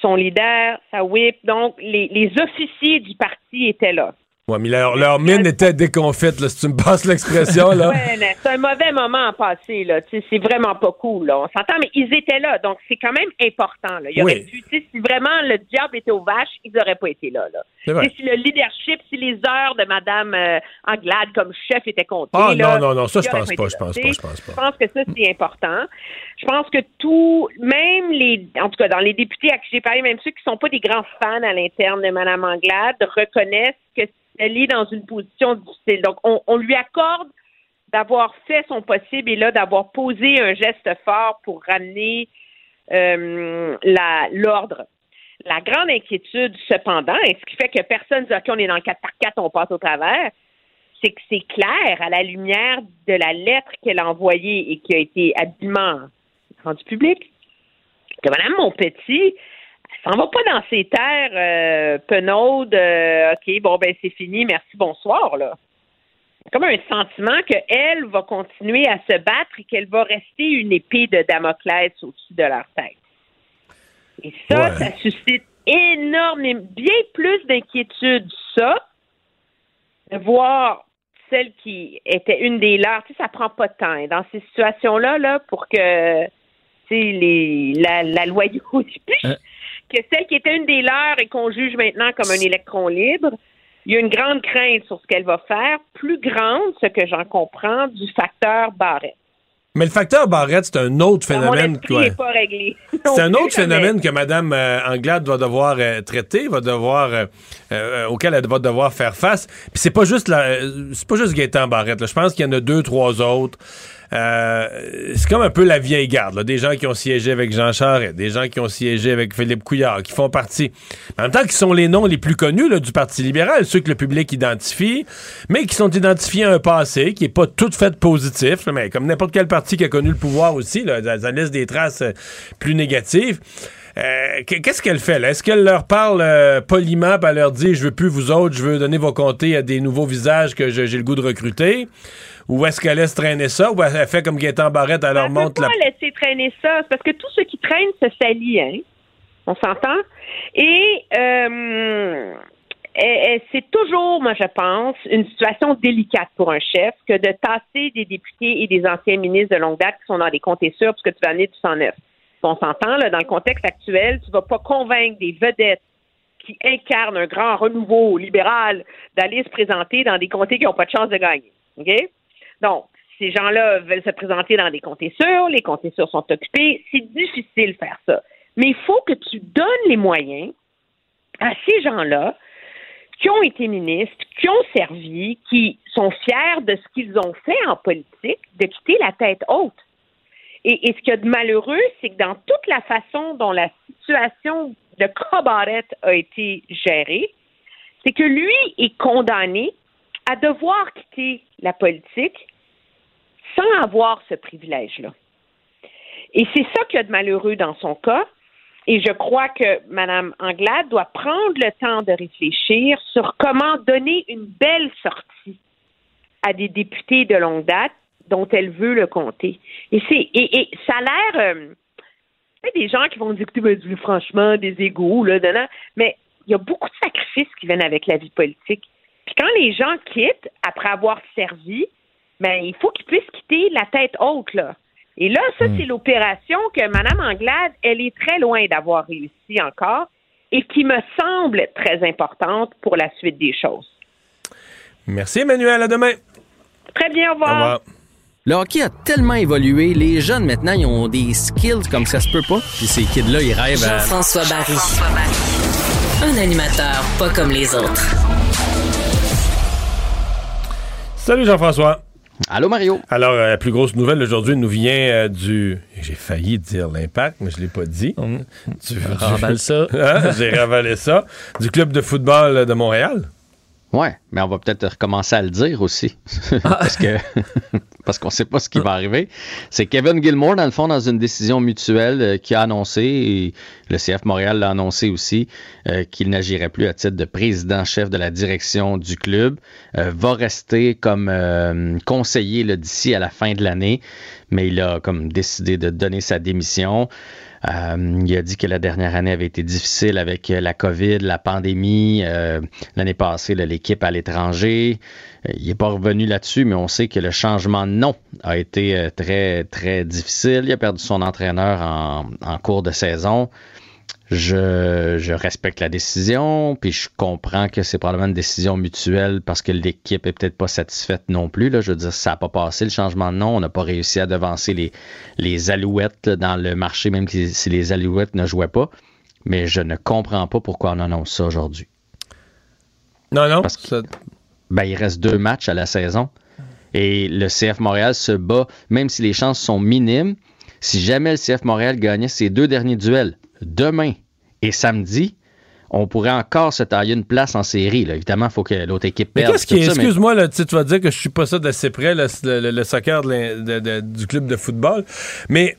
son leader, sa whip, donc les, les officiers du parti étaient là. Ouais, mais leur, leur mine était déconfite, là, si tu me passes l'expression, là. Ouais, mais c'est un mauvais moment à passer, là. C'est vraiment pas cool, là. On s'entend, mais ils étaient là, donc c'est quand même important, là. Il aurait Oui. pu, si vraiment le diable était aux vaches, ils n'auraient pas été là, là. Si le leadership, si les heures de Mme euh, Anglade comme chef étaient comptées, Ah, là, non, non, non, ça, ils je pense pas, je pense pas, je pense pas. Je pense que ça, c'est important. Je pense que tout, même les, en tout cas, dans les députés à qui j'ai parlé, même ceux qui sont pas des grands fans à l'interne de Mme Anglade, reconnaissent que elle est dans une position difficile. Donc, on, lui accorde d'avoir fait son possible et là, d'avoir posé un geste fort pour ramener euh, l'ordre. La grande inquiétude, cependant, et ce qui fait que personne dit, OK, on est dans le 4 par 4, on passe au travers, c'est que c'est clair, à la lumière de la lettre qu'elle a envoyée et qui a été habilement rendue publique, que Mme Monpetit, elle s'en va pas dans ses terres euh, penaudes, euh, OK, bon, ben c'est fini, merci, bonsoir, là. C'est comme un sentiment qu'elle va continuer à se battre et qu'elle va rester une épée de Damoclès au-dessus de leur tête. Et ça, Ouais. ça suscite énormément, bien plus d'inquiétude, ça, de voir celle qui était une des leurs. Tu sais, ça prend pas de temps. Et dans ces situations-là, là, pour que, tu sais, les, la, la loyauté, Hein? que celle qui était une des leurs et qu'on juge maintenant comme un électron libre, il y a une grande crainte sur ce qu'elle va faire, plus grande, ce que j'en comprends, du facteur Barrette. Mais le facteur Barrette, c'est un autre phénomène. réglé. C'est un autre phénomène jamais. que Mme euh, Anglade va devoir euh, traiter, va devoir, euh, euh, auquel elle va devoir faire face. Puis c'est pas juste la, c'est pas juste Gaétan Barrette. Je pense qu'il y en a deux, trois autres. Euh, c'est comme un peu la vieille garde, là. des gens qui ont siégé avec Jean Charest, des gens qui ont siégé avec Philippe Couillard, qui font partie, en même temps qui sont les noms les plus connus là, du Parti libéral, ceux que le public identifie, mais qui sont identifiés à un passé qui est pas tout fait positif, mais comme n'importe quel parti qui a connu le pouvoir aussi, là, ça ça laisse des traces euh, plus négatives. Euh, qu- Qu'est-ce qu'elle fait là? Est-ce qu'elle leur parle euh, poliment, puis elle leur dit je veux plus vous autres, je veux donner vos comtés à des nouveaux visages que j'ai le goût de recruter? Ou est-ce qu'elle laisse traîner ça? Ou elle fait comme Gaétan Barrette, elle leur peut montre la. pas laisser traîner ça. C'est parce que tout ce qui traîne se salit, hein? On s'entend? Et euh, c'est toujours, moi je pense, une situation délicate pour un chef que de tasser des députés et des anciens ministres de longue date qui sont dans des comtés sûrs parce que tu vas amener du 109. On s'entend, là, dans le contexte actuel, tu vas pas convaincre des vedettes qui incarnent un grand renouveau libéral d'aller se présenter dans des comtés qui n'ont pas de chance de gagner. OK? Donc, ces gens-là veulent se présenter dans des comtés sûrs, les comtés sûrs sont occupés, c'est difficile de faire ça. Mais il faut que tu donnes les moyens à ces gens-là qui ont été ministres, qui ont servi, qui sont fiers de ce qu'ils ont fait en politique, de quitter la tête haute. Et, ce qu'il y a de malheureux, c'est que dans toute la façon dont la situation de Cabaret a été gérée, c'est que lui est condamné à devoir quitter la politique sans avoir ce privilège-là. Et c'est ça qu'il y a de malheureux dans son cas. Et je crois que Mme Anglade doit prendre le temps de réfléchir sur comment donner une belle sortie à des députés de longue date dont elle veut le compter. Et c'est et, et ça a l'air euh, tu des gens qui vont dire écoutez, ben, dis- franchement des égaux là, dedans. mais il y a beaucoup de sacrifices qui viennent avec la vie politique. Puis quand les gens quittent après avoir servi, ben il faut qu'ils puissent quitter la tête haute là. Et là, ça, c'est l'opération que Mme Anglade, elle est très loin d'avoir réussi encore et qui me semble très importante pour la suite des choses. Merci, Emmanuel. À demain. Très bien, au revoir. Le hockey a tellement évolué, les jeunes maintenant, ils ont des skills comme ça se peut pas. Puis ces kids-là, ils rêvent à... Jean-François Barry. Un animateur pas comme les autres. Salut Jean-François. Allô Mario. Alors, euh, la plus grosse nouvelle aujourd'hui nous vient euh, du. J'ai failli dire l'impact, mais je l'ai pas dit. Du- du- ça. Hein? J'ai ravalé ça. Du club de football de Montréal. Ouais, mais on va peut-être recommencer à le dire aussi. parce que parce qu'on sait pas ce qui va arriver. C'est Kevin Gilmore, dans le fond, dans une décision mutuelle euh, qui a annoncé, et le CF Montréal l'a annoncé aussi, euh, qu'il n'agirait plus à titre de président-chef de la direction du club, euh, va rester comme conseiller d'ici à la fin de l'année, mais il a comme décidé de donner sa démission. Euh, il a dit que la dernière année avait été difficile avec euh, la COVID, la pandémie. Euh, L'année passée, l'équipe à l'étranger. Il n'est pas revenu là-dessus, mais on sait que le changement de nom a été très, très difficile. Il a perdu son entraîneur en, en cours de saison. Je, je respecte la décision, puis je comprends que c'est probablement une décision mutuelle parce que l'équipe est peut-être pas satisfaite non plus. Là. Je veux dire, ça n'a pas passé le changement de nom. On n'a pas réussi à devancer les, les Alouettes là, dans le marché, même si, si les Alouettes ne jouaient pas. Mais je ne comprends pas pourquoi on annonce ça aujourd'hui. Non, non. Parce que, ben, il reste deux matchs à la saison. Et le CF Montréal se bat, même si les chances sont minimes. Si jamais le CF Montréal gagnait ses deux derniers duels, demain et samedi, on pourrait encore se tailler une place en série. là. Évidemment, il faut que l'autre équipe perde. qu'est-ce qui mais- Excuse-moi, tu vas dire que je suis pas ça d'assez près, le, le- le soccer de l'in- de- de- du club de football. Mais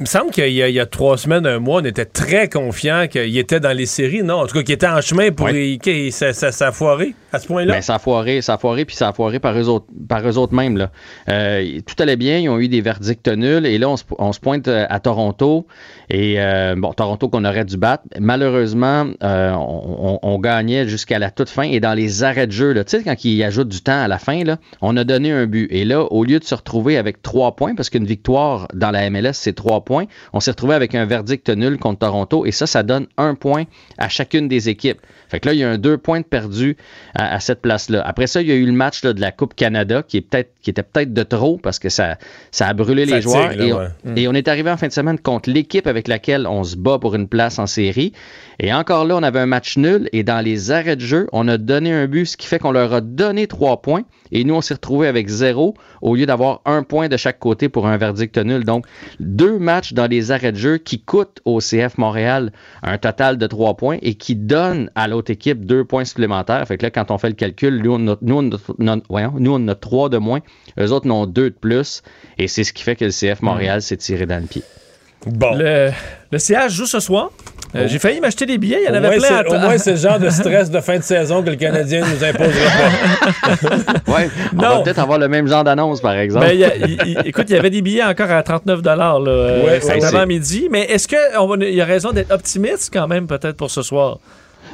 il me semble qu'il y, a- il y a trois semaines, un mois, on était très confiant qu'il était dans les séries. Non, en tout cas, qu'il était en chemin pour. y- qu'il- ça, ça, ça a foiré à ce point-là? Ben, ça a foiré, ça a foiré, puis ça a foiré par eux autres, par eux autres mêmes. Là. Euh, tout allait bien, ils ont eu des verdicts nuls, et là, on se, on se pointe euh, à Toronto, et euh, bon, Toronto qu'on aurait dû battre. Malheureusement, euh, on, on- on gagnait jusqu'à la toute fin, et dans les arrêts de jeu, tu sais, quand ils ajoutent du temps à la fin, là, on a donné un but. Et là, au lieu de se retrouver avec trois points, parce qu'une victoire dans la MLS, c'est trois points, on s'est retrouvé avec un verdict nul contre Toronto, et ça, ça donne un point à chacune des équipes. Fait que là, il y a un deux points de perdu à, à cette place-là. Après ça, il y a eu le match là, de la Coupe Canada qui, est peut-être, qui était peut-être de trop parce que ça, ça a brûlé les Fatigue, joueurs. là, et, ouais. on, et on est arrivé en fin de semaine contre l'équipe avec laquelle on se bat pour une place en série. Et encore là, on avait un match nul et dans les arrêts de jeu, on a donné un but, ce qui fait qu'on leur a donné trois points. Et nous, on s'est retrouvés avec zéro au lieu d'avoir un point de chaque côté pour un verdict nul. Donc, deux matchs dans les arrêts de jeu qui coûtent au CF Montréal un total de trois points et qui donnent à l'autre équipe deux points supplémentaires. Fait que là, quand on fait le calcul, nous, on a, nous, on a- non, voyons, nous, on a trois de moins. Eux autres, en ont deux de plus. Et c'est ce qui fait que le CF Montréal s'est tiré dans le pied. Bon. Le, le CH joue ce soir. Euh, Oh. J'ai failli m'acheter des billets. Il y en avait plein au moins, c'est le genre de stress de fin de saison que le Canadien nous imposera pas. Ouais, on va peut-être avoir le même genre d'annonce, par exemple. Ben, y a- il- il- écoute, il y avait des billets encore à 39 là, euh, Ouais, cet ouais, avant-midi. Mais est-ce qu'il y a raison d'être optimiste quand même, peut-être, pour ce soir?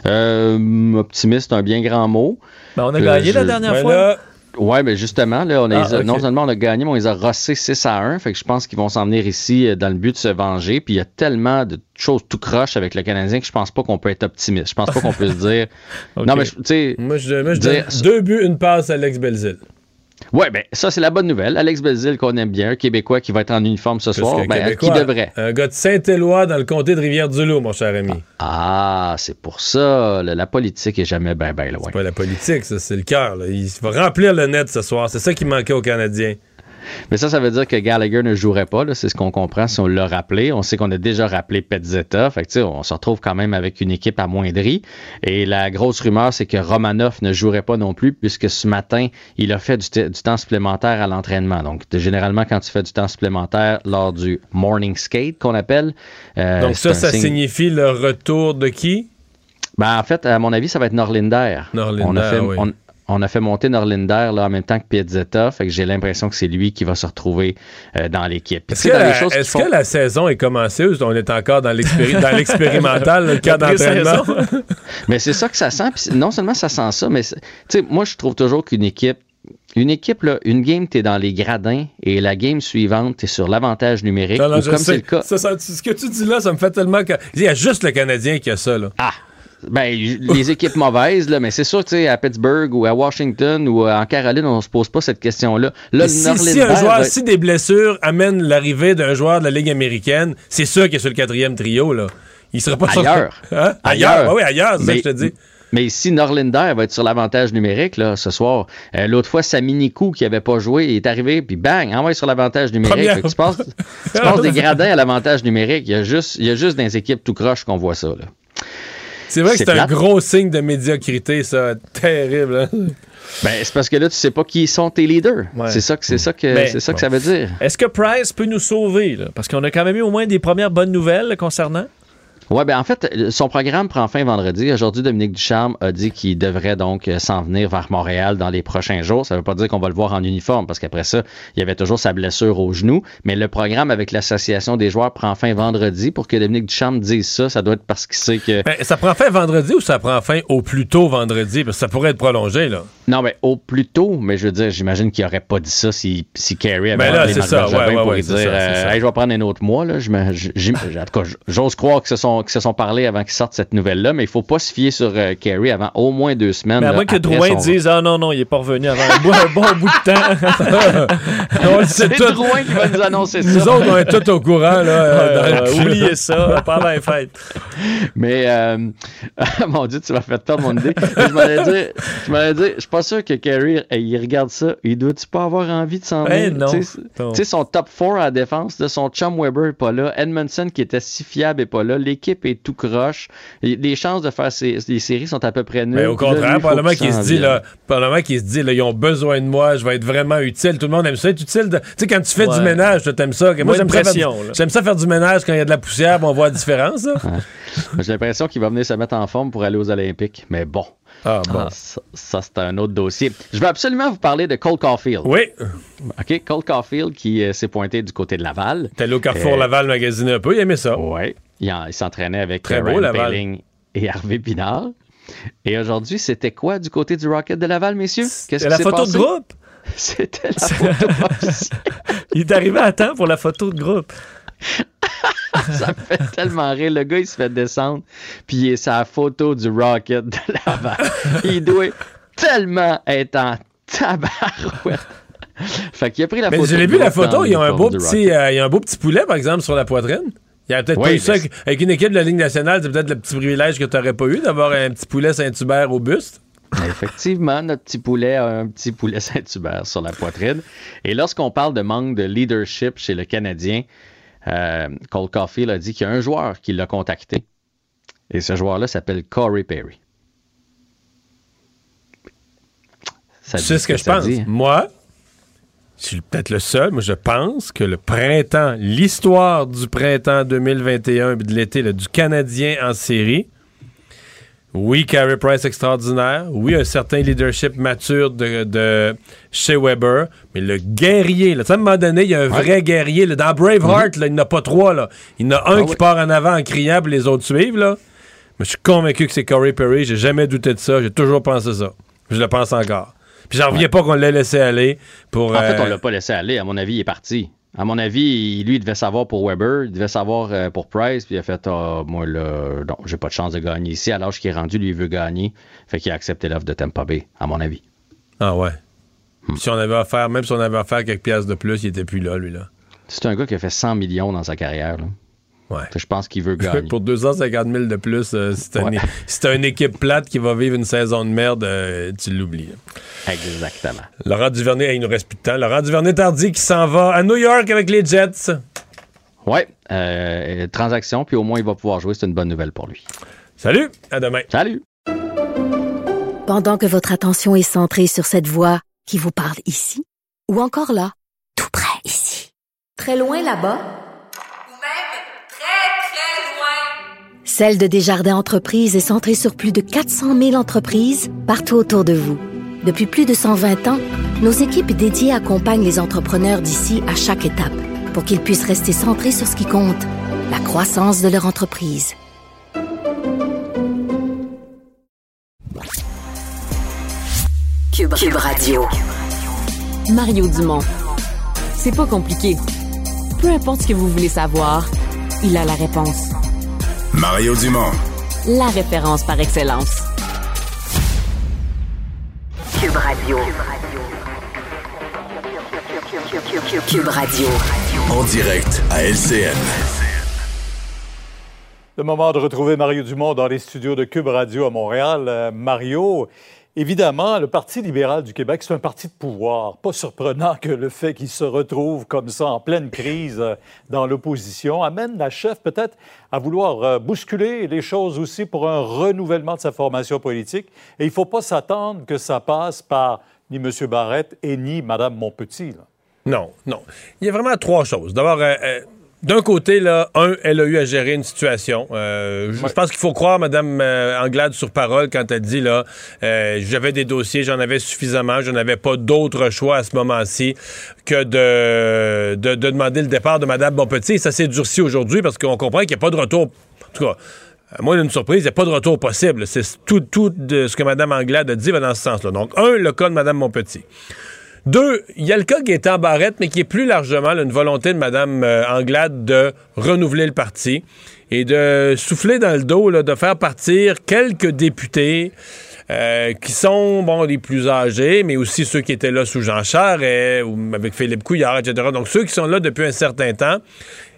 Euh, optimiste, un bien grand mot. Ben, on a Euh, gagné la dernière Ben fois. là- Ouais, mais justement, là, on a- Ah, non seulement on a gagné, mais on les a rossés 6 à 1. Fait que je pense qu'ils vont s'en venir ici euh, dans le but de se venger. Puis il y a tellement de choses tout croche avec le Canadien que je pense pas qu'on peut être optimiste. Je pense pas qu'on peut se dire. Non, mais tu sais. Moi, je, moi, je dire- donne deux buts, une passe à Alex Belzil. Ouais, ben ça, c'est la bonne nouvelle. Alex Belzil, qu'on aime bien, un Québécois qui va être en uniforme ce Plus soir, ben, Québécois. qui devrait. Un gars de Saint-Éloi dans le comté de Rivière-du-Loup, mon cher ami. Ah, c'est pour ça. la politique est jamais bien, bien loin. C'est pas la politique, ça, c'est le cœur. Il va remplir le net ce soir. C'est ça qui manquait aux Canadiens. Mais ça, ça veut dire que Gallagher ne jouerait pas. C'est ce qu'on comprend si on l'a rappelé. On sait qu'on a déjà rappelé Petzetta. Fait que, on se retrouve quand même avec une équipe amoindrie. Et la grosse rumeur, c'est que Romanov ne jouerait pas non plus, puisque ce matin, il a fait du, temps supplémentaire à l'entraînement. Donc, généralement, quand tu fais du temps supplémentaire lors du morning skate, qu'on appelle. euh, Donc ça, ça signe- signifie le retour de qui? Ben, en fait, à mon avis, ça va être Norlinder. Norlinder, on a fait, oui. on, on a fait monter Norlinder là, en même temps que Piazzetta. Fait que j'ai l'impression que c'est lui qui va se retrouver euh, dans l'équipe. Est-ce que, dans la, choses qui est-ce font- que la saison est commencée ou on est encore dans l'expéri- dans l'expérimental, le cas d'entraînement? Mais c'est ça que ça sent. Non seulement ça sent ça, mais c'est- tu sais, moi, je trouve toujours qu'une équipe, une équipe, là, une game, tu es dans les gradins et la game suivante, tu es sur l'avantage numérique. Non, non, ou comme sais. c'est le cas. Ça, ça, ce que tu dis là, ça me fait tellement... que- Il y a juste le Canadien qui a ça, là. Ah! Ben, les équipes mauvaises, là, mais c'est sûr, tu sais, à Pittsburgh ou à Washington ou en Caroline, on se pose pas cette question-là. Là, si, si Norlinder un joueur, va- si des blessures amènent l'arrivée d'un joueur de la Ligue américaine, c'est sûr qu'il est sur le quatrième trio, là. Il sera pas sur- Ailleurs. Hein? Ailleurs, oui, ailleurs, c'est ça que je te dis. Mais ici, Norlinder va être sur l'avantage numérique là, ce soir. Euh, L'autre fois, Saminikou, qui n'avait pas joué, il est arrivé, puis bang, envoie sur l'avantage numérique. Passes, tu passes des gradins à l'avantage numérique. Il y, a juste, il y a juste dans les équipes tout croche qu'on voit ça. Là. C'est vrai que C'est un gros signe de médiocrité, ça. Terrible, hein? Ben, c'est parce que là, tu sais pas qui sont tes leaders. Ouais. C'est ça que, c'est ça que, c'est ça que ça veut dire. Est-ce que Price peut nous sauver? là? Parce qu'on a quand même eu au moins des premières bonnes nouvelles là, concernant. Ouais, ben en fait, son programme prend fin vendredi. Aujourd'hui, Dominique Ducharme a dit qu'il devrait donc euh, s'en venir vers Montréal dans les prochains jours. Ça veut pas dire qu'on va le voir en uniforme, parce qu'après ça, il y avait toujours sa blessure au genou. Mais le programme avec l'association des joueurs prend fin vendredi. Pour que Dominique Ducharme dise ça, ça doit être parce qu'il sait que. Ben, ça prend fin vendredi ou ça prend fin au plus tôt vendredi? Parce que ça pourrait être prolongé, là. Non, mais au plus tôt, mais je veux dire, j'imagine qu'il aurait pas dit ça si, si Carey avait Ben là, c'est ça, ouais, ouais, pour ouais, dire ça, euh. Hey, je vais prendre un autre mois. Là. J- en tout cas, j'ose croire que se sont, que se sont parlé avant qu'ils sortent cette nouvelle-là, mais il faut pas se fier sur euh, Carey avant au moins deux semaines. Mais à là, moins que Drouin son- dise Ah non, non, il est pas revenu avant un, bon bout de temps. C'est tout. Drouin qui va nous annoncer ça. Nous autres, on est tous au courant, là. euh, dans Euh, oubliez ça, pas avant les fêtes. Mais, euh, mon Dieu, tu m'as fait perdre mon idée. Je m'allais dire, je m'allais dire, je suis pas sûr que Carey, euh, il regarde ça. Il doit-tu pas avoir envie de s'en Ben venir? non. Tu sais, son top 4 à la défense, de son chum Weber est pas là. Edmondson, qui était si fiable, est pas là. L'équipe est tout croche. Les chances de faire ces, les séries sont à peu près nulles. Mais au là, contraire, faut probablement qu'il qu'il se dit, là, probablement qu'il se dit, là, ils ont besoin de moi, je vais être vraiment utile. Tout le monde aime ça, être utile. de- Tu sais, quand tu fais Ouais. du ménage, t'aimes ça. Moi, j'aime ça, faire pression, du- là. j'aime ça faire du ménage quand il y a de la poussière, on voit la différence, là. J'ai l'impression qu'il va venir se mettre en forme pour aller aux Olympiques. Mais bon. Ah, bon. Ah, ça, ça, c'est un autre dossier. Je veux absolument vous parler de Cole Caulfield. Oui. OK, Cole Caulfield qui euh, s'est pointé du côté de Laval. T'es allé au Carrefour Euh, Laval magasiner un peu, il aimait ça. Oui. Il, en- il s'entraînait avec Très euh, beau, Ryan et Harvey Pinard. Et aujourd'hui, c'était quoi du côté du Rocket de Laval, messieurs? Qu'est-ce C'est qui la photo passé? de groupe. C'était la photo. Il est arrivé à temps pour la photo de groupe. Ça me fait tellement rire. Le gars, il se fait descendre, puis il est sa photo du Rocket de Laval. il doit, tellement être en tabarouette. fait qu'il a pris la Mais photo. je l'ai vu la photo, dans il y a un l'uniforme beau du petit, Rocket. euh, il y a un beau petit poulet, par exemple, sur la poitrine. Il y a peut-être Oui, pas eu mais ça c'est- avec, une équipe de la Ligue nationale, c'est peut-être le petit privilège que tu n'aurais pas eu d'avoir un petit poulet Saint-Hubert au buste. Effectivement, notre petit poulet a un petit poulet Saint-Hubert sur la poitrine. Et lorsqu'on parle de manque de leadership chez le Canadien, euh, Cole Caulfield a dit qu'il y a un joueur qui l'a contacté. Et ce joueur-là s'appelle Corey Perry. Sais ce que, je pense? dit, hein? Moi, je suis peut-être le seul, mais je pense que le printemps, l'histoire du printemps 2021 et de l'été du Canadien en série, oui, Carey Price extraordinaire, oui, un certain leadership mature de, de chez Weber, mais le guerrier, là, à un moment donné, il y a un vrai guerrier. là. dans Braveheart, là, il n'y en a pas trois. Là. Il y en a un Ah qui oui. part en avant en criant, puis les autres suivent. Là. Mais je suis convaincu que c'est Corey Perry. J'ai jamais douté de ça. J'ai toujours pensé ça. Je le pense encore. Puis j'en reviens pas qu'on l'ait laissé aller pour. En fait, euh, on l'a pas laissé aller. À mon avis, il est parti. À mon avis, lui, il devait savoir pour Weber, il devait savoir euh, pour Price, puis il a fait Ah, moi, là, non, j'ai pas de chance de gagner ici. À l'âge qu'il est rendu, lui, il veut gagner. Fait qu'il a accepté l'offre de Tampa Bay, à mon avis. Ah ouais. Hmm. Si on avait affaire, même si on avait affaire quelques pièces de plus, il était plus là, lui, là. C'est un gars qui a fait 100 millions dans sa carrière. là. Ouais. Je pense qu'il veut gagner. Pour 250 000 de plus, euh, si t'as une, si t'as une équipe plate qui va vivre une saison de merde, euh, tu l'oublies. Exactement. Laurent Duvernay, il nous reste plus de temps. Laurent Duvernay-Tardy qui s'en va à New York avec les Jets. Ouais, euh, transaction, puis au moins il va pouvoir jouer. C'est une bonne nouvelle pour lui. Salut, à demain. Salut. Pendant que votre attention est centrée sur cette voix qui vous parle ici, ou encore là, tout près ici, très loin là-bas, Celle de Desjardins Entreprises est centrée sur plus de 400 000 entreprises partout autour de vous. Depuis plus de 120 ans, nos équipes dédiées accompagnent les entrepreneurs d'ici à chaque étape pour qu'ils puissent rester centrés sur ce qui compte, la croissance de leur entreprise. Cube, Cube Radio. Mario Dumont. C'est pas compliqué. Peu importe ce que vous voulez savoir, il a la réponse. Mario Dumont. La référence par excellence. Cube Radio. Cube Radio. En direct à LCN. Le moment de retrouver Mario Dumont dans les studios de Cube Radio à Montréal. Euh, Mario, évidemment, le Parti libéral du Québec, c'est un parti de pouvoir. Pas surprenant que le fait qu'il se retrouve comme ça en pleine crise euh, dans l'opposition amène la chef peut-être à vouloir euh, bousculer les choses aussi pour un renouvellement de sa formation politique. Et il ne faut pas s'attendre que ça passe par ni M. Barrette et ni Mme Montpetit. là. Non, non. Il y a vraiment trois choses. D'abord, euh, euh, d'un côté, là, un, elle a eu à gérer une situation. Euh, je je pense qu'il faut croire Mme euh, Anglade sur parole quand elle dit là, euh, j'avais des dossiers, j'en avais suffisamment, je n'avais pas d'autre choix à ce moment-ci que de, de, de demander le départ de Mme Bonpetit. Et ça s'est durci aujourd'hui parce qu'on comprend qu'il n'y a pas de retour. En tout cas, à moins d'une surprise, il n'y a pas de retour possible. C'est tout, tout de ce que Mme Anglade a dit va dans ce sens-là. Donc, un, le cas de Mme Montpetit. Deux, il y a le cas qui est en barrette, mais qui est plus largement une volonté de Mme euh, Anglade de renouveler le parti et de souffler dans le dos, de faire partir quelques députés euh, qui sont bon les plus âgés, mais aussi ceux qui étaient là sous Jean Charest ou avec Philippe Couillard, etc. Donc ceux qui sont là depuis un certain temps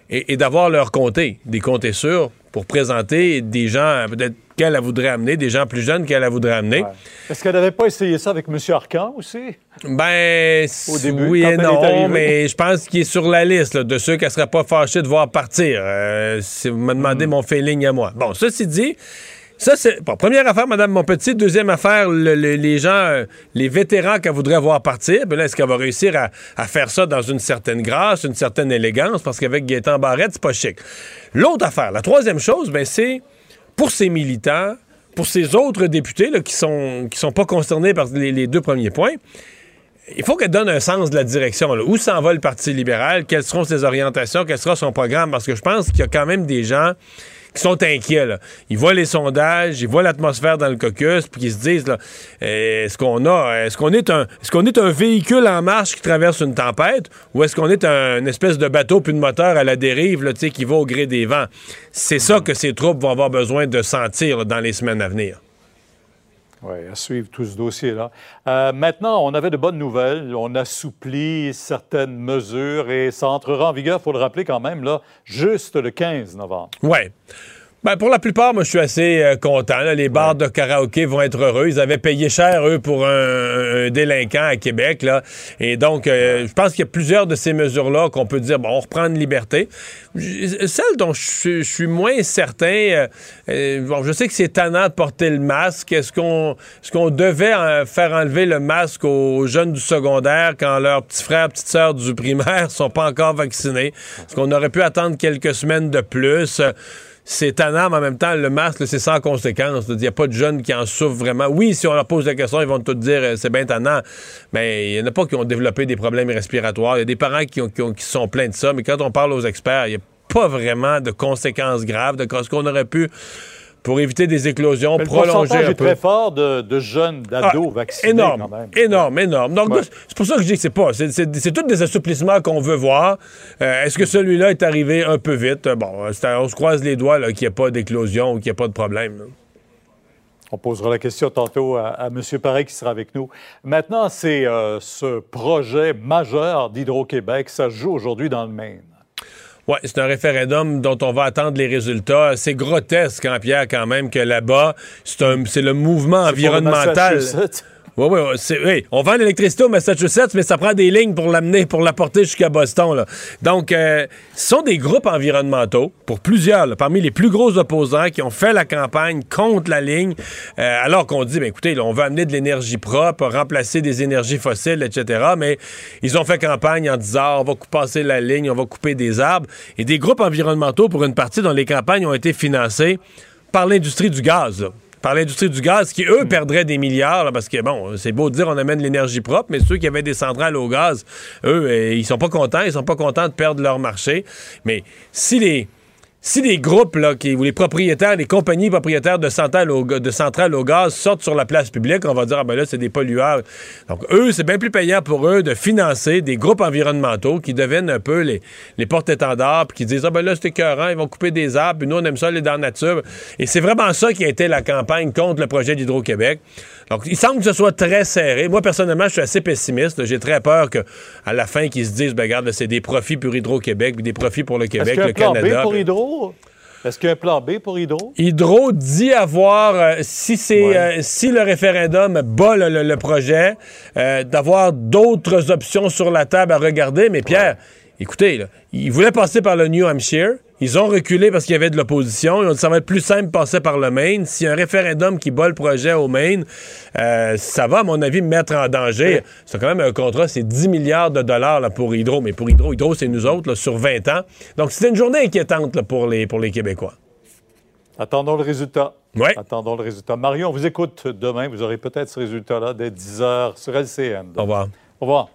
et, d'avoir leur comté, des comtés sûrs pour présenter des gens peut-être qu'elle elle voudrait amener, des gens plus jeunes qu'elle elle voudrait amener. Est-ce qu'elle n'avait pas essayé ça avec M. Arcan aussi? Ben, Au début, oui et non, mais je pense qu'il est sur la liste là, de ceux qui ne seraient pas fâchés de voir partir. Euh, si vous me demandez Hmm. mon feeling à moi. Bon, ceci dit, ça c'est bon, première affaire, Madame Monpetit. Deuxième affaire, le- le- les gens, euh, les vétérans qu'elle voudrait voir partir. Ben là, est-ce qu'elle va réussir à, à faire ça dans une certaine grâce, une certaine élégance, parce qu'avec Gaétan Barrette, c'est pas chic. L'autre affaire, la troisième chose, ben c'est pour ces militants, pour ces autres députés qui sont qui sont pas concernés par les, deux premiers points il faut qu'elle donne un sens de la direction. Où s'en va le Parti libéral? Quelles seront ses orientations? Quel sera son programme? Parce que je pense qu'il y a quand même des gens qui sont inquiets. là. Ils voient les sondages, ils voient l'atmosphère dans le caucus, puis ils se disent euh, est-ce qu'on a, est-ce qu'on est un, est-ce qu'on est un véhicule en marche qui traverse une tempête, ou est-ce qu'on est un, une espèce de bateau puis de moteur à la dérive, là, qui va au gré des vents? C'est ça que ces troupes vont avoir besoin de sentir là, dans les semaines à venir. Oui, à suivre tout ce dossier-là. Euh, maintenant, on avait de bonnes nouvelles. On assouplit certaines mesures et ça entrera en vigueur, il faut le rappeler quand même, là, juste le 15 novembre. Oui. Ben, pour la plupart, moi, je suis assez euh, content. là. Les bars de karaoké vont être heureux. Ils avaient payé cher, eux, pour un, un délinquant à Québec. Là. Et donc, euh, je pense qu'il y a plusieurs de ces mesures-là qu'on peut dire, bon, on reprend une liberté. J- Celle dont je, suis- je suis moins certain, euh, bon, je sais que c'est tannant de porter le masque. Est-ce qu'on est qu'on devait faire enlever le masque aux jeunes du secondaire quand leurs petits frères, petites sœurs du primaire sont pas encore vaccinés? Est-ce qu'on aurait pu attendre quelques semaines de plus? C'est tannant, mais en même temps, le masque, c'est sans conséquence. Il n'y a pas de jeunes qui en souffrent vraiment. Oui, si on leur pose la question, ils vont tout dire euh, c'est bien tannant. Mais il n'y en a pas qui ont développé des problèmes respiratoires. Il y a des parents qui, ont- sont pleins de ça. Mais quand on parle aux experts, il n'y a pas vraiment de conséquences graves de ce qu'on aurait pu pour éviter des éclosions, Mais le un est peu. très fort de, de jeunes, d'ados Ah, vaccinés énorme, quand même. énorme, énorme. Donc, Ouais. c'est pour ça que je dis que c'est pas. C'est, tous des assouplissements qu'on veut voir. Euh, est-ce que celui-là est arrivé un peu vite? Euh, Bon, on se croise les doigts qu'il n'y ait pas d'éclosion ou qu'il n'y ait pas de problème. là. On posera la question tantôt à, à M. Paré qui sera avec nous. Maintenant, c'est euh, ce projet majeur d'Hydro-Québec. Ça se joue aujourd'hui dans le Maine. Oui, c'est un référendum dont on va attendre les résultats. C'est grotesque, hein, Pierre, quand même, que là-bas, c'est, le mouvement environnemental. Oui, oui, oui. On vend l'électricité au Massachusetts, mais ça prend des lignes pour l'amener, pour l'apporter jusqu'à Boston. Là. Donc, euh, ce sont des groupes environnementaux, pour plusieurs, parmi les plus gros opposants, qui ont fait la campagne contre la ligne, euh, alors qu'on dit, ben, écoutez, on veut amener de l'énergie propre, remplacer des énergies fossiles, etc. Mais ils ont fait campagne en disant, Ah, on va passer la ligne, on va couper des arbres. Et des groupes environnementaux, pour une partie dont les campagnes ont été financées par l'industrie du gaz. Par l'industrie du gaz qui, eux, perdraient des milliards, là, parce que, bon, c'est beau de dire on amène l'énergie propre, mais ceux qui avaient des centrales au gaz, eux, euh, ils sont pas contents, ils sont pas contents de perdre leur marché. Mais si les, si les groupes, là, ou les propriétaires, les compagnies propriétaires de centrales, au, gaz sortent sur la place publique, on va dire, ah ben là, c'est des pollueurs. Donc, eux, c'est bien plus payant pour eux de financer des groupes environnementaux qui deviennent un peu les, les porte-étendards, puis qui disent, ah ben là, c'est écœurant, ils vont couper des arbres, puis nous, on aime ça, aller dans la nature. Et c'est vraiment ça qui a été la campagne contre le projet d'Hydro-Québec. Donc, il semble que ce soit très serré. Moi, personnellement, je suis assez pessimiste. J'ai très peur que à la fin, qu'ils se disent, ben, regarde, c'est des profits pour Hydro-Québec, puis des profits pour le Est-ce Québec, qu'il y a un le plan Canada. B pour Hydro? Est-ce qu'il y a un plan B pour Hydro? Hydro dit avoir, euh, si c'est euh, si le référendum bat le, le- le projet, euh, d'avoir d'autres options sur la table à regarder. Mais Pierre, écoutez, là, ils voulaient passer par le New Hampshire. Ils ont reculé parce qu'il y avait de l'opposition. Ils ont dit ça va être plus simple de passer par le Maine. S'il y a un référendum qui bat le projet au Maine, euh, ça va, à mon avis, mettre en danger. C'est quand même un contrat, c'est 10 milliards de dollars là, pour Hydro. Mais pour Hydro, Hydro, c'est nous autres là, sur 20 ans. Donc, c'était une journée inquiétante là, pour, les, pour les Québécois. Attendons le résultat. Oui. Attendons le résultat. Marion, on vous écoute demain. Vous aurez peut-être ce résultat-là dès 10 h sur LCN. Au revoir. Au revoir.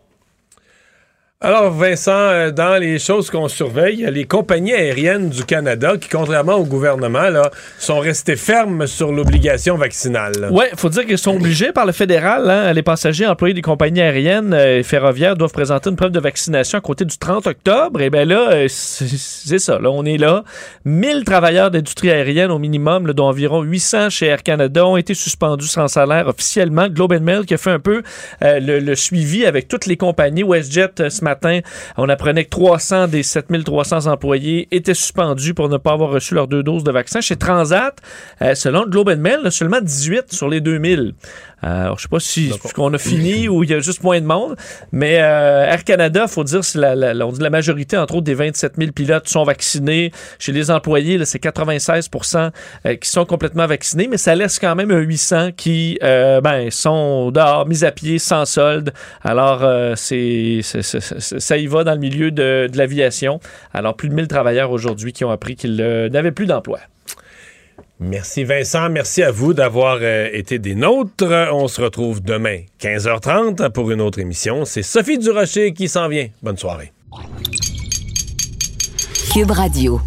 Alors, Vincent, euh, dans les choses qu'on surveille, les compagnies aériennes du Canada qui, contrairement au gouvernement, là, sont restées fermes sur l'obligation vaccinale. Oui, il faut dire qu'ils sont obligés par le fédéral. hein. les passagers employés des compagnies aériennes euh, et ferroviaires doivent présenter une preuve de vaccination à côté du 30 octobre. Et bien là, euh, c'est ça. Là, on est là. 1000 travailleurs d'industrie aérienne au minimum, dont environ 800 chez Air Canada, ont été suspendus sans salaire officiellement. Globe and Mail qui a fait un peu le, suivi avec toutes les compagnies. WestJet, matin, on apprenait que 300 des 7300 employés étaient suspendus pour ne pas avoir reçu leurs deux doses de vaccin. Chez Transat, euh, selon Globe and Mail, seulement 18 sur les 2000. Euh, alors, je sais pas si qu'on a fini ou il y a juste moins de monde, mais euh, Air Canada, faut dire, la, la- on dit la majorité, entre autres, des 27 000 pilotes sont vaccinés. Chez les employés, c'est 96% euh, qui sont complètement vaccinés, mais ça laisse quand même un 800 qui euh, ben, sont dehors, mis à pied, sans solde. Alors, euh, c'est, ça y va dans le milieu de, de l'aviation. Alors, plus de 1000 travailleurs aujourd'hui qui ont appris qu'ils n'avaient plus d'emploi. Merci Vincent, merci à vous d'avoir euh, été des nôtres. On se retrouve demain 15h30 pour une autre émission. C'est Sophie Durocher qui s'en vient. Bonne soirée. Cube Radio.